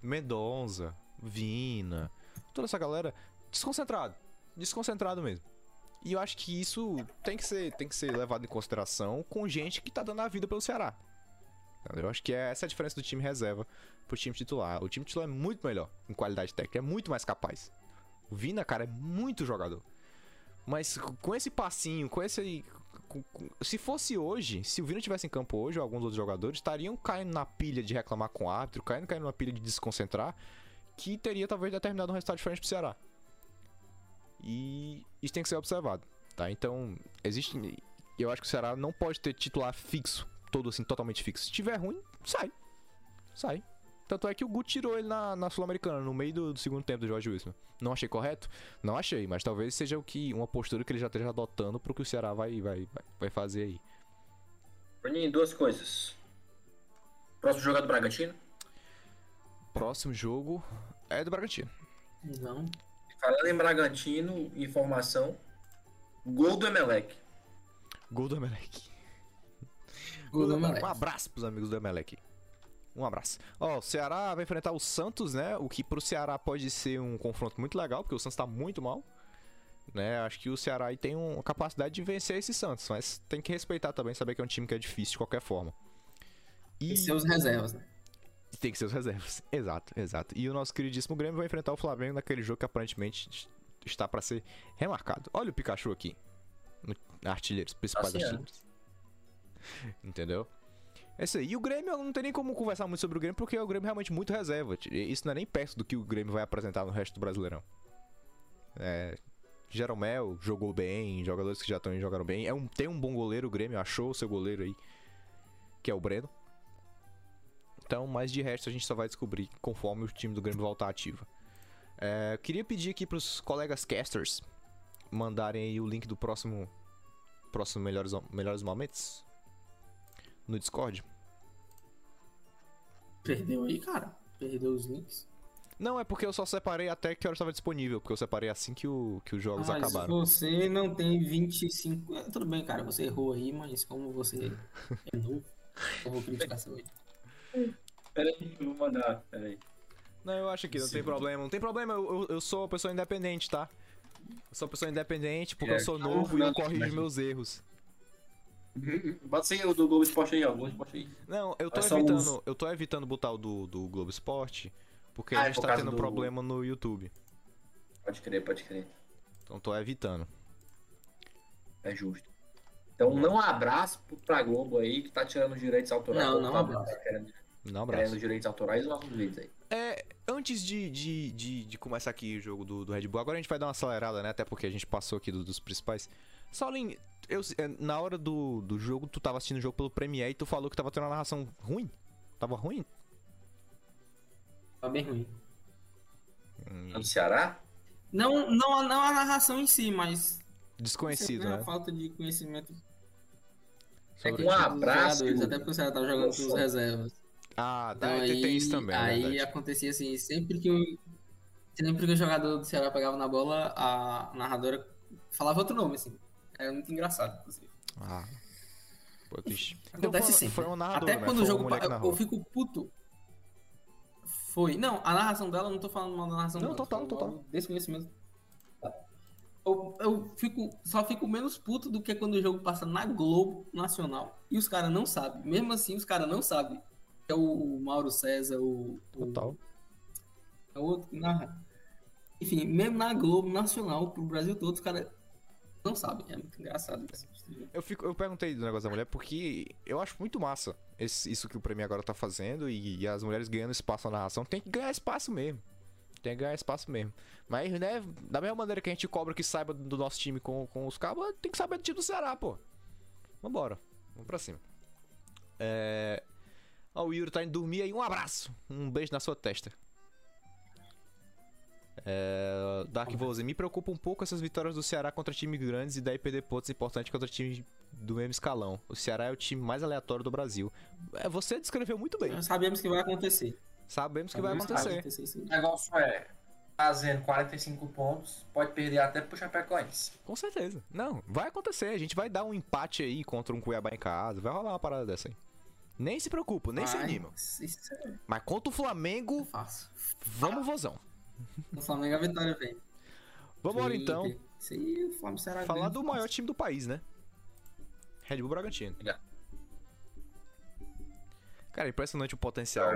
Mendonça, Vina, toda essa galera desconcentrado. Desconcentrado mesmo. E eu acho que isso tem que ser, tem que ser levado em consideração com gente que tá dando a vida pelo Ceará. Eu acho que é essa a diferença do time reserva pro time titular. O time titular é muito melhor em qualidade técnica, é muito mais capaz. O Vina, cara, é muito jogador. Mas com esse passinho, com esse. com- com- se fosse hoje, se o Vina tivesse em campo hoje, ou alguns outros jogadores estariam caindo na pilha de reclamar com o árbitro, caindo, caindo na pilha de desconcentrar, que teria talvez determinado um resultado diferente pro Ceará. E isso tem que ser observado, tá? Então, existe. Eu acho que o Ceará não pode ter titular fixo, todo assim, totalmente fixo. Se tiver ruim, sai. Sai. Tanto é que o Guto tirou ele na, na Sul-Americana, no meio do, do segundo tempo do Jorge Wilson. Não achei correto? Não achei, mas talvez seja o que uma postura que ele já esteja adotando pro que o Ceará vai, vai, vai, vai fazer aí. Bruninho, duas coisas. Próximo jogo é do Bragantino. Próximo jogo é do Bragantino. Não. Falando em Bragantino, informação. Gol do Emelec. Gol do Emelec. Gol do Emelec. Um abraço pros amigos do Emelec. Um abraço. Ó, o Ceará vai enfrentar o Santos, né? O que pro Ceará pode ser um confronto muito legal, porque o Santos tá muito mal. Né? Acho que o Ceará aí tem uma capacidade de vencer esse Santos, mas tem que respeitar também, saber que é um time que é difícil de qualquer forma. E E seus reservas, né? Tem que ser os reservas. Exato, exato. E o nosso queridíssimo Grêmio vai enfrentar o Flamengo naquele jogo que aparentemente está pra ser remarcado. Olha o Pikachu aqui. Artilheiros, principais Passeando. artilheiros. Entendeu? É isso aí. E o Grêmio, não tem nem como conversar muito sobre o Grêmio, porque o Grêmio é realmente muito reserva. Isso não é nem perto do que o Grêmio vai apresentar no resto do Brasileirão. É. Jeromel jogou bem, jogadores que já estão aí jogaram bem. É um, tem um bom goleiro, o Grêmio achou o seu goleiro aí, que é o Breno. Então, mas de resto a gente só vai descobrir conforme o time do Grêmio voltar ativo. É, queria pedir aqui pros colegas casters mandarem aí o link do próximo próximo melhores, melhores momentos no Discord. Perdeu aí, cara. Perdeu os links. Não, é porque eu só separei até que hora estava disponível, porque eu separei assim que, o, que os jogos Mas acabaram. você não tem 25. É, tudo bem, cara. Você errou aí, mas como você é novo, eu vou criticar seu. Peraí, eu vou mandar. Peraí. Não, eu acho que não Sim. tem problema. Não tem problema, eu, eu, sou uma pessoa independente, tá? Eu sou uma pessoa independente porque É, eu sou então, novo e eu corrijo meus erros. Bota sim o do Globo Esporte aí, ó. Globo Esporte aí. Não, eu tô Mas evitando, eu tô evitando botar o do, do Globo Esporte porque Ah, a é gente por tá tendo do- problema no YouTube. Pode crer, pode crer. Então tô evitando. É justo. Então, não abraço pra Globo aí que tá tirando os direitos autorais. Não, não tá abraço. Querendo, Não, querendo abraço. os direitos autorais nossos vídeos aí. É, antes de, de, de, de começar aqui o jogo do, do Red Bull, agora a gente vai dar uma acelerada, né? Até porque a gente passou aqui do- dos principais. Solin, eu, é, na hora do, do jogo, tu tava assistindo o jogo pelo Premiere e tu falou que tava tendo uma narração ruim? Tava ruim? Tá bem ruim. Hum, No Ceará? Não, não, a- não a narração em si, mas. desconhecido, né? A falta de conhecimento Sobre- Um abraço. até porque o Ceará tava jogando com os reservas. Ah, Então, tem, tem isso também, é aí verdade. acontecia assim, sempre que o sempre que o jogador do Ceará pegava na bola, a narradora falava outro nome, assim. Era muito engraçado, inclusive. Ah. Pô. Então, Acontece foi, sempre. Foi Até né? quando Foi o jogo. Eu, eu fico puto. Foi. Não, a narração dela, eu não tô falando mal da narração Não, dela. total, tô falando total. Desconhecimento. Eu, eu, fico, só fico menos puto do que quando o jogo passa na Globo Nacional e os caras não sabem. Mesmo assim, os caras não sabem. É o Mauro César, o. o- Total. É o outro que narra. Enfim, mesmo na Globo Nacional, pro Brasil todo, os caras não sabem. É muito engraçado isso. Eu, fico, eu perguntei do negócio da mulher porque eu acho muito massa esse- isso que o Premier agora tá fazendo e, e as mulheres ganhando espaço na narração. Tem que ganhar espaço mesmo. Tem que ganhar espaço mesmo. Mas, né, da mesma maneira que a gente cobra que saiba do nosso time com, com os cabos, tem que saber do time do Ceará, pô. Vambora. Vamos pra cima. É. Ó, o Yuri tá indo dormir aí. Um abraço. Um beijo na sua testa. É, Dark Vose, me preocupa um pouco essas vitórias do Ceará contra times grandes e daí perder pontos importantes contra times do mesmo escalão. O Ceará é o time mais aleatório do Brasil. É, você descreveu muito bem. Nós sabemos que vai acontecer. Sabemos que vai Sabemos acontecer. sim. O negócio é, fazendo 45 pontos, pode perder até pro Chapecoense. Com certeza. Não, vai acontecer. A gente vai dar um empate aí contra um Cuiabá em casa. Vai rolar uma parada dessa aí. Nem se preocupa, nem se. Isso é Mas contra o Flamengo, fácil. vamos vozão. No Flamengo a vitória vem. Vambora Sim, então. aí, o Flamengo será Falar do maior time do país, né? Red Bull Bragantino. Obrigado. Cara, é impressionante o potencial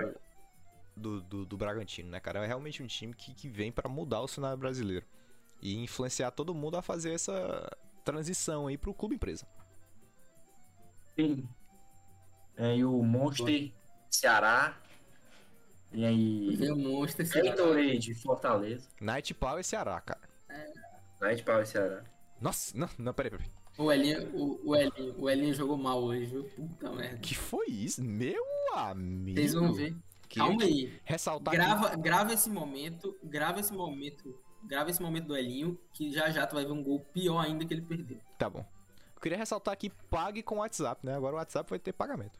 do, do, do Bragantino, né, cara? É realmente um time que, que vem pra mudar o cenário brasileiro. E influenciar todo mundo a fazer essa transição aí pro clube empresa. Sim. É, e o Monster Ceará. E aí. Vem o cara. Gatorade de Fortaleza. Night Power e Ceará, cara. Night Power Ceará. Nossa, não, não, peraí, peraí. O Elinho, o, o, Elinho, o Elinho jogou mal hoje, viu? Puta merda. Que foi isso? Meu amigo. Vocês vão ver. Queria Calma aí. Ressaltar que- Grava, grava esse momento, grava esse momento, grava esse momento do Elinho, que já já tu vai ver um gol pior ainda que ele perdeu. Tá bom. Eu queria ressaltar que pague com o WhatsApp, né? Agora o WhatsApp vai ter pagamento.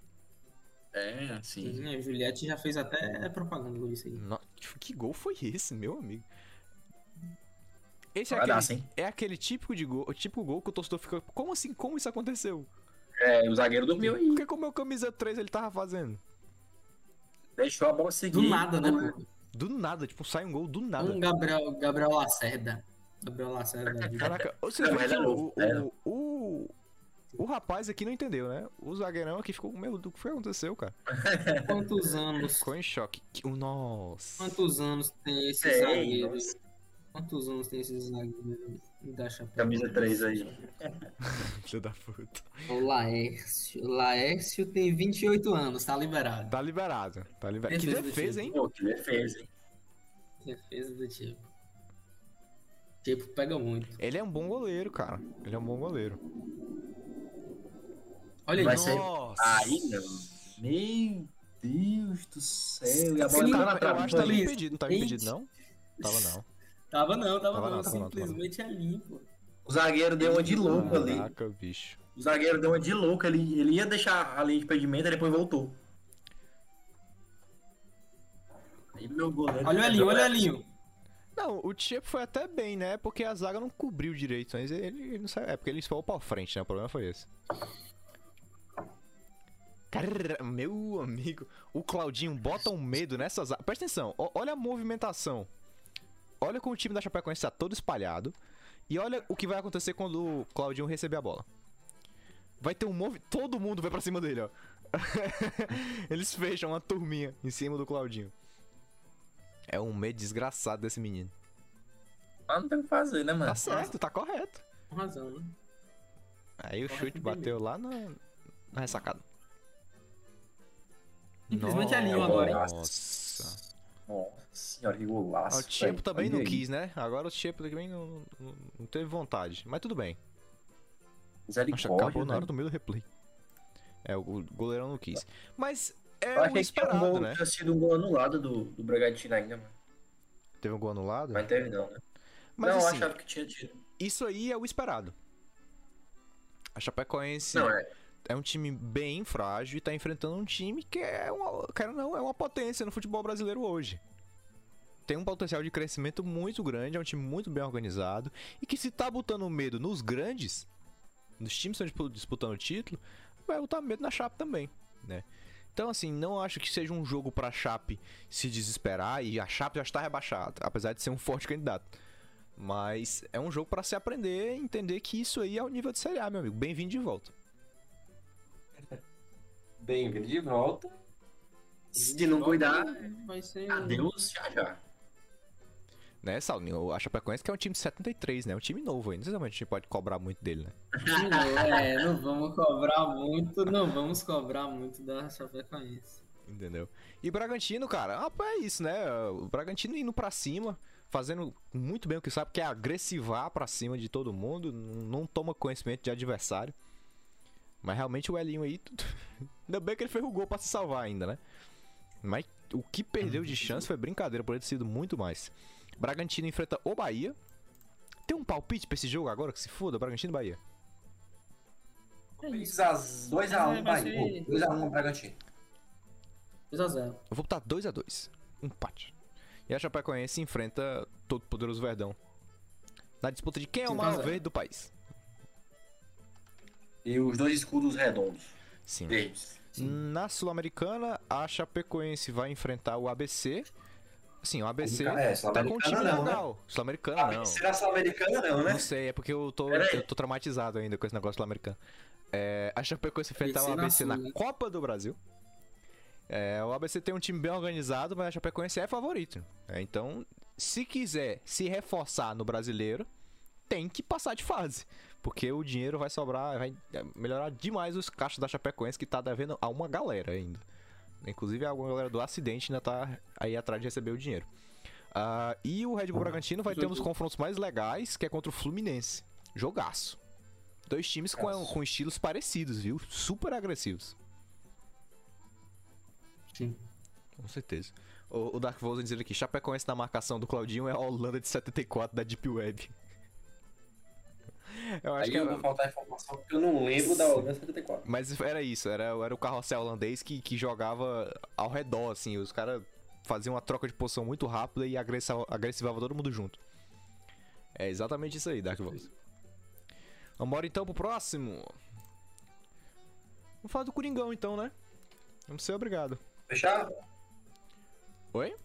É, assim. Sim, a Juliette já fez até propaganda disso aí. No- Que gol foi esse, meu amigo? Esse é aquele, dar, é aquele típico de gol, o típico gol que o torcedor fica. Como assim? Como isso aconteceu? É, o zagueiro dormiu aí. O que com o meu camisa 3 ele tava fazendo? Deixou a bola seguir. Do nada, né? Do nada, tipo, sai um gol do nada. Um Gabriel, Gabriel Lacerda. Gabriel Lacerda. Caraca, é o, novo, é. o, o, o rapaz aqui não entendeu, né? O zagueirão aqui ficou com medo do que foi que aconteceu, cara. Quantos anos, Ficou em choque. Que- Nossa. quantos anos tem esse Sei, zagueiro? nossa. Quantos anos tem esse zagueiro da? Camisa 3 aí. Filho da puta. O Laércio. O Laércio tem 28 anos, tá liberado. Tá liberado. Tá liberado. Que Defesa hein? Pô, que defesa, hein? Defesa do tipo. Tipo, pega muito. Ele é um bom goleiro, cara. Ele é um bom goleiro. Olha Vai aí. Nossa. Aí, não. Meu Deus do céu. E a bola Sim, tá na Eu acho trave. que tava impedido, não tava impedido, não? Tava não. Tava não, tava, Tava não. não, tava não, tava Simplesmente é limpo. O zagueiro deu uma de louco ali. Caraca, bicho. O zagueiro deu uma de louco ali. Ele ia deixar a linha de impedimento e depois voltou. Aí meu goleiro. Olha o Elinho, olha o Elinho. Não, o Tchepo foi até bem, né? Porque a zaga não cobriu direito. Mas ele, ele não saiu. É porque ele foi pra frente, né? O problema foi esse. Cara, meu amigo, o Claudinho bota um medo nessa zaga. Presta atenção, olha a movimentação. Olha como o time da Chapecoense tá todo espalhado. E olha o que vai acontecer quando o Claudinho receber a bola. Vai ter um move. Todo mundo vai pra cima dele, ó. Eles fecham uma turminha em cima do Claudinho. É um medo desgraçado desse menino. Mas não tem o que fazer, né, mano? Tá certo, tá correto. Com razão, né? Aí o Correto chute bateu lá na, na ressacada. Simplesmente é Linho agora, hein? Nossa. Nossa senhora, que golaço. Ah, O Chepo velho. também não aí. quis, né? Agora o Chepo também não, não, não teve vontade. Mas tudo bem. Acho que Misericórdia. acabou na hora do meio do replay. É, o goleirão não quis. Mas é Eu o achei que tinha, um esperado, gol, né? tinha sido um gol anulado do, do Bragantino ainda, mano. Teve um gol anulado. Mas teve não, né? Mas não, eu assim, achava que tinha tido. isso aí é o esperado. A Chapecoense Não, é. É um time bem frágil e tá enfrentando um time que é uma, não, é uma potência no futebol brasileiro hoje. Tem um potencial de crescimento muito grande, é um time muito bem organizado e que se tá botando medo nos grandes, nos times que estão dispu- disputando o título, vai botar medo na Chape também, né? Então assim, não acho que seja um jogo pra Chape se desesperar e a Chape já está rebaixada, apesar de ser um forte candidato. Mas é um jogo pra se aprender e entender que isso aí é o nível de Série A, meu amigo. Bem-vindo de volta. Bem-vindo de volta. Se não cuidar, Vai ser. adeus já já. Né, Saulinho? A Chapecoense que é um time de 73, né? Um time novo ainda. Não sei se a gente pode cobrar muito dele, né? Não, é, não vamos cobrar muito, não vamos cobrar muito da Chapecoense. Entendeu? E Bragantino, cara, ah, é isso, né? O Bragantino indo pra cima, fazendo muito bem o que sabe, que é agressivar pra cima de todo mundo, não toma conhecimento de adversário. Mas realmente o Elinho aí, ainda bem que ele fez o gol pra se salvar ainda, né? Mas o que perdeu de chance foi brincadeira, poderia ter sido muito mais. Bragantino enfrenta o Bahia. Tem um palpite pra esse jogo agora que se foda, Bragantino e Bahia. É isso. 2x1, Vai vai. ser- 2x1 Bragantino. 2x0. Eu vou botar 2x2. Empate. E a Chapecoense enfrenta todo poderoso Verdão. Na disputa de quem é o 5 a mais 0. verde do país. E os dois escudos redondos. Sim. Verdes. Na Sul-Americana, a Chapecoense vai enfrentar o ABC. Assim, o ABC É, tá com um time não, né? legal. Sul-Americana Ah, não. será sul-americana não, né? Não sei, é porque eu tô, eu tô traumatizado ainda com esse negócio sul-americano. É, a Chapecoense enfrentar o ABC na na Sul, né? Copa do Brasil. É, o ABC tem um time bem organizado, mas a Chapecoense é favorito. É, então, se quiser se reforçar no brasileiro, tem que passar de fase. Porque o dinheiro vai sobrar, vai melhorar demais os caixas da Chapecoense que tá devendo a uma galera ainda. Inclusive a galera do acidente ainda tá aí atrás de receber o dinheiro. Ah, e o Red Bull Bragantino vai ter um dos confrontos mais legais, que é contra o Fluminense. Jogaço. Dois times com, com estilos parecidos, viu? Super agressivos. Sim. Com certeza. O, o Dark Vosen dizendo aqui, Chapecoense na marcação do Claudinho é a Holanda de 74 da Deep Web. Eu acho Aí que eu era... vou faltar informação porque eu não lembro da Holanda 74. Mas era isso, era, era o carrossel holandês que, que jogava ao redor, assim. Os caras faziam uma troca de posição muito rápida e agressiva- agressivava todo mundo junto. É exatamente isso aí, Dark Vosen. Vambora então pro próximo. Vamos falar do Coringão então, né? Vamos ser obrigado. Fechar? Oi?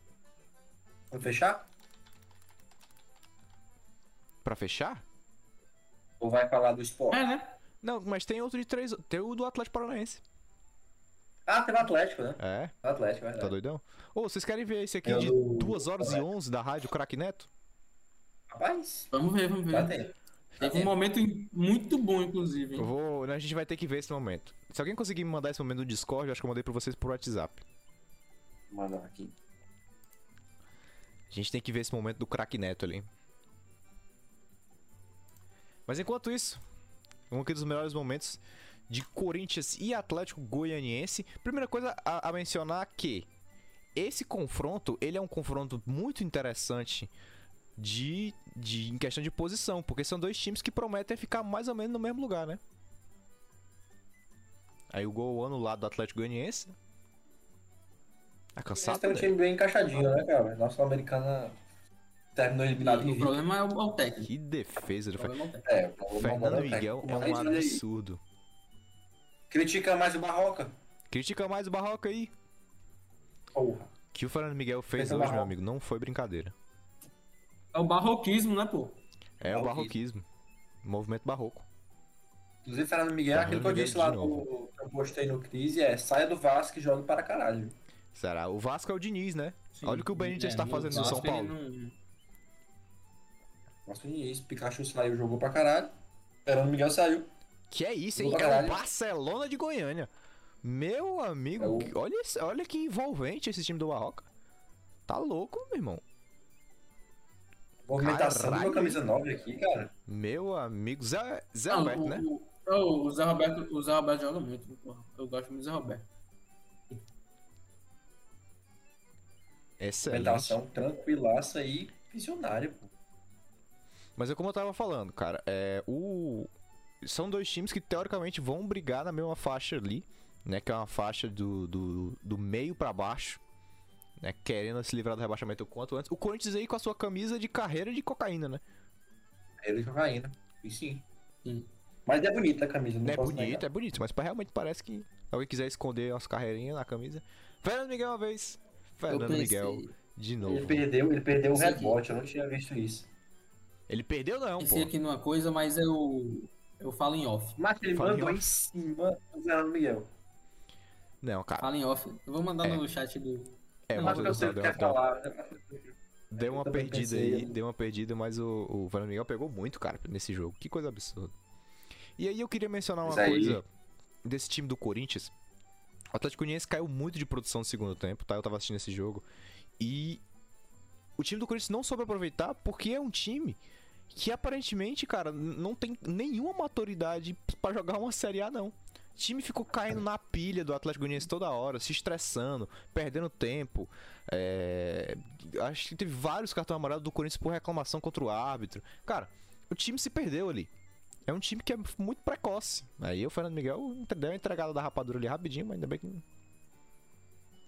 Vamos fechar? Pra fechar? Ou vai falar do esporte? É, né? Não, mas tem outro de três. Tem o do Atlético Paranaense. Ah, tem o Atlético, né? É, O Atlético, é tá verdade. doidão? Ô, vocês querem ver esse aqui É de do- 2 horas e 11 da rádio Crack Neto? Rapaz, Vamos ver, vamos ver. tem. Teve um momento muito bom, inclusive. Eu vou. A gente vai ter que ver esse momento. Se alguém conseguir me mandar esse momento no Discord, eu acho que eu mandei pra vocês por WhatsApp. Manda aqui. A gente tem que ver esse momento do Crack Neto ali. Mas enquanto isso, um aqui dos melhores momentos de Corinthians e Atlético Goianiense. Primeira coisa a, a mencionar que esse confronto, ele é um confronto muito interessante de, de em questão de posição, porque são dois times que prometem ficar mais ou menos no mesmo lugar, né? Aí o gol anulado do Atlético Goianiense. Tá Esse cansado, tem um né? time bem encaixadinho, né, cara? Nossa americana terminou eliminado O em problema é o, é o técnico. Que defesa do é o. É, Fernando é o Miguel técnico. é um absurdo. Critica mais o Barroca. Critica mais o Barroca aí. Porra. O que o Fernando Miguel fez Pensa hoje, meu amigo, não foi brincadeira. É o barroquismo, né, pô? É o Barroquismo. barroquismo. Movimento barroco. Inclusive, Fernando Miguel, Fernando aquilo que eu Miguel disse lá no, que eu postei no Crise é saia do Vasco e jogue para caralho. Será? O Vasco é o Diniz, né? Sim. Olha o que o Benítez tá no fazendo no São Paulo. não- Nossa, isso, Pikachu saiu, jogou pra caralho. Fernando Miguel saiu. Que é isso, hein? É o caralho. Barcelona de Goiânia. Meu amigo, É o- olha, esse- olha que envolvente esse time do Barroca. Tá louco, meu irmão. Movimentação do Caralho. meu camisa 9 aqui, cara. Meu amigo. Zé, Zé Não, Alberto, o, né? o, o, o Zé Roberto, o Zé Roberto joga muito, porra. Eu gosto muito do Zé Roberto. Excelente. Movimentação tranquilaça e visionária, pô. Mas é como eu tava falando, cara, é o são dois times que teoricamente vão brigar na mesma faixa ali, né, que é uma faixa do, do, do meio pra baixo, né, querendo se livrar do rebaixamento o quanto antes. O Corinthians aí com a sua camisa de carreira de cocaína, né? Ele de cocaína. E sim. Sim. Mas é bonita a camisa, não é posso bonito, negar. é bonito, mas pra- realmente parece que alguém quiser esconder umas carreirinhas na camisa. Fernando Miguel uma vez. Fernando pensei. Miguel de Ele novo. perdeu, ele perdeu o Isso aqui. rebote, eu não tinha visto isso. Ele perdeu não, pô. Pensei aqui numa coisa, mas eu, eu falo em off. Mas ele Fala mandou em em cima do Fernando Miguel. Não, cara. Falo em off. Eu vou mandar É. no chat do. É, Mas mas eu sei o que deu, quer falar. deu uma perdida pensei, aí, né? deu uma perdida, mas o, o Fernando Miguel pegou muito, cara, nesse jogo. Que coisa absurda. E aí eu queria mencionar uma coisa desse time do Corinthians. O Atlético Goianiense caiu muito de produção no segundo tempo, tá? Eu tava assistindo esse jogo. E o time do Corinthians não soube aproveitar porque é um time que aparentemente, cara, não tem nenhuma maturidade pra jogar uma Série A, não. O time ficou caindo na pilha do Atlético Goianiense toda hora, se estressando, perdendo tempo. É, Acho que teve vários cartões amarelos do Corinthians por reclamação contra o árbitro. Cara, o time se perdeu ali. É um time que é muito precoce. Aí o Fernando Miguel deu uma entregada da rapadura ali rapidinho, mas ainda bem que.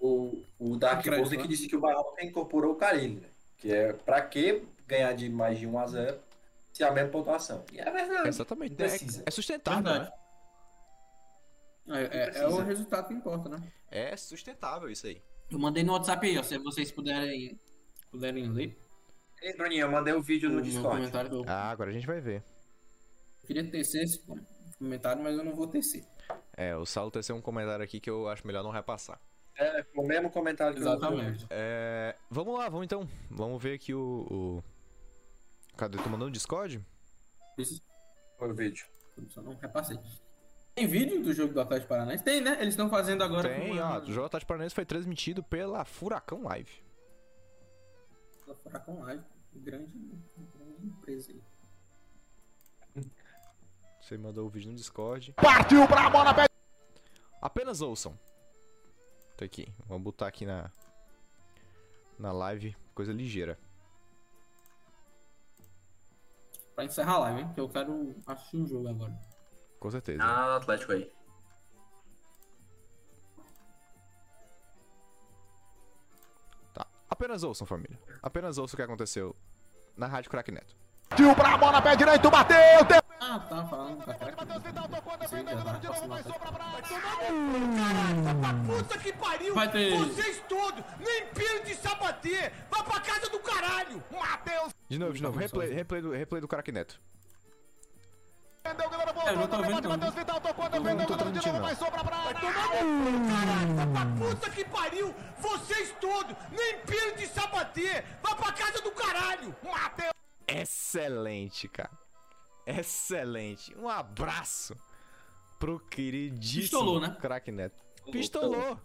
O, o Dark Rose né? que disse que o Barroca incorporou o Carilho, né? Que é pra que ganhar de mais de 1 a 0 se é a mesma pontuação. E é verdade. Exatamente. Precisa. É, é sustentável, né? Verdade. É, é- é Precisa. o resultado que importa, né? É sustentável isso aí. Eu mandei no WhatsApp aí, ó. Se vocês puderem puderem ler. Ei, Bruninho, eu mandei o vídeo o no meu Discord. eu Ah, agora a gente vai ver. queria tecer esse comentário, mas eu não vou tecer. É, o Saulo teceu um comentário aqui que eu acho melhor não repassar. É, o mesmo comentário que eu- Exatamente. É, vamos lá, vamos então. Vamos ver aqui o. o... Cadê? Tu mandou no Discord? Isso, Foi o vídeo. eu só não repassei. Tem vídeo do jogo do Atlético Paranaense? Tem, né? Eles estão fazendo agora Tem, com ó. O jogo Atlético Paranaense foi transmitido pela Furacão Live. Ela fará com live. Grande, grande empresa aí. Você mandou o vídeo no Discord. Partiu pra bola, pé. Apenas ouçam. Tá aqui. Vamos botar aqui na. Na live. Coisa ligeira. Pra encerrar a live, hein? Porque eu quero assistir um jogo agora. Com certeza. Ah, Atlético aí. Tá. Apenas ouçam, família. Apenas ouçam o que aconteceu na Rádio Crack Neto. Partiu pra bola, pé direito, bateu. Ah, tá falando da craque. Sim, já tá passando até. Puta que pariu. Vai ter. Vocês todos, nem piro de sabater. Vai pra casa do caralho. Matheus. De novo, de novo. Replay, replay, do, replay do Crack Neto. Entendeu, galera? É, não tô vendo. Matheus Vital tocou, defendeu, goleiro de novo, vai sobrar pra área. Caralho, vai pra puta que pariu. Vocês todos, nem piro de sabater. Vai pra casa do caralho. Matheus. Excelente, cara. Excelente. Um abraço pro queridíssimo Pistolou, né? Crack Neto. Pistolou.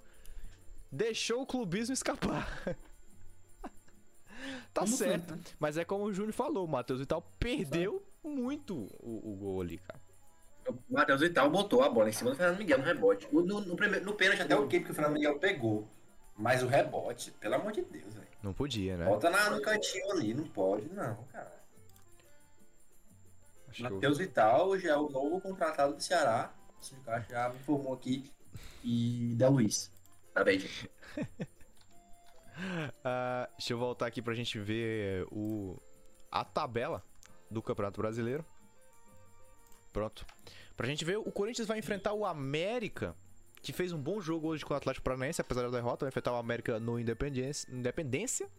Deixou o clubismo escapar. tá Como certo. sempre, né? Mas é como o Júnior falou, o Matheus Vital perdeu muito o, o gol ali, cara. O Matheus Vital botou a bola em cima do Fernando Miguel no rebote. O- No, no, primeiro, no pênalti até ok, porque o Fernando Miguel pegou. Mas o rebote, pelo amor de Deus, velho. Não podia, né? Bota na, no cantinho ali, não pode, não, cara. Matheus Vital já é o novo contratado do Ceará. O Sindicato já me informou aqui. E da Luiz. Tá bem, gente. Ah, deixa eu voltar aqui pra gente ver o a tabela do Campeonato Brasileiro. Pronto. Pra gente ver, o Corinthians vai enfrentar o América, que fez um bom jogo hoje com o Atlético Paranaense, apesar da derrota, vai enfrentar o América no Independência. Independência?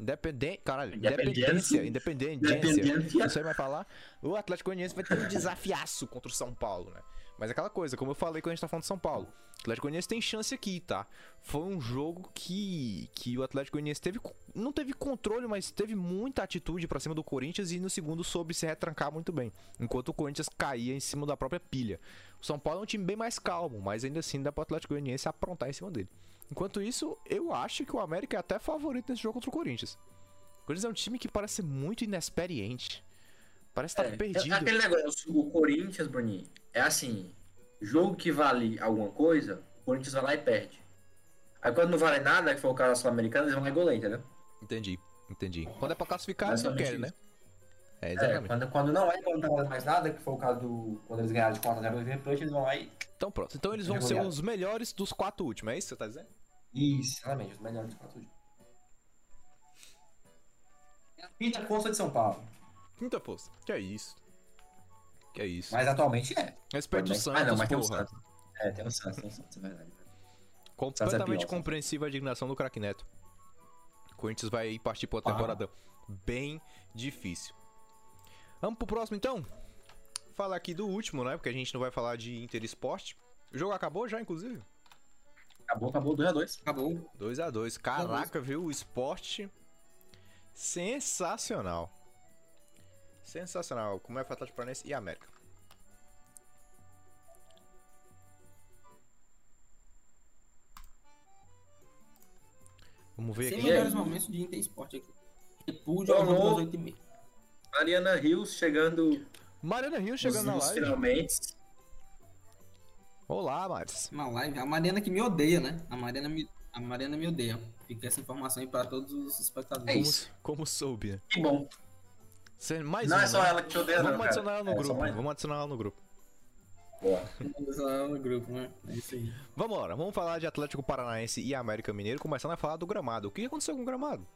Independente. Caralho, Independência. Independência. Não sei mais falar. O Atlético Goianiense vai ter um desafiaço contra o São Paulo, né? Mas é aquela coisa, como eu falei quando a gente tá falando de São Paulo. O Atlético Goianiense tem chance aqui, tá? Foi um jogo que, que o Atlético Goianiense teve, não teve controle, mas teve muita atitude pra cima do Corinthians e no segundo soube se retrancar muito bem. Enquanto o Corinthians caía em cima da própria pilha. O São Paulo é um time bem mais calmo, mas ainda assim dá pro Atlético Goianiense aprontar em cima dele. Enquanto isso, eu acho que o América é até favorito nesse jogo contra o Corinthians. O Corinthians é um time que parece muito inexperiente. Parece estar É, perdido. é aquele negócio, o Corinthians, Bruninho, é assim, jogo que vale alguma coisa, o Corinthians vai lá e perde. Aí quando não vale nada, que foi o caso da Sul-Americana, eles vão lá e goleia, entendeu? Entendi, entendi. Quando é pra classificar, eles não querem, né? É, É, exatamente. quando, quando não é, quando não vale mais nada, que foi o caso do. Quando eles ganharam de 4x0 no River Plate, eles vão lá e. Então pronto. Então eles vão ser os melhores dos quatro últimos, é isso que você tá dizendo? Isso, exatamente, os melhores 4 É a quinta força de São Paulo. Quinta força. Que é isso. Que é isso. Mas atualmente é. Respeito o. Santos, ah, não, mas tem o porra. Santos. É, tem o Santos, tem o Santos, é verdade. Completamente pior, Santos. compreensível a indignação do craque Neto. O Corinthians vai partir pra uma Ah. temporada bem difícil. Vamos pro próximo então? Falar aqui do último, né? Porque a gente não vai falar de Inter Esporte. O jogo acabou já, inclusive? Acabou, acabou 2x2. Acabou. 2 a 2 Caraca, viu? O esporte sensacional. Sensacional. Como é Atlético Paranaense e América? Vamos ver Sem aqui. melhores momentos de Inter Esporte aqui. Repúdio ao Alô? jogo das 8h30. Mariana Rios chegando Mariana Rio nos, chegando na live. finalmente. Olá, Maris. Uma live. A Mariana que me odeia, né? A Mariana me, a Mariana me odeia. Fica essa informação aí pra todos os espectadores. É Como, isso. como soube? Que bom. Cê- Mais não uma, é só né? ela que te odeia, Vamos não, cara. adicionar ela no É, grupo. Vamos adicionar ela no grupo. Boa. Vamos lá no grupo, né? É isso aí. Vamos lá, vamos falar de Atlético Paranaense e América Mineiro, começando a falar do gramado. O que aconteceu com o gramado?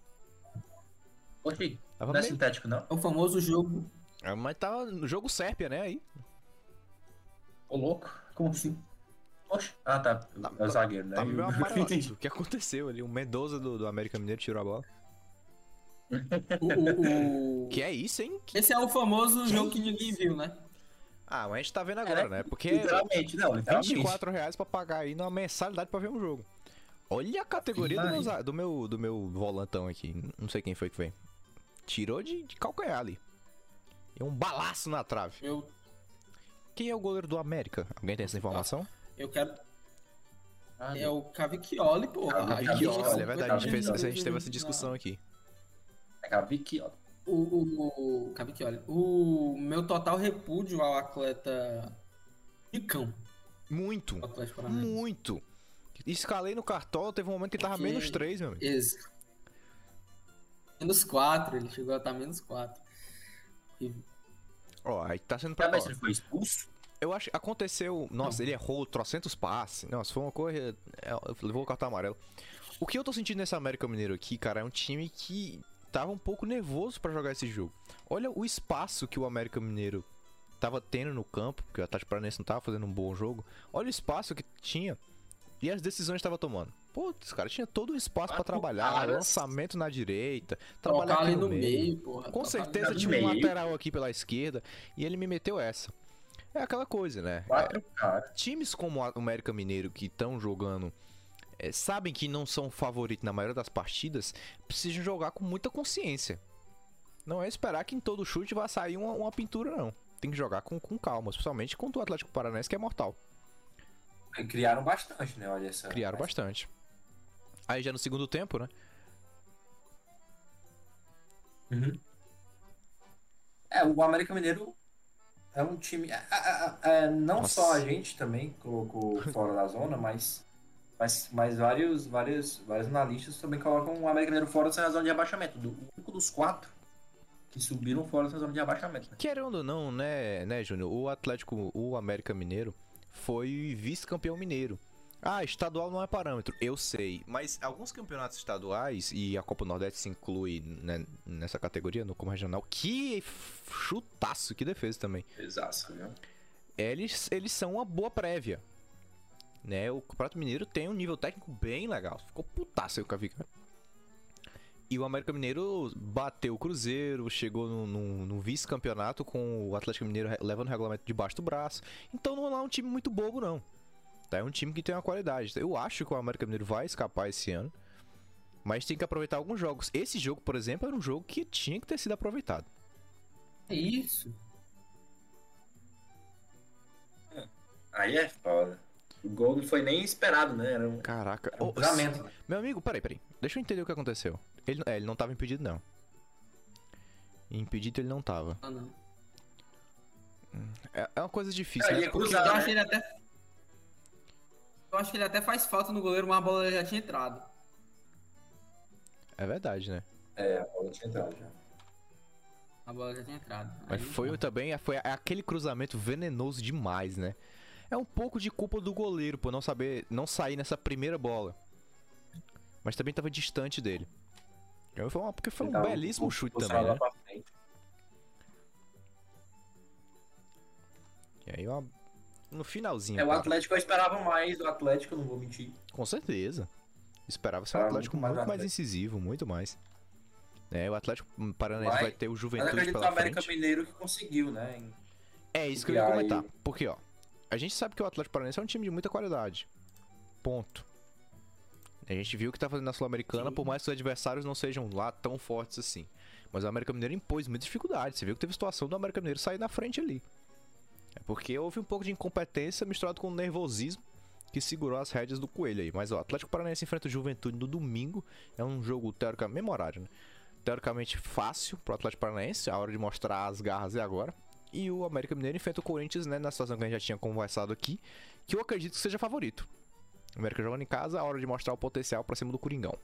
Oxi, não é meio- sintético, não? É o famoso jogo. É, mas tava no jogo Sérpia, né? Aí. Ô, louco. Como assim? Ah, tá. É o zagueiro, né? Tava meio. O que aconteceu ali? O Mendoza do, do América Mineiro tirou a bola. O, o- o- Que é isso, hein? Que- Esse é o famoso jogo que ninguém viu, né? Ah, mas a gente tá vendo agora, né? Porque Literalmente, não, literalmente. 24 reais pra pagar aí numa mensalidade pra ver um jogo. Olha a categoria do meu, do meu, do meu volantão aqui. Não sei quem foi que foi. Tirou de, de calcanhar ali. E um balaço na trave. Eu, Quem é o goleiro do América? Alguém tem essa informação? eu quero. Ah, É o Cavicchioli, pô. Cavicchioli, olha, Olha, é verdade, a gente, fez, Cavicchioli. a gente teve essa discussão aqui. É ó. O, o, o Cavicchioli. O meu total repúdio ao atleta Ricão. Muito, muito. Escalei no cartola, teve um momento que tava Porque- menos 3, meu amigo. Ex. Menos 4, ele chegou a estar menos 4. Ó, aí tá sendo Ah, pra. mas ó, ele foi expulso? Eu acho que aconteceu. Nossa, ele errou trocentos passes. Nossa, foi uma coisa. é, Levou o cartão amarelo. O que eu tô sentindo nesse América Mineiro aqui, cara, é um time que tava um pouco nervoso pra jogar esse jogo. Olha o espaço que o América Mineiro tava tendo no campo, porque o Atlético Paranaense não tava fazendo um bom jogo. Olha o espaço que tinha e as decisões que tava tomando. Putz, cara, tinha todo o espaço pra Quatro trabalhar, caras. lançamento na direita, trabalhar ali no meio. meio, porra. Com certeza tinha um lateral aqui pela esquerda e ele me meteu essa. É aquela coisa, né? Quatro caras. times como o América Mineiro que estão jogando é, sabem que não são favoritos na maioria das partidas, precisam jogar com muita consciência. Não é esperar que em todo chute vá sair uma, uma pintura, não. Tem que jogar com, com calma, especialmente contra o Atlético Paranaense, que é mortal. Criaram bastante, né? Olha essa. Criaram bastante. Aí já no segundo tempo, né? Uhum. É, o América Mineiro é um time. é, é, é, é, não Nossa. só a gente também colocou fora da zona, mas, mas, mas vários, vários, vários analistas também colocam o América Mineiro fora da zona de abaixamento. Do, o único dos quatro que subiram fora da zona de abaixamento. Né? Querendo ou não, né, né, Júnior? O Atlético, o América Mineiro, foi vice-campeão mineiro. Ah, estadual não é parâmetro, eu sei. Mas alguns campeonatos estaduais, e a Copa Nordeste se inclui né, nessa categoria, no como regional, que chutaço, que defesa também. Exato, viu? Eles, eles são uma boa prévia. Né? O Campeonato Mineiro tem um nível técnico bem legal. Ficou putaço aí o Cavica. E o América Mineiro bateu o Cruzeiro, chegou no, no- no vice-campeonato com o Atlético Mineiro levando o regulamento debaixo do braço. Então não é um time muito bobo, não. Tá? É um time que tem uma qualidade. Eu acho que o América Mineiro vai escapar esse ano. Mas tem que aproveitar alguns jogos. Esse jogo, por exemplo, era um jogo que tinha que ter sido aproveitado. É isso. Aí é foda. O gol não foi nem esperado, né? Era um, Caraca. era um né? Meu amigo, peraí, peraí. Deixa eu entender o que aconteceu. Ele, é, ele não tava impedido, não. Impedido ele não tava. Ah, não. É, é uma coisa difícil, Cara, né? ia Porque- Eu acho que ele até. Eu acho que ele até faz falta no goleiro, mas a bola já tinha entrado. É verdade, né? É, a bola tinha entrado já. A bola já tinha entrado. Mas Aí, foi também foi aquele cruzamento venenoso demais, né? É um pouco de culpa do goleiro por não saber, não sair nessa primeira bola. Mas também tava distante dele. Foi uma- porque foi um belíssimo o- chute também, né? frente. E aí uma... no finalzinho. É, o. Atlético eu esperava mais do Atlético, não vou mentir. Com certeza. Esperava ser um Atlético muito mais mais incisivo, muito mais. É, o Atlético Paranaense Vai. vai ter o Mas Juventude acredito que o pela América frente. Mineiro que conseguiu, né? em- É isso que eu ia comentar. Porque, ó, a gente sabe que o Atlético Paranaense é um time de muita qualidade. Ponto. A gente viu o que tá fazendo na Sul-Americana, por mais que os adversários não sejam lá tão fortes assim. Mas o América Mineiro impôs muita dificuldade. Você viu que teve situação do América Mineiro sair na frente ali. É porque houve um pouco de incompetência misturado com nervosismo que segurou as rédeas do coelho aí. Mas ó, o Atlético Paranaense enfrenta o Juventude no domingo. É um jogo teoricamente memorável, né? Teoricamente fácil pro Atlético Paranaense. A hora de mostrar as garras é agora. E o América Mineiro enfrenta o Corinthians, né? Na situação que a gente já tinha conversado aqui. Que eu acredito que seja favorito. O América jogando em casa, a hora de mostrar o potencial pra cima do Coringão.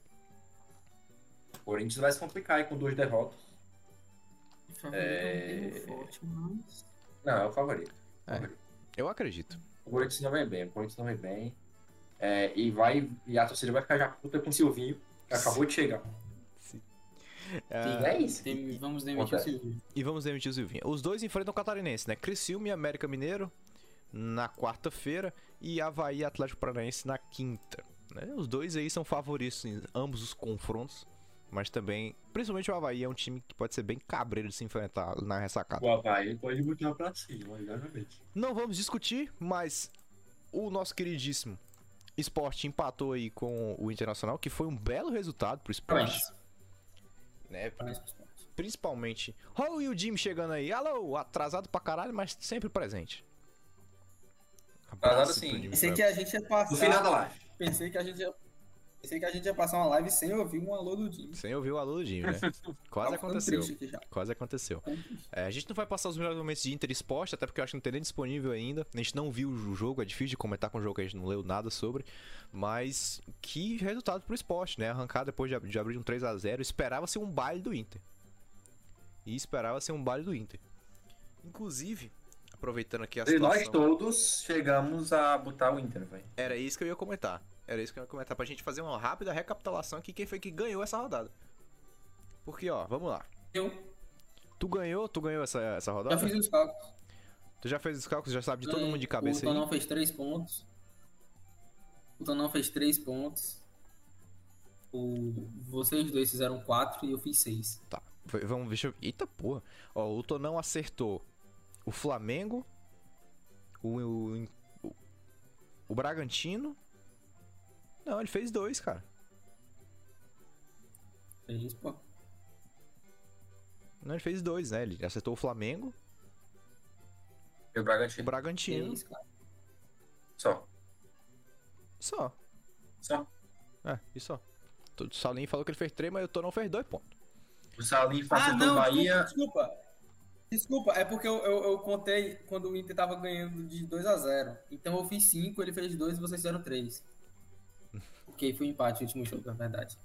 O Corinthians vai se complicar aí com duas derrotas. É... Forte, mas... Não, é o favorito. É. Favorito. Eu acredito. O Corinthians não vem bem, o Corinthians não vem bem. É, e vai. E a torcida vai ficar já puta com o Silvinho, que acabou de chegar. Ah, é isso. Tem- Vamos demitir o. Silvio. E vamos demitir o Silvinho. Os dois enfrentam o Catarinense, né? Criciúma e América Mineiro na quarta-feira e Havaí e Atlético Paranaense na quinta. né? Os dois aí são favoritos em ambos os confrontos. Mas também, principalmente o Havaí é um time que pode ser bem cabreiro de se enfrentar na ressacada. O Havaí pode botar pra cima, exatamente. Não vamos discutir, mas o nosso queridíssimo Sport empatou aí com o Internacional, que foi um belo resultado pro Sport. Parabéns. Né? Esporte. Principalmente. E o Jimmy chegando aí. Alô, atrasado pra caralho, mas sempre presente. Abraço sim. Jimmy Pensei que a gente ia passar. No final da live. Pensei que a gente ia. Pensei que a gente ia passar uma live sem ouvir um alô do time. Sem ouvir o alô do Jimmy, né? Quase Tava ficando aconteceu. triste aqui já. Quase aconteceu. Ficando triste. É, a gente não vai passar os melhores momentos de Inter Esporte, até porque eu acho que não tem nem disponível ainda. A gente não viu o jogo, é difícil de comentar com o jogo que a gente não leu nada sobre. Mas que resultado pro esporte, né? Arrancar depois de, de abrir um 3 a 0 Esperava-se um baile do Inter. E esperava-se um baile do Inter. Inclusive, aproveitando aqui a E nós situação... todos chegamos a botar o Inter, velho. Era isso que eu ia comentar. Era isso que eu ia comentar pra gente fazer uma rápida recapitulação aqui quem foi que ganhou essa rodada. Porque, ó, vamos lá. Eu Tu ganhou, tu ganhou essa, essa já rodada? fiz os cálculos. Tu já fez os cálculos, já sabe de todo mundo de cabeça O aí? Tonão fez 3 pontos. O Tonão fez 3 pontos. O... Vocês dois fizeram 4 e eu fiz 6. Tá, v- vamos, deixa eu... Eita porra. Ó, o Tonão acertou o Flamengo, o, o, o, Bragantino. Não, ele fez dois, cara. Fez, pô. Não, ele fez dois, né? Ele acertou o Flamengo, E o o Bragantino. Bragantino. Fez, cara. Só. Só. Só. É, e só. O Salim falou que ele fez três, mas o Tonão fez dois pontos. O Salim Ah, acertou não, o Bahia. desculpa, desculpa. Desculpa, é porque eu, eu, eu contei quando o Inter tava ganhando de 2 a 0 Então eu fiz 5, ele fez 2 e vocês fizeram 3. Ok, foi um empate o último jogo, na verdade.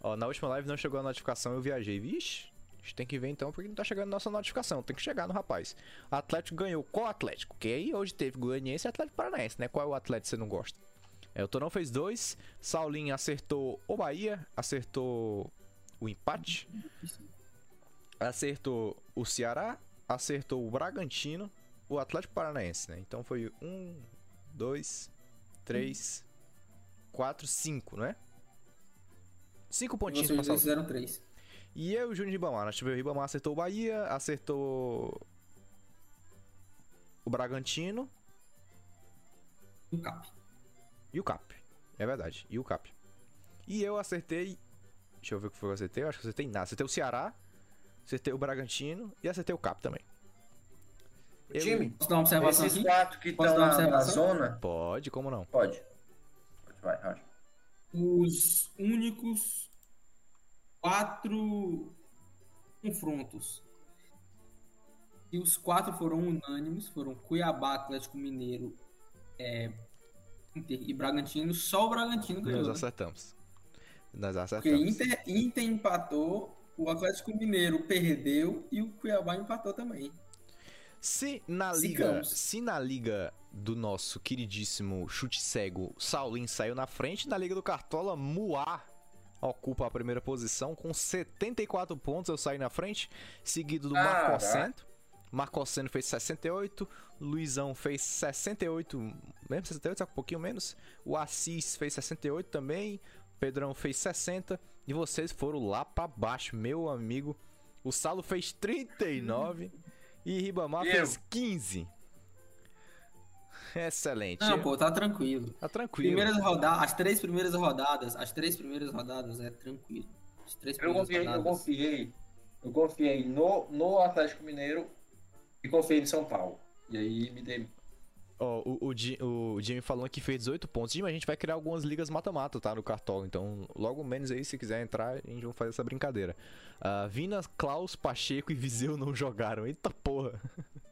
Ó, na última live não chegou a notificação, eu viajei. Vixe, a gente tem que ver então porque não tá chegando nossa notificação. Tem que chegar no rapaz. Atlético ganhou. Qual Atlético? Que aí hoje teve Goianiense e Atlético Paranaense, né? Qual é o Atlético que você não gosta? É, o Tonão fez dois. Saulinho acertou o Bahia, acertou o empate. Acertou o Ceará, acertou o Bragantino, o Atlético Paranaense, né? Então foi um, dois, três, quatro, cinco, não é? Cinco E pontinhos vocês Saulinho. fizeram 3. E eu e o Júnior Ribamar. Nós tivemos o Ribamar acertou o Bahia, acertou o Bragantino Um cap. e o Cap. É verdade, e o Cap. E eu acertei. Deixa eu ver o que foi que eu acertei. Eu acho que eu acertei nada. Acertei o Ceará, acertei o Bragantino e acertei o Cap também. Eu- Time, Posso dar uma observação esses aqui? quatro que estão na, na zona. Pode, como não? Pode. Pode, Vai, Roger. Os únicos quatro confrontos. E os quatro foram unânimes, foram Cuiabá, Atlético Mineiro, é, Inter e Bragantino. Só o Bragantino ganhou. Nós né? acertamos. Nós Porque acertamos. Inter, Inter empatou, o Atlético Mineiro perdeu e o Cuiabá empatou também. Se na liga, Sigamos. se na liga do nosso queridíssimo chute cego, Saulin saiu na frente, na liga do Cartola, Muar ocupa a primeira posição com 74 pontos, eu saí na frente, seguido do Caraca. Marcocento. Marcocento fez 68, Luizão fez 68, mesmo 68, só um pouquinho menos. O Assis fez 68 também, Pedrão fez 60 e vocês foram lá pra baixo, meu amigo. O Salo fez 39 e Ribamar Eu. fez 15. Excelente. Não, pô, tá tranquilo. Tá tranquilo. Primeiras rodadas, as três primeiras rodadas, as três primeiras rodadas é tranquilo. As três Eu confiei, eu rodadas. confiei. Eu confiei no, no Atlético Mineiro e confiei em São Paulo. E aí me dei. Ó, o, o, Ji- o Jimmy falou que fez 18 pontos. Jimmy, a gente vai criar algumas ligas mata-mata, tá? No Cartola. Então, logo menos aí, se quiser entrar, a gente vai fazer essa brincadeira. Ah, Vina, Klaus, Pacheco e Viseu não jogaram. Eita porra.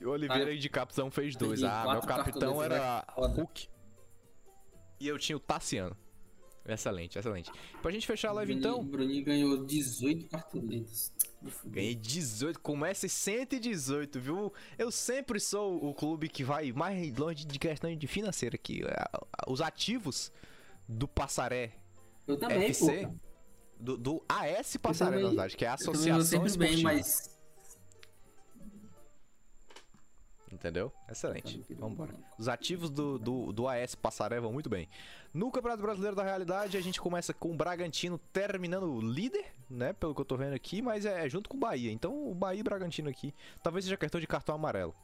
E o Oliveira Ah, de capitão fez dois. Ah, meu capitão era? Foda. Hulk. E eu tinha o Tassiano. Excelente, excelente. Pra gente fechar a live Bruninho- então. Bruninho ganhou 18 cartoletas. Ganhei 18, começa em 118, viu? Eu sempre sou o clube que vai mais longe de questão de financeira aqui. A- Os ativos do Passaré Eu também, FC, pô. do, do AS Passaré, na verdade, que é a Eu Associação vou sempre bem, Esportiva. mas Entendeu? Excelente. Vamos embora. Os ativos do, do, do AS Passaré vão muito bem. No Campeonato Brasileiro da Realidade, a gente começa com o Bragantino terminando líder, né? Pelo que eu tô vendo aqui, mas é junto com o Bahia. Então o Bahia e Bragantino aqui talvez seja cartão de cartão amarelo.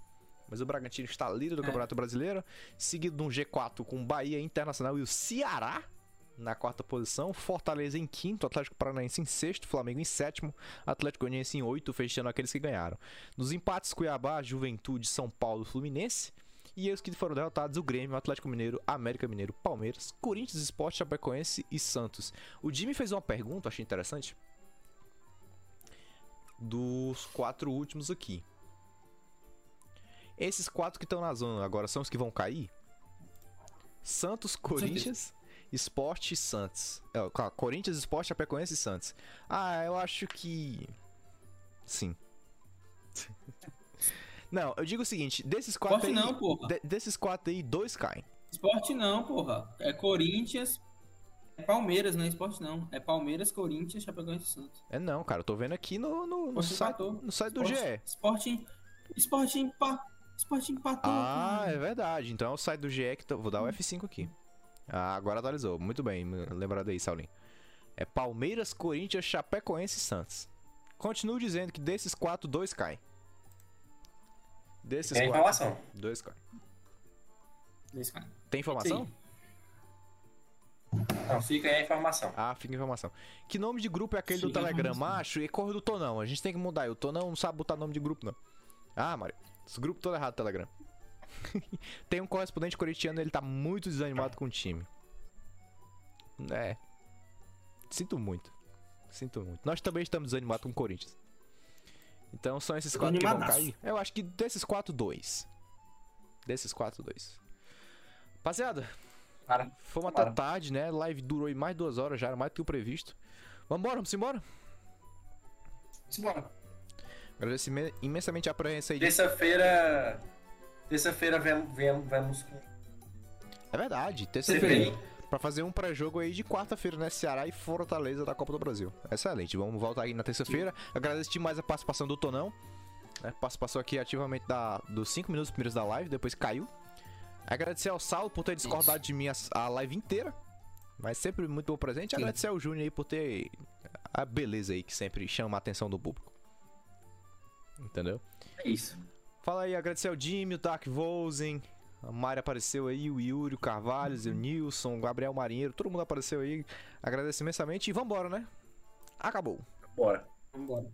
Mas o Bragantino está líder do Campeonato Brasileiro, seguido de um G4 com Bahia Internacional e o Ceará na quarta posição, Fortaleza em quinto, Atlético Paranaense em sexto, Flamengo em sétimo, Atlético Goianiense em oito, fechando aqueles que ganharam. Nos empates, Cuiabá, Juventude, São Paulo, Fluminense. E os que foram derrotados, o Grêmio, Atlético Mineiro, América Mineiro, Palmeiras, Corinthians, Sport, Chapecoense e Santos. O Jimmy fez uma pergunta, achei interessante. Dos quatro últimos aqui. Esses quatro que estão na zona agora são os que vão cair? Santos, Corinthians, Sport e Santos. É, claro, Corinthians, Sport, Chapecoense e Santos. Ah, eu acho que. Sim. não, eu digo o seguinte: desses quatro Sport aí. não, porra. de- desses quatro aí, dois caem. Esporte não, porra. É Corinthians. É Palmeiras, não é esporte não. É Palmeiras, Corinthians, Chapecoense e Santos. É não, cara, eu tô vendo aqui no, no, no site, no site do Esporte- GE. Esporte. Esporte empa... Esporte empatou. Ah, cara. é verdade. Então é o site do GE que. tô- Vou dar o F5 aqui. Ah, agora atualizou. Muito bem, lembrado aí, Saulinho. É Palmeiras, Corinthians, Chapecoense e Santos. Continuo dizendo que desses quatro, dois caem. Desses Tem quatro, informação. dois. Esse cara. Tem informação? Sim. Não, fica aí a informação. Ah, fica a informação. Que nome de grupo é aquele do Fica a Telegram? Macho, e corre do Tonão. A gente tem que mudar. E o Tonão não sabe botar nome de grupo, não. Ah, Mário. Esse grupo todo errado do Telegram. tem um correspondente corintiano, ele tá muito desanimado com o time. É. Sinto muito. Sinto muito. Nós também estamos desanimados com o Corinthians. Então são esses quatro que vão cair. Eu acho que desses quatro, dois. Desses quatro, dois. Rapaziada, Para. Vambora. até tarde, né? Live durou mais duas horas, já era mais do que o previsto. Vambora, vamos embora. Simbora. Agradeço imen- imensamente a presença aí. Terça-feira. Terça-feira vemos, vemos, vemos com É verdade, terça-feira. CPI. Pra fazer um pré-jogo aí de quarta-feira, né? Ceará e Fortaleza da Copa do Brasil. Excelente, vamos voltar aí na terça-feira. Agradeço demais a participação do Tonão. Né? Participação aqui ativamente da, dos 5 minutos primeiros da live, depois caiu. Agradecer ao Saulo por ter discordado de mim a, a live inteira. Mas sempre muito bom presente. Agradecer ao Júnior aí por ter a beleza aí que sempre chama a atenção do público. Entendeu? É isso. Fala aí, agradecer ao Jimmy, o Dark Vosen, a Mari apareceu aí, o Yuri, o Carvalho, o Nilson, o Gabriel Marinheiro, todo mundo apareceu aí. Agradeço imensamente e vambora, né? Acabou. Bora. Vambora.